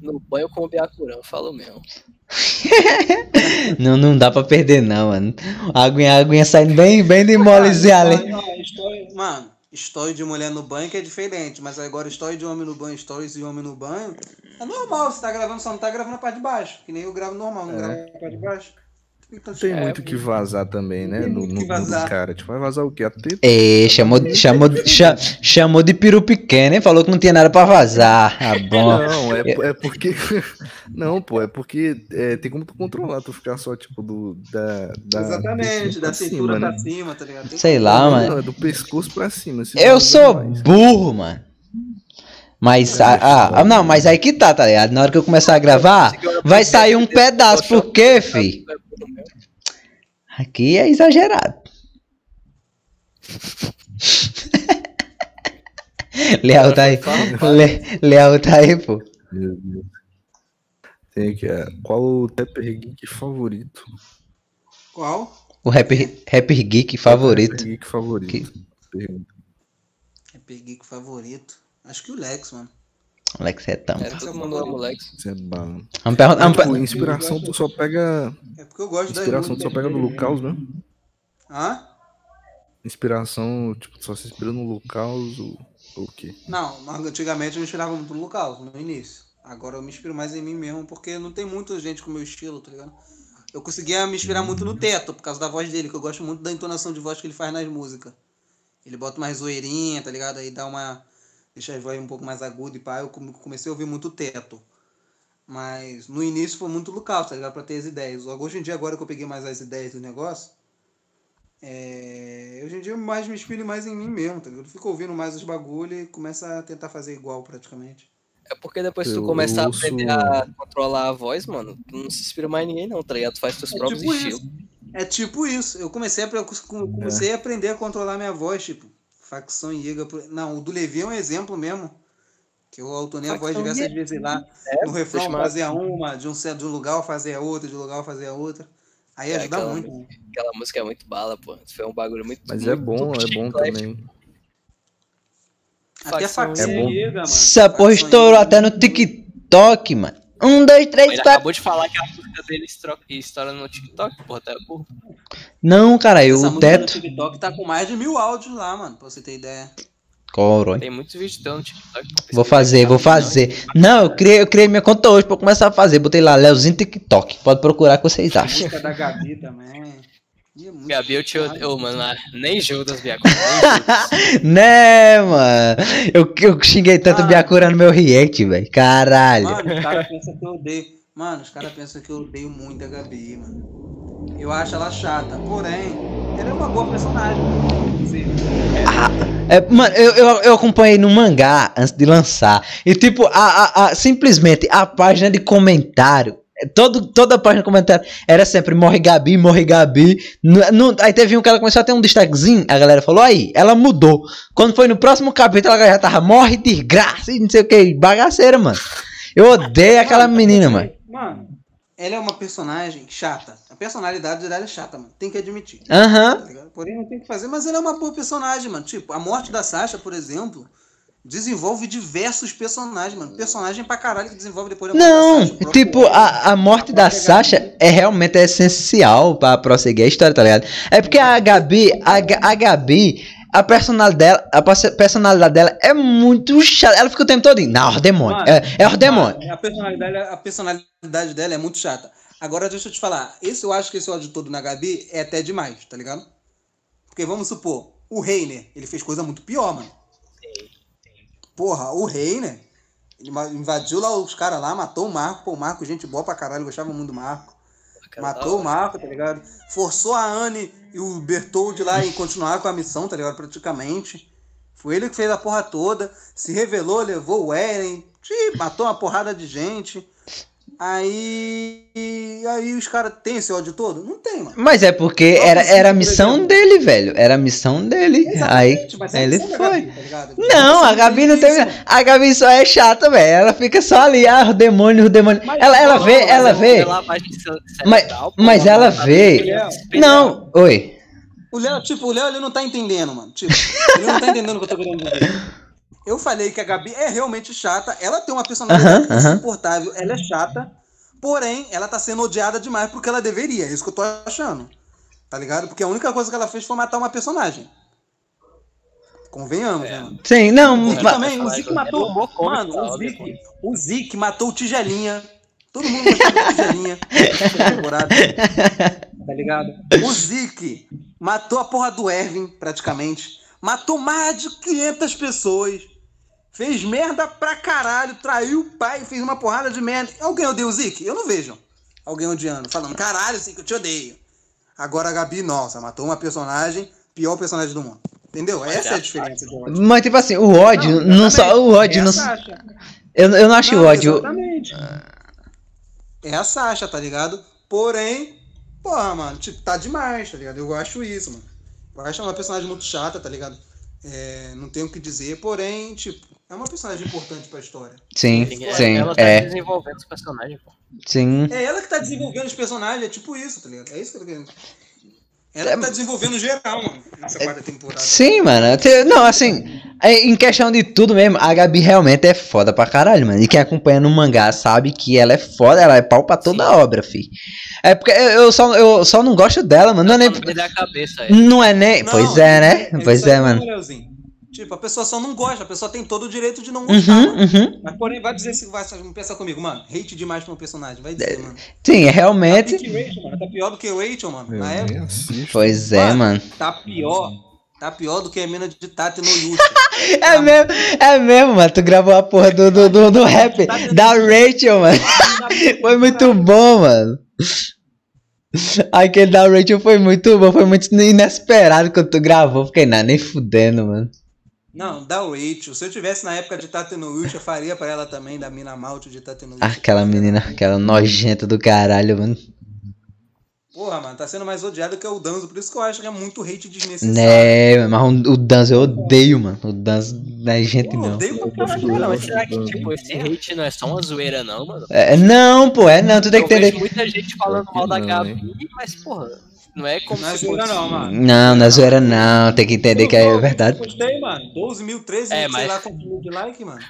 no banho com o Biacurão, falo mesmo. Não, não dá pra perder, não, mano. A aguinha, a aguinha saindo bem, bem de molezinha ali. Não, não, história- Mano, história de mulher no banho que é diferente, mas agora história de homem no banho, stories de homem no banho, é normal, você tá gravando, só não tá gravando a parte de baixo, que nem eu gravo normal, não É. gravo a parte de baixo. Então, Não tem é, muito o que vazar também, né? No, no, que no vazar. cara. Tipo, vai vazar o quê? A teta? Ei, chamou, chamou, cha- chamou de peru pequeno, hein? Falou que não tinha nada pra vazar. Ah, bom. Não, é, é porque. Não, pô, é porque é, tem como tu controlar, tu ficar só, tipo, do. Da, da, Exatamente, da pra cintura cima, pra né? cima, tá ligado? Tem Sei lá, Não, mano. é do pescoço pra cima. Eu sou mais. burro, mano. Mas, ah, ah, ah, não, mas aí que tá, tá ligado? Na hora que eu começar a gravar, vai sair um pedaço. Por quê, fi? Aqui é exagerado. Leal tá aí. Le, Leal tá aí, pô. Meu Deus. Tem aqui, é, qual o Tepper Geek favorito? Qual? O rapper, rapper geek favorito. Tepper Geek favorito. É peguei com favorito. Acho que o Lex, mano. Alex. É, todo mundo ama o Lex. Isso é bala. Vamos perguntar. Mas, Vamos tipo, per- inspiração tu só pega. É porque eu gosto da Inspiração tu só pega no Lucaus mesmo? Hã? Inspiração, tipo, tu só se inspira no Lucaus ou o quê? Não, mas antigamente eu me inspirava muito no local, no início. Agora eu me inspiro mais em mim mesmo, porque não tem muita gente com o meu estilo, tá ligado? Eu conseguia me inspirar muito no Teto, por causa da voz dele, que eu gosto muito da entonação de voz que ele faz nas músicas. Ele bota mais zoeirinha, tá ligado? Aí dá uma. Deixa a voz um pouco mais aguda e pá. Eu come- comecei a ouvir muito Teto. Mas no início foi muito local, tá ligado? Pra ter as ideias. Hoje em dia, agora que eu peguei mais as ideias do negócio, é... hoje em dia eu mais me inspiro mais em mim mesmo, tá ligado? Eu fico ouvindo mais os bagulho e começo a tentar fazer igual praticamente. É porque depois que tu começar eu a ouço- aprender a controlar a voz, mano, tu não se inspira mais em ninguém não, tá ligado? Tu faz teus É próprios tipo estilos. isso. É tipo isso. Eu comecei a, eu comecei a aprender a controlar minha voz, tipo, facção Iega. Não, o do Levi é um exemplo mesmo. Que eu altonei a voz diversas Iega. vezes lá. É, no refrão fazia uma, de um, certo- de um lugar fazia outra, de um lugar fazia outra. Aí É, ajuda aquela- muito. né? Aquela música é muito bala, pô. Isso foi um bagulho muito Mas muito, é bom, muito é bom chiclete. também. Até Facção facção É bom. Iega, mano. Essa porra estourou Iega. até no TikTok, mano. Um, dois, três, Ele quatro. acabou de falar que a música dele estoura no TikTok, porra, tá burro. Não, cara, Essa o teto. no TikTok tá com mais de mil áudios lá, mano, pra você ter ideia. Coronha. Tem muitos vídeos teu no TikTok. Vou fazer, vou fazer. Não, eu criei, eu criei minha conta hoje pra eu começar a fazer. Botei lá, Leozinho TikTok. Pode procurar o que vocês A acham. música da Gabi também. É Gabi, eu te odeio, mano. ah, Nem Judas, Judas. né, mano? Eu, eu xinguei tanto Ah. Biacura no meu react, velho. Caralho. Mano, os caras pensam que eu odeio. Mano, os caras pensam que eu odeio muito a Gabi, mano. Eu acho ela chata, porém, ela é uma boa personagem. É, mano, eu, eu, eu acompanhei no mangá antes de lançar. E tipo, a, a, a- simplesmente a página de comentário. é, Todo, toda a página de comentário era sempre morre Gabi, morre Gabi. Nu- aí teve um que ela começou a ter um destaquezinho. A galera falou: aí, ela mudou. Quando foi no próximo capítulo, ela já tava morre de graça e não sei o que. Bagaceira, mano. Eu odeio aquela menina, mano. Mano, ela é uma personagem chata. A personalidade dela é chata, mano. Tem que admitir. Aham. tá ligado? Porém, não tem que fazer, mas ela é uma boa personagem, mano. Tipo, a morte da Sasha, por exemplo, desenvolve diversos personagens, mano. Personagem pra caralho que desenvolve depois da morte Não, da Sasha. Próprio tipo, a, a morte da Sasha é realmente essencial pra prosseguir a história, tá ligado? É porque a Gabi, a, a Gabi, a personalidade dela, a perso- personalidade dela é muito chata. Ela fica o tempo todo em, não, demônio. Mano, É, é o demônio. Mano, a, personalidade, a personalidade dela é muito chata. Agora deixa eu te falar. Esse eu acho que esse ódio todo na Gabi é até demais, tá ligado? Porque vamos supor, o Reiner, ele fez coisa muito pior, mano. Porra, o Reiner, ele invadiu lá os caras lá, matou o Marco. Pô, o Marco, gente boa pra caralho, gostava muito do Marco. Matou o Marco, tá ligado? Forçou a Anne e o Bertold lá em continuar com a missão, tá ligado? Praticamente. Foi ele que fez a porra toda. Se revelou, levou o Eren. Matou uma porrada de gente. Aí. Aí os caras têm esse ódio todo? Não tem, mano. Mas é porque era, é era a missão exemplo? dele, velho. Era a missão dele. Aí Exatamente, mas é a ele da foi. Gabi, tá? Não, a Gabi não tem. A Gabi só é chata, velho. Ela fica só ali, ah, o demônio, o demônio. Ela, ela vê, ela vê. Mas, mas ela vê. Não, oi. O Léo, tipo, o Léo ele não tá entendendo, mano. Tipo, ele não tá entendendo o que eu tô querendo dizer. Eu falei que a Gabi é realmente chata. Ela tem uma personalidade Aham, aham. insuportável. Ela é chata. Porém, ela tá sendo odiada demais porque ela deveria. É isso que eu tô achando. Tá ligado? Porque a única coisa que ela fez foi matar uma personagem. Convenhamos, né, mano? Sim, não. O também, o Zeke matou. humor cômico, Mano, o. Zeke, o Zeke matou o Tigelinha. Todo mundo gostava do Tigelinha. Tá ligado? O Zeke matou a porra do Erwin, praticamente. Matou mais de 500 pessoas. Fez merda pra caralho. Traiu o pai, fez uma porrada de merda. Alguém odeia o Zeke? Eu não vejo. Alguém odiando, falando, caralho, Zeke, eu te odeio. Agora a Gabi, nossa, matou uma personagem, pior personagem do mundo. Entendeu? Essa é a diferença do ódio. Mas tipo assim, o ódio, não, só o ódio, é a não, Sasha. eu, eu não acho Não, o ódio. Exatamente. É a Sasha, tá ligado? Porém, porra, mano, tipo, tá demais, tá ligado? Eu acho isso, mano. Eu acho ela uma personagem muito chata, tá ligado? É, não tenho o que dizer, porém, tipo, é uma personagem importante pra história. Sim, Ela sim, ela tá é, desenvolvendo os personagens, pô. sim. É ela que tá desenvolvendo os personagens, é tipo isso, tá ligado? É isso que eu tô querendo. Ela que tá desenvolvendo geral, mano, nessa quarta temporada. Sim, mano. te- Não, assim, é, em questão de tudo mesmo, a Gabi realmente é foda pra caralho, mano. E quem acompanha no mangá sabe que ela é foda, ela é pau pra toda a obra, fi. É porque eu eu só, eu só não gosto dela, mano. Não é nem. Cabeça, é. Não é nem. Não, Pois é, né? Pois isso aí é, mano. Tipo, a pessoa só não gosta, a pessoa tem todo o direito de não gostar, Uhum, mano. uhum. Mas porém, vai dizer se vai pensar comigo, mano. Hate demais pra um personagem, vai dizer, mano. Sim, Tá realmente. que Rachel, mano. Tá pior do que o Rachel, mano. Na época. Pois é, mano. tá pior. Tá pior do que a mina de Tati no Yuta. É mesmo, é mesmo, mano. Tu gravou a porra do, do, do, do rap da Rachel, mano. Foi muito bom, mano. Aquele da Rachel foi muito bom, foi muito inesperado quando tu gravou. Fiquei, não, nem fudendo, mano. Não, da Rachel. Se eu tivesse na época de Tati no Yuta, eu faria pra ela também, da mina malte de Yuta. Aquela menina, aquela nojenta do caralho, mano. Porra, mano, tá sendo mais odiado que o Danzo, por isso que eu acho que é muito hate desnecessário. Né, mas o, Danzo eu odeio, mano. O Danzo não é gente Pô, não. odeio pra caralho. Não, mas será que, tipo, esse hate não é só uma zoeira, não, mano? É, não, pô, é não, tu tem Eu que entender. muita gente falando mal da Não, Gabi, mas, porra, não é como Não é se fosse... não, mano. Não, não é zoeira não, tem que entender que é verdade. Eu postei, mano. 12 mil, 13 É, mil, sei mas- lá quanto mil de like, mano.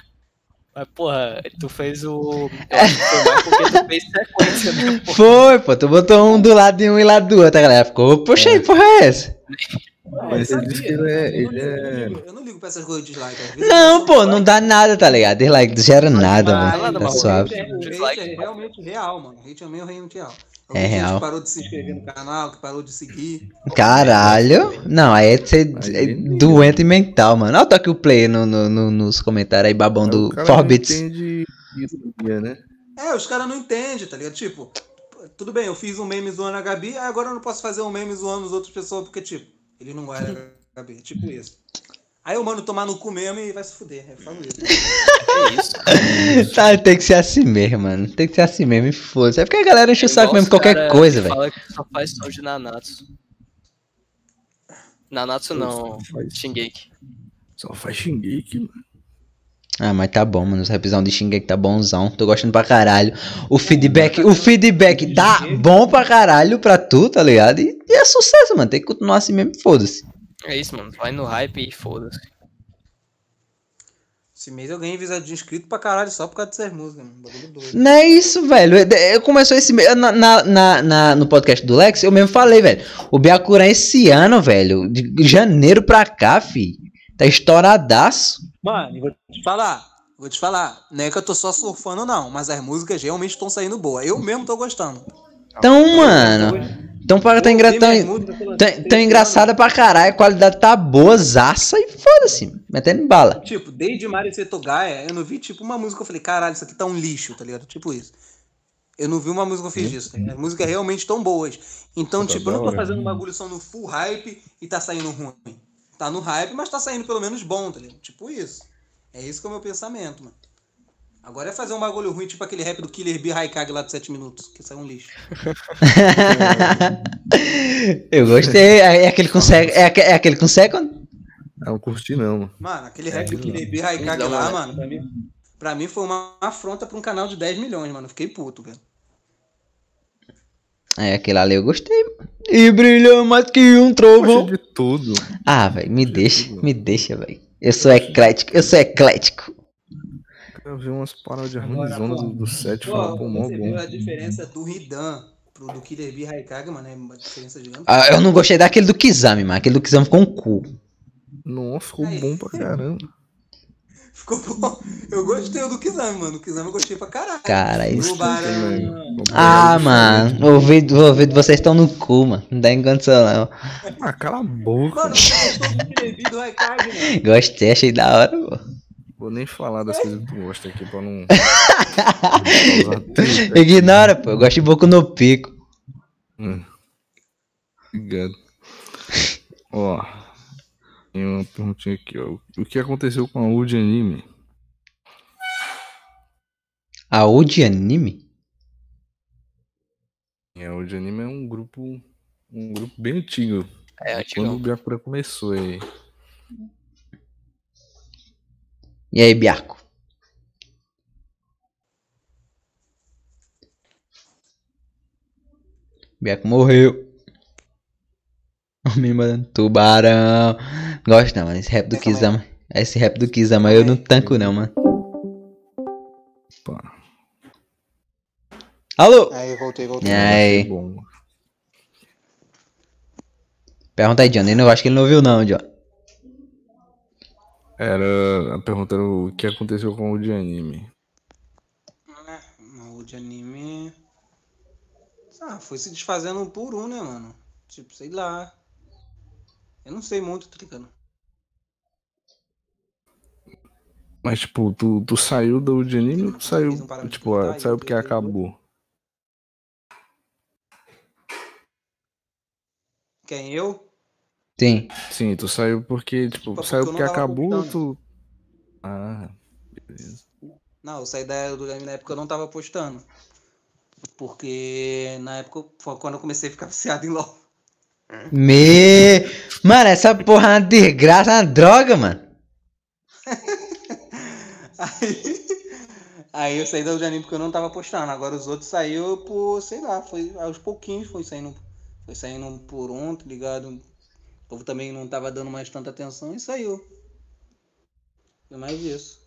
Mas, porra, tu fez o... Tu fez sequência, né, porra? Foi, pô, tu botou um do lado de um e lado do outro, a galera ficou, poxa aí, porra é essa? Mas Eu ele disse sabia, que ele é- eu não ele ligo, eu não é- ligo, Eu não ligo pra essas coisas de dislike. Não, eu pô, não dá nada, tá ligado? Dislike não gera nada, mano. Tá o suave. hate é- é realmente real, mano. Hate é meio real. É real. que parou de se inscrever no canal, que parou de seguir. Caralho. Não, aí é ser Aí é ele- doente mental, mano. Olha o toque o play no, no- no- nos comentários aí, babão Aí do o cara 4bits. não entende né? É, os caras não entendem, tá ligado? Tipo, tudo bem, eu fiz um meme zoando a Gabi, agora eu não posso fazer um meme zoando as outras pessoas, porque, tipo, eles não gostam da Gabi. Tipo isso. Aí o mano tomar no cu mesmo e vai se fuder. Eu falo isso. É isso. Tá, tem que ser assim mesmo, mano. Tem que ser assim mesmo, e foda-se. É porque a galera enche o saco mesmo qualquer coisa, velho. fala que só faz som de Nanatsu. Nanatsu não, Faz- Shingeki. Só faz Shingeki, mano. Ah, mas tá bom, mano. Os rapzão de Shingeki tá bonzão. Tô gostando pra caralho. O feedback, o feedback tá bom pra caralho pra tu, tá ligado? E, e é sucesso, mano. Tem que continuar assim mesmo, foda-se. É isso, mano. Vai no hype e foda-se. Esse mês eu ganhei visa de inscrito pra caralho só por causa dessas músicas, mano. Bagulho doido. Não é isso, velho. Eu- Eu começou esse mês. Na, na, na- no podcast do Lex, eu mesmo falei, velho. O Byakuran esse ano, velho. De janeiro pra cá, fi. Tá estouradaço. Mano, vou te falar. Vou te falar. Não é que eu tô só surfando, não. Mas as músicas realmente estão saindo boas. Eu mesmo tô gostando. Então, mano. Então, para tá, engra... tão, tão, tão engraçada pra caralho. A qualidade tá boazaça e foda-se. Metendo bala. Tipo, desde Mario Setogaya, eu não vi, tipo, uma música que eu falei, caralho, isso aqui tá um lixo, tá ligado? Tipo isso. Eu não vi uma música que eu fiz disso. tá ligado? As músicas realmente estão boas. Então, Tá tipo, eu não tô fazendo um bagulho só no full hype e tá saindo ruim. Tá no hype, mas tá saindo pelo menos bom, tá ligado? Tipo isso. É isso que é o meu pensamento, mano. Agora é fazer um bagulho ruim, tipo aquele rap do Killer B Haikage lá de 7 minutos, que saiu um lixo. eu gostei. É aquele com sec... é, aque- é aquele com second? Ah, não curti não, mano. Mano, aquele rap do É, Killer B Haikage Não, lá, né? mano, pra mim, pra mim foi uma afronta pra um canal de 10 milhões, mano. Fiquei puto, velho. É, aquele ali eu gostei. E brilhou mais que um Gostei trovão. de tudo. Ah, velho, me deixa. Me deixa, velho. Eu sou eclético. Eu sou eclético. Eu vi umas paradas ruins pô, do, do set, Pô, falando, pô, mó você viu bom. a diferença do Hidan pro do Killer B Haikage, mano? É uma diferença gigante. Ah, eu não gostei daquele do Kizami, mano. Aquele do Kizami ficou um cu. Nossa, ficou Aí. bom pra caramba. Ficou bom. Eu gostei do Kizami, mano. O Kizami eu gostei pra caralho. Cara, isso. Tubarão. Ah, mano. O ouvido, o ouvido de vocês estão no cu, mano. Não dá em condição, não. Ah, cala a boca. Mano, gostou do B do Haikage, mano? Gostei, achei da hora, pô. Vou nem falar das coisas que tu gosta aqui pra não. Ignora, pô. Eu gosto de Boku no Pico. Hum. Obrigado. Ó. Tem uma perguntinha aqui, ó. O que aconteceu com a Wood Anime? A Udi Anime? É, a Wood Anime é um grupo. Um grupo bem antigo. É, Quando o. Byakura começou aí. E aí, Biarco? Biarco morreu. Me mandando tubarão. Gosto não, mano. Esse rap do. Kizama. Esse rap do Kizama eu não tanco não, mano. Alô? Aí, voltei, voltei. E aí? bom. Pergunta aí, John. Eu acho que ele não ouviu não, John. Era. A pergunta era o que aconteceu com o de anime. É, o de anime. Ah, foi se desfazendo um por um, né, mano? Tipo, sei lá. Eu não sei muito, tá ligado? Mas, tipo, tu, tu saiu do de anime ou tu saiu. De Tipo, saiu porque acabou? Quem eu? Sim. Sim, tu saiu porque, tipo, Porque saiu porque acabou tu. Ah, beleza. Não, eu saí da, do anime na época eu não tava postando. Porque na época foi quando eu comecei a ficar viciado em LOL. Me... Mano, essa porra é uma desgraça, é uma droga, mano. Aí, aí eu saí do anime porque eu não tava postando. Agora os outros saiu por, sei lá, foi aos pouquinhos, foi saindo, foi saindo um por um, tá ligado? O povo também não tava dando mais tanta atenção e saiu. Foi mais isso.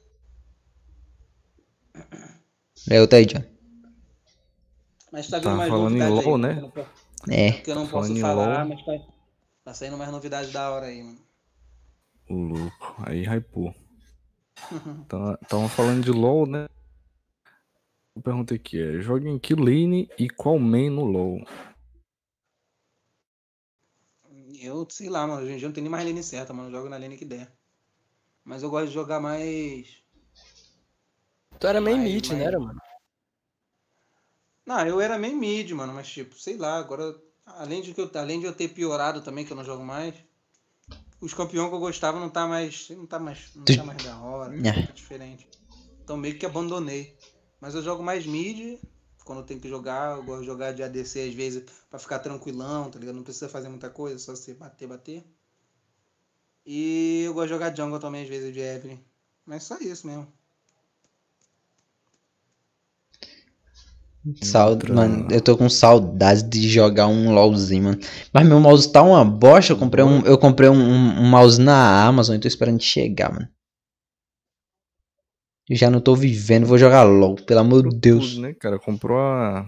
Eu tô aí, John. Mas tá vindo Tá mais falando em novidades LOL, aí, né? que eu não po- É. Que eu não Tá posso falar, mas tá, tá saindo mais novidades da hora aí, mano. O louco. Aí hypou. Tá- Tava falando de LOL, né? A pergunta aqui é: joga em que lane e qual main no LOL? Eu sei lá, mano. Hoje em dia não tem nem mais lane certa, mano. Eu jogo na lane que der. Mas eu gosto de jogar mais. Tu era meio Mas- mid, mas- né, era, mano? Não, eu era meio mid, mano, mas tipo, sei lá, agora, além de, que eu, além de eu ter piorado também, que eu não jogo mais, os campeões que eu gostava não tá mais. Não tá mais. Não tá mais da hora, É. tá diferente. Então meio que abandonei. Mas eu jogo mais mid, quando eu tenho que jogar, eu gosto de jogar de ADC às vezes pra ficar tranquilão, tá ligado? Não precisa fazer muita coisa, só você bater, bater. E eu gosto de jogar jungle também, às vezes, de Evelyn. Mas só isso mesmo. Saud... Outra- Mano, eu tô com saudade de jogar um LOLzinho, mano. Mas meu mouse tá uma bosta. Eu comprei um, eu comprei um- um mouse na Amazon e tô esperando chegar, mano. Já não tô vivendo, vou jogar LOL, pelo amor de Deus. tudo, né, cara? Comprou a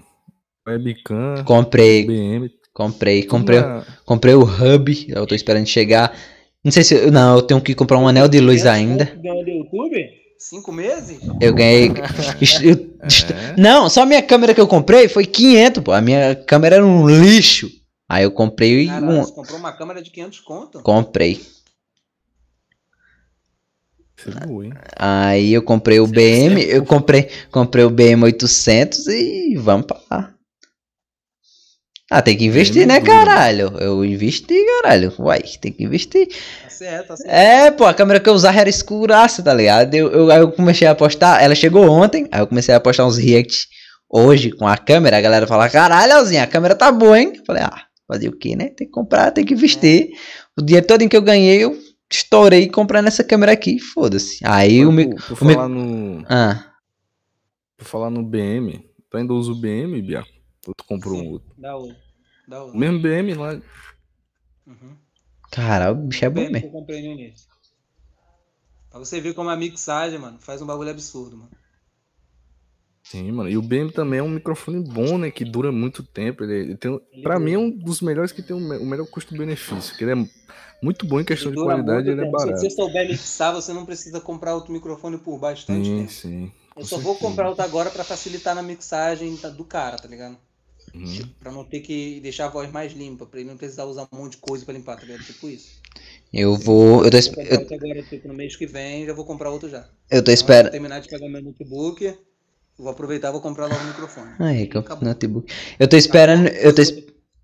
webcam, Comprei, BM. comprei, comprei, na- comprei o hub, eu tô esperando chegar. Não sei se, eu- não, eu tenho que comprar um anel de luz ainda. Ganhou do YouTube? Cinco meses? Eu ganhei. Eu- É, Não, só a minha câmera que eu comprei foi 500, pô. A minha câmera era um lixo. Aí eu comprei Caralho, um. você comprou uma câmera de 500 conto? Comprei. É boa, hein? Aí eu comprei o BM, eu comprei, comprei o BM 800 e vamos pra lá. Ah, tem que investir, BM né, duro. caralho? Eu investi, caralho. Uai, tem que investir. Tá certo, tá certo. É, pô, a câmera que eu usava era escuraça, tá ligado? Eu, eu, aí eu comecei a postar, ela chegou ontem, aí eu comecei a postar uns react hoje com a câmera, a galera fala, caralho, a câmera tá boa, hein? Eu falei, ah, fazer o quê, né? Tem que comprar, tem que investir. O dinheiro todo em que eu ganhei, eu estourei comprando essa câmera aqui, foda-se. Aí o Mas meu... por, por o meu- falar no, Ah, por falar no BM, tu ainda usa o BM, Bia? Ou tu comprou um outro? Da outra. Da O mesmo BM lá. Uhum. caralho, o bicho é bom mesmo. eu comprei no início. Pra você ver como a mixagem, mano, faz um bagulho absurdo, mano. Sim, mano. E o BM também é um microfone bom, né? Que dura muito tempo. Ele, ele tem, pra mim é um dos melhores que tem o me- o melhor custo-benefício. Que ele é muito bom em questão de qualidade ele é tempo. Se barato. você souber mixar, você não precisa comprar outro microfone por bastante Sim, tempo. sim. Eu só vou comprar outro agora pra facilitar na mixagem do cara, tá ligado? Uhum. Pra não ter que deixar a voz mais limpa, pra ele não precisar usar um monte de coisa pra limpar, tá ligado? Tipo isso. Eu vou. Eu tô, Vou esp- comprar eu, outro agora, tipo, no mês que vem, já vou comprar outro já. eu tô Então, esperando. Vou terminar de pegar meu notebook, vou aproveitar e vou comprar logo o microfone. Aí, que eu- Acabou. notebook. Eu tô esperando. Eu tô,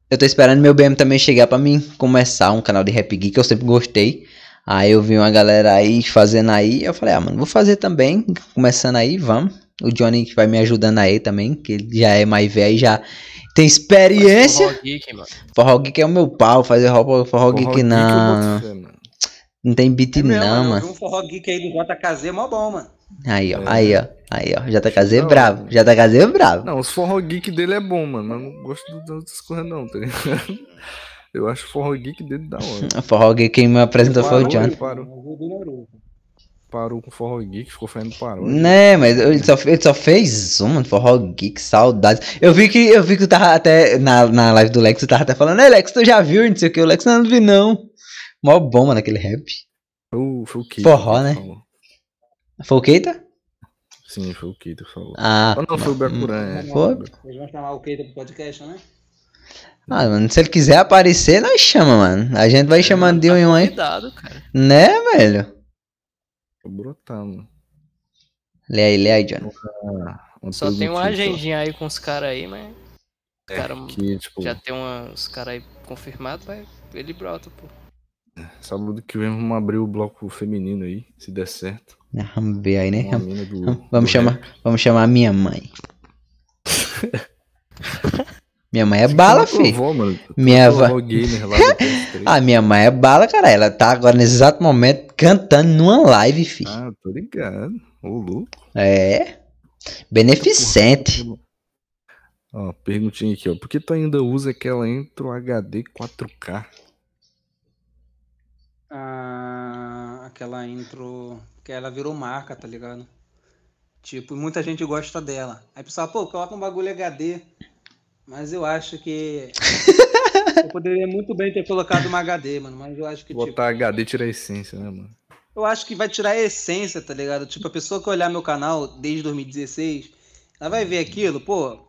eu tô esperando meu BM também chegar pra mim começar um canal de Rap Geek, que eu sempre gostei. Aí eu vi uma galera aí fazendo aí, eu falei, ah, mano, vou fazer também, começando aí, vamos. O Johnny que vai me ajudando aí também, que ele já é mais velho, já tem experiência. Forró Geek, mano. Forró Geek é o meu pau, fazer forró, forró Forró Geek Geek não. Não tem beat É mesmo, não, mano. um forró geek aí do JKZ, mó bom, mano. Aí, ó, É. aí, ó, aí, ó. JKZ é Não. bravo, JKZ é bravo. Não, os forró geek dele é bom, mano. Mas não gosto das outras coisas, não, tá ligado? Eu acho o forró geek dele da hora. Forró Geek quem me apresentou foi o Parou, ele parou, do parou com o forró geek, ficou fazendo parou. Né, mas ele só, ele só fez um, mano, forró geek, saudades. Eu vi que eu vi que tu tava até na, na live do Lex, tu tava até falando, ei Lex, tu já viu, não sei o que, o Lex não, não vi não. Mó bom, mano, aquele rap. Foi o, foi o Keita Forró, que né? falou. Foi o Keita? Sim, foi o Keita que falou. Ah, Ah, não, foi o Bakuran, é. Foi? Vocês vão chamar o Keita pro podcast, né? ah, mano, se ele quiser aparecer, nós chama, mano. A gente vai chamando de um em um aí. Cuidado, cara. Né, velho? Brotar, mano. Lê aí, lê aí, Johnny. Uma Só tem uma agendinha aí com os caras aí, mas. É, cara que, tipo, já tem uma, os caras aí confirmados, mas ele brota, pô. sábado que vem vamos abrir o bloco feminino aí, se der certo. Vamos ver aí, né? Do, Vamos do chamar, rap. vamos chamar a minha mãe. minha mãe é bala, Chama tua fi. avó, mano. Minha avó. PS3. Ah, minha mãe é bala, cara. Ela tá agora nesse exato momento cantando numa live, fi. Ah, tô ligado. Ô, louco. É. Beneficente. Ó, perguntinha aqui, ó. Por que tu ainda usa aquela intro HD 4K? Ah, aquela intro que ela virou marca, tá ligado? Tipo, muita gente gosta dela. Aí pessoal, pô, coloca um bagulho HD. Mas eu acho que. eu poderia muito bem ter colocado uma HD, mano. Mas eu acho que, tipo. Botar HD tira a essência, né, mano? Eu acho que vai tirar a essência, tá ligado? Tipo, a pessoa que olhar meu canal desde 2016, ela vai ver aquilo, pô.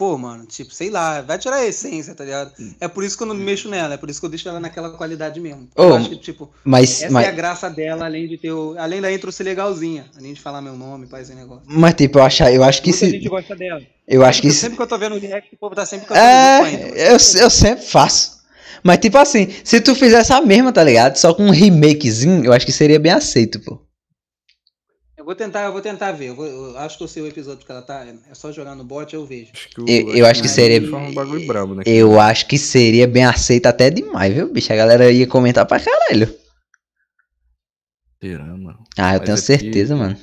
Pô, mano, tipo, sei lá, vai tirar a essência, tá ligado? É por isso que eu não mexo nela, é por isso que eu deixo ela naquela qualidade mesmo. Ô, eu acho que, tipo, Mas, essa é a mas, graça dela, além de ter o. Além da intro ser legalzinha, além de falar meu nome, faz esse negócio. mas tipo, eu acho, eu acho que Muita se. gente gosta dela. Eu acho que Sempre- se. Sempre que eu tô vendo o react, o povo tá sempre cantando. É, eu, eu sempre faço. Mas, tipo assim, se tu fizesse a mesma, tá ligado? Só com um remakezinho, eu acho que seria bem aceito, pô. Eu vou tentar, eu vou tentar ver. Eu, vou- eu acho que eu sei o episódio que ela tá. É só jogar no bot, eu vejo. Acho que Eu- eu acho que seria- um bagulho brabo, né? Eu acho que seria bem aceito até demais, viu, bicho? A galera ia comentar pra caralho. Será, mano? Ah, eu Mas tenho é certeza, porque- mano.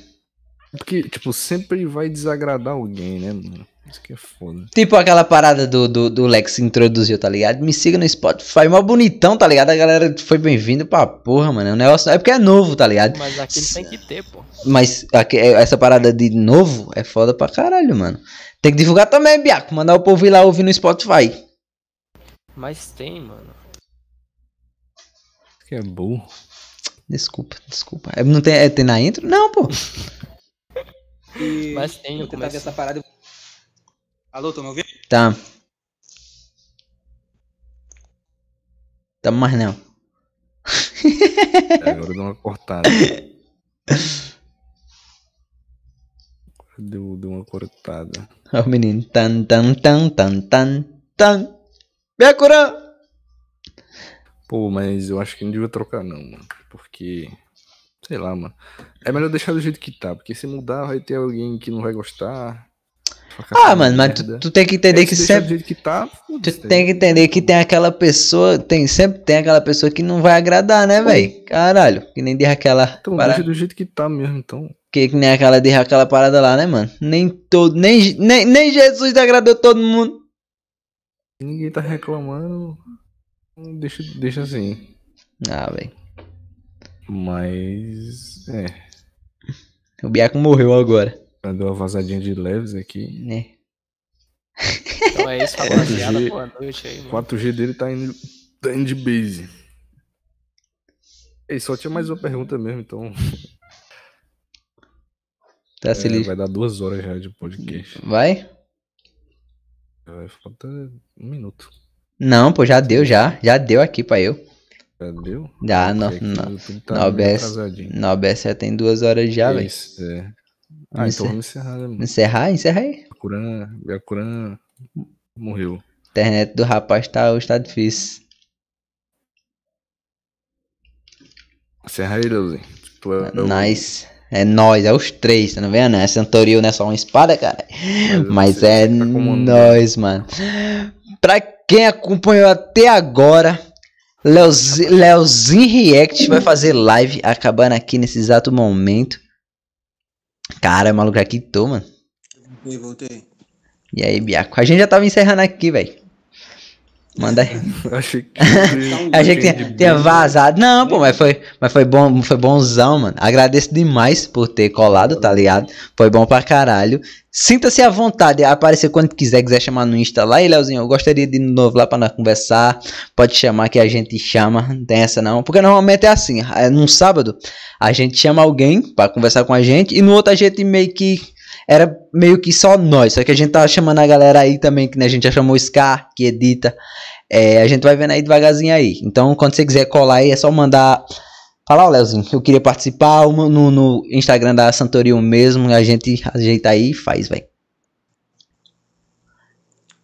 Porque, tipo, sempre vai desagradar alguém, né, mano? Isso que é foda. Tipo aquela parada do, do, do Lex introduziu, tá ligado? Me siga no Spotify, mó bonitão, tá ligado? A galera foi bem-vindo pra porra, mano. O negócio é porque é novo, tá ligado? Mas aquilo tem que ter, pô. Mas aqui- é- essa parada de novo é foda pra caralho, mano. Tem que divulgar também, Biaco. Mandar o povo ir lá ouvir no Spotify. Mas tem, mano. Que é burro. Desculpa, desculpa. É, não tem, é, tem na intro? Não, pô. E Mas tem vou tentar ver essa parada. Alô, tô me ouvindo? Tá. Tá mais não. É, Agora deu uma cortada. Deu, deu uma cortada. Ó o menino. Tan, tan, tan, tan, tan, tan. Pô, mas eu acho que não devia trocar não, mano. Porque. Sei lá, mano. É melhor deixar do jeito que tá. Porque se mudar, vai ter alguém que não vai gostar. Ah, mano, mas tu, tu tem que entender Aí que sempre. que tá, Tu tem que entender que tem aquela pessoa, tem sempre tem aquela pessoa que não vai agradar, né, velho? Caralho, que nem diz aquela Então parada, deixa do jeito que tá mesmo, então. que, que nem aquela diz aquela parada lá, né, mano? Nem todo, nem, nem, nem Jesus agradou todo mundo. Ninguém tá reclamando. Deixa, deixa assim. Ah, velho. Mas. É. O Biaco morreu agora, Já deu uma vazadinha de leves aqui. né? Então é isso, rapaziada. Boa noite aí, mano. 4G dele tá indo, tá indo de base. Ei, só tinha mais uma pergunta mesmo, então. Tá se é, vai dar duas horas já de podcast. Vai? Vai faltar um minuto. Não, pô, já deu, já. Já deu aqui pra eu. Já deu? Já, no, Porque aqui no, o YouTube tá meio OBS. no OBS já tem duas horas já, velho. isso, é. Ah, então vamos encerrar, né, mano? Encerrar? Encerra aí. Byakuran, Byakuran morreu. internet do rapaz tá, hoje tá difícil. Encerra aí, Leozinho. Tu é o- Nice. É nós, é os três, tá não vendo? É Santoril não é só uma espada, cara. Mas você é tá nós, mano. Pra quem acompanhou até agora, Leozi- Leozinho React vai fazer live acabando aqui nesse exato momento. Cara, maluco, já quitou, mano. Voltei, voltei. E aí, Biaco? A gente já tava encerrando aqui, velho. Manda aí. Achei que. Achei que tinha, tinha vazado. Não, pô, mas foi, mas foi bom, foi bonzão, mano. Agradeço demais por ter colado, tá ligado? Foi bom pra caralho. Sinta-se à vontade, aparecer quando quiser, quiser chamar no Insta lá. E Leozinho, eu gostaria de ir de novo lá pra nós conversar. Pode chamar que a gente chama, não tem essa não. Porque normalmente é assim, é, num sábado a gente chama alguém pra conversar com a gente e no outro a gente meio que era meio que só nós, só que a gente tava chamando a galera aí também, que né, a gente já chamou o Scar, que edita. É, a gente vai vendo aí devagarzinho aí. Então, quando você quiser colar aí, é só mandar. Falar, ó, Leozinho, eu queria participar no, no Instagram da Santorio mesmo. A gente ajeita aí e faz, velho.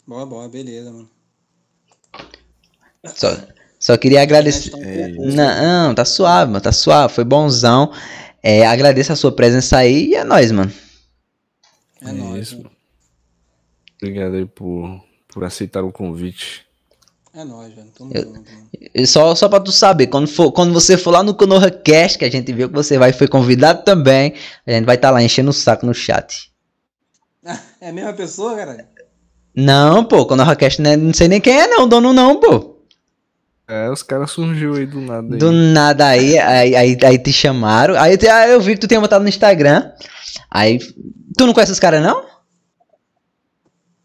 Boa, boa, beleza, mano. Só, só queria agradecer. É, pouco- Não, tá suave, mano, tá suave, foi bonzão. É, agradeço a sua presença aí e é nóis, mano. É nóis, isso. mano. Obrigado aí por, por aceitar o convite. É nóis, velho. Tamo junto, mano. E Só, só pra tu saber, quando, for, quando você for lá no Konoha Cast, que a gente viu que você vai foi convidado também, a gente vai estar lá enchendo o saco no chat. É a mesma pessoa, cara? Não, pô, Konoha Cast não, é- não sei nem quem é não, dono não, pô. É, os caras surgiu aí do nada. Aí. Do nada aí, aí, aí, aí te chamaram. Aí aí eu vi que tu tinha botado no Instagram. Aí. Tu não conhece os caras, não?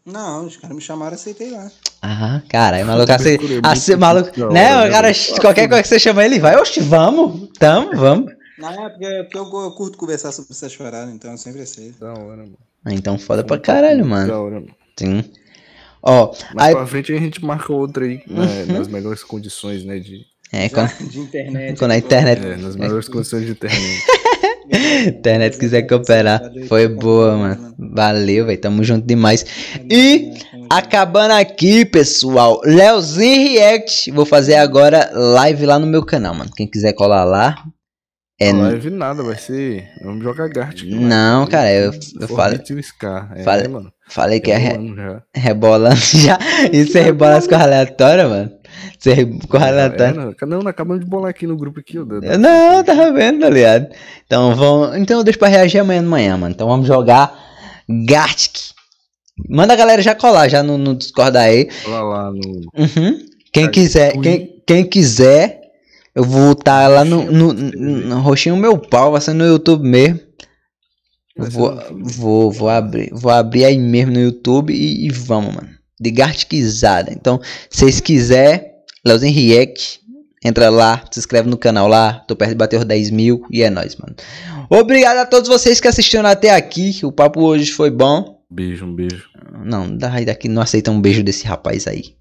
Não, os caras me chamaram, aceitei lá. Ah, caralho, maluco, assim, assim, maluco, né? hora, O cara, né, qualquer coisa que você chama ele, vai, oxe, vamos, tamo, vamos. Não, é porque, porque eu, eu curto conversar sobre essas paradas, então eu sempre aceito. Da hora, mano. Ah, Então foda pra caralho, mano. Da hora, mano. Sim. Ó, Mais aí, pra frente a gente marca outra aí, né, nas melhores condições, né? De, é, quando, de internet. quando a internet, é, nas melhores condições de internet. internet quiser cooperar, foi boa, mano. Valeu, velho, tamo junto demais. E Acabando aqui, pessoal. Leozinho React. Vou fazer agora live lá no meu canal, mano. Quem quiser colar lá. É, Não live nada, vai ser. Vamos jogar Gart. Não, cara, eu- eu falei- o Scar. É, falei- mano. Falei que é re- Rebolando já. rebolando já. Isso é rebolar as coisas aleatórias, mano. Isso é re- coisa É, aleatória. não, não, não, acabamos de bolar aqui no grupo aqui, da- Eu Não, eu tava vendo, tá ligado? Então vamos. Então eu deixo pra reagir amanhã de manhã, mano. Então vamos jogar Gartic. Manda a galera já colar já no, no Discord aí. Lá, lá no. Uhum. Quem Tá, quiser, ui. quem, quem quiser, eu vou estar lá no, no, você no, no roxinho meu pau, vai ser no YouTube mesmo. Vou, vou, vou abrir, vou abrir aí mesmo no YouTube e, e vamos, mano. De Garticizada. Então, se vocês quiserem, Leozinho React, entra lá, se inscreve no canal lá. Tô perto de bater os 10 mil e é nóis, mano. Obrigado a todos vocês que assistiram até aqui. O papo hoje foi bom. Beijo, um beijo. Não, daí daqui não aceita um beijo desse rapaz aí.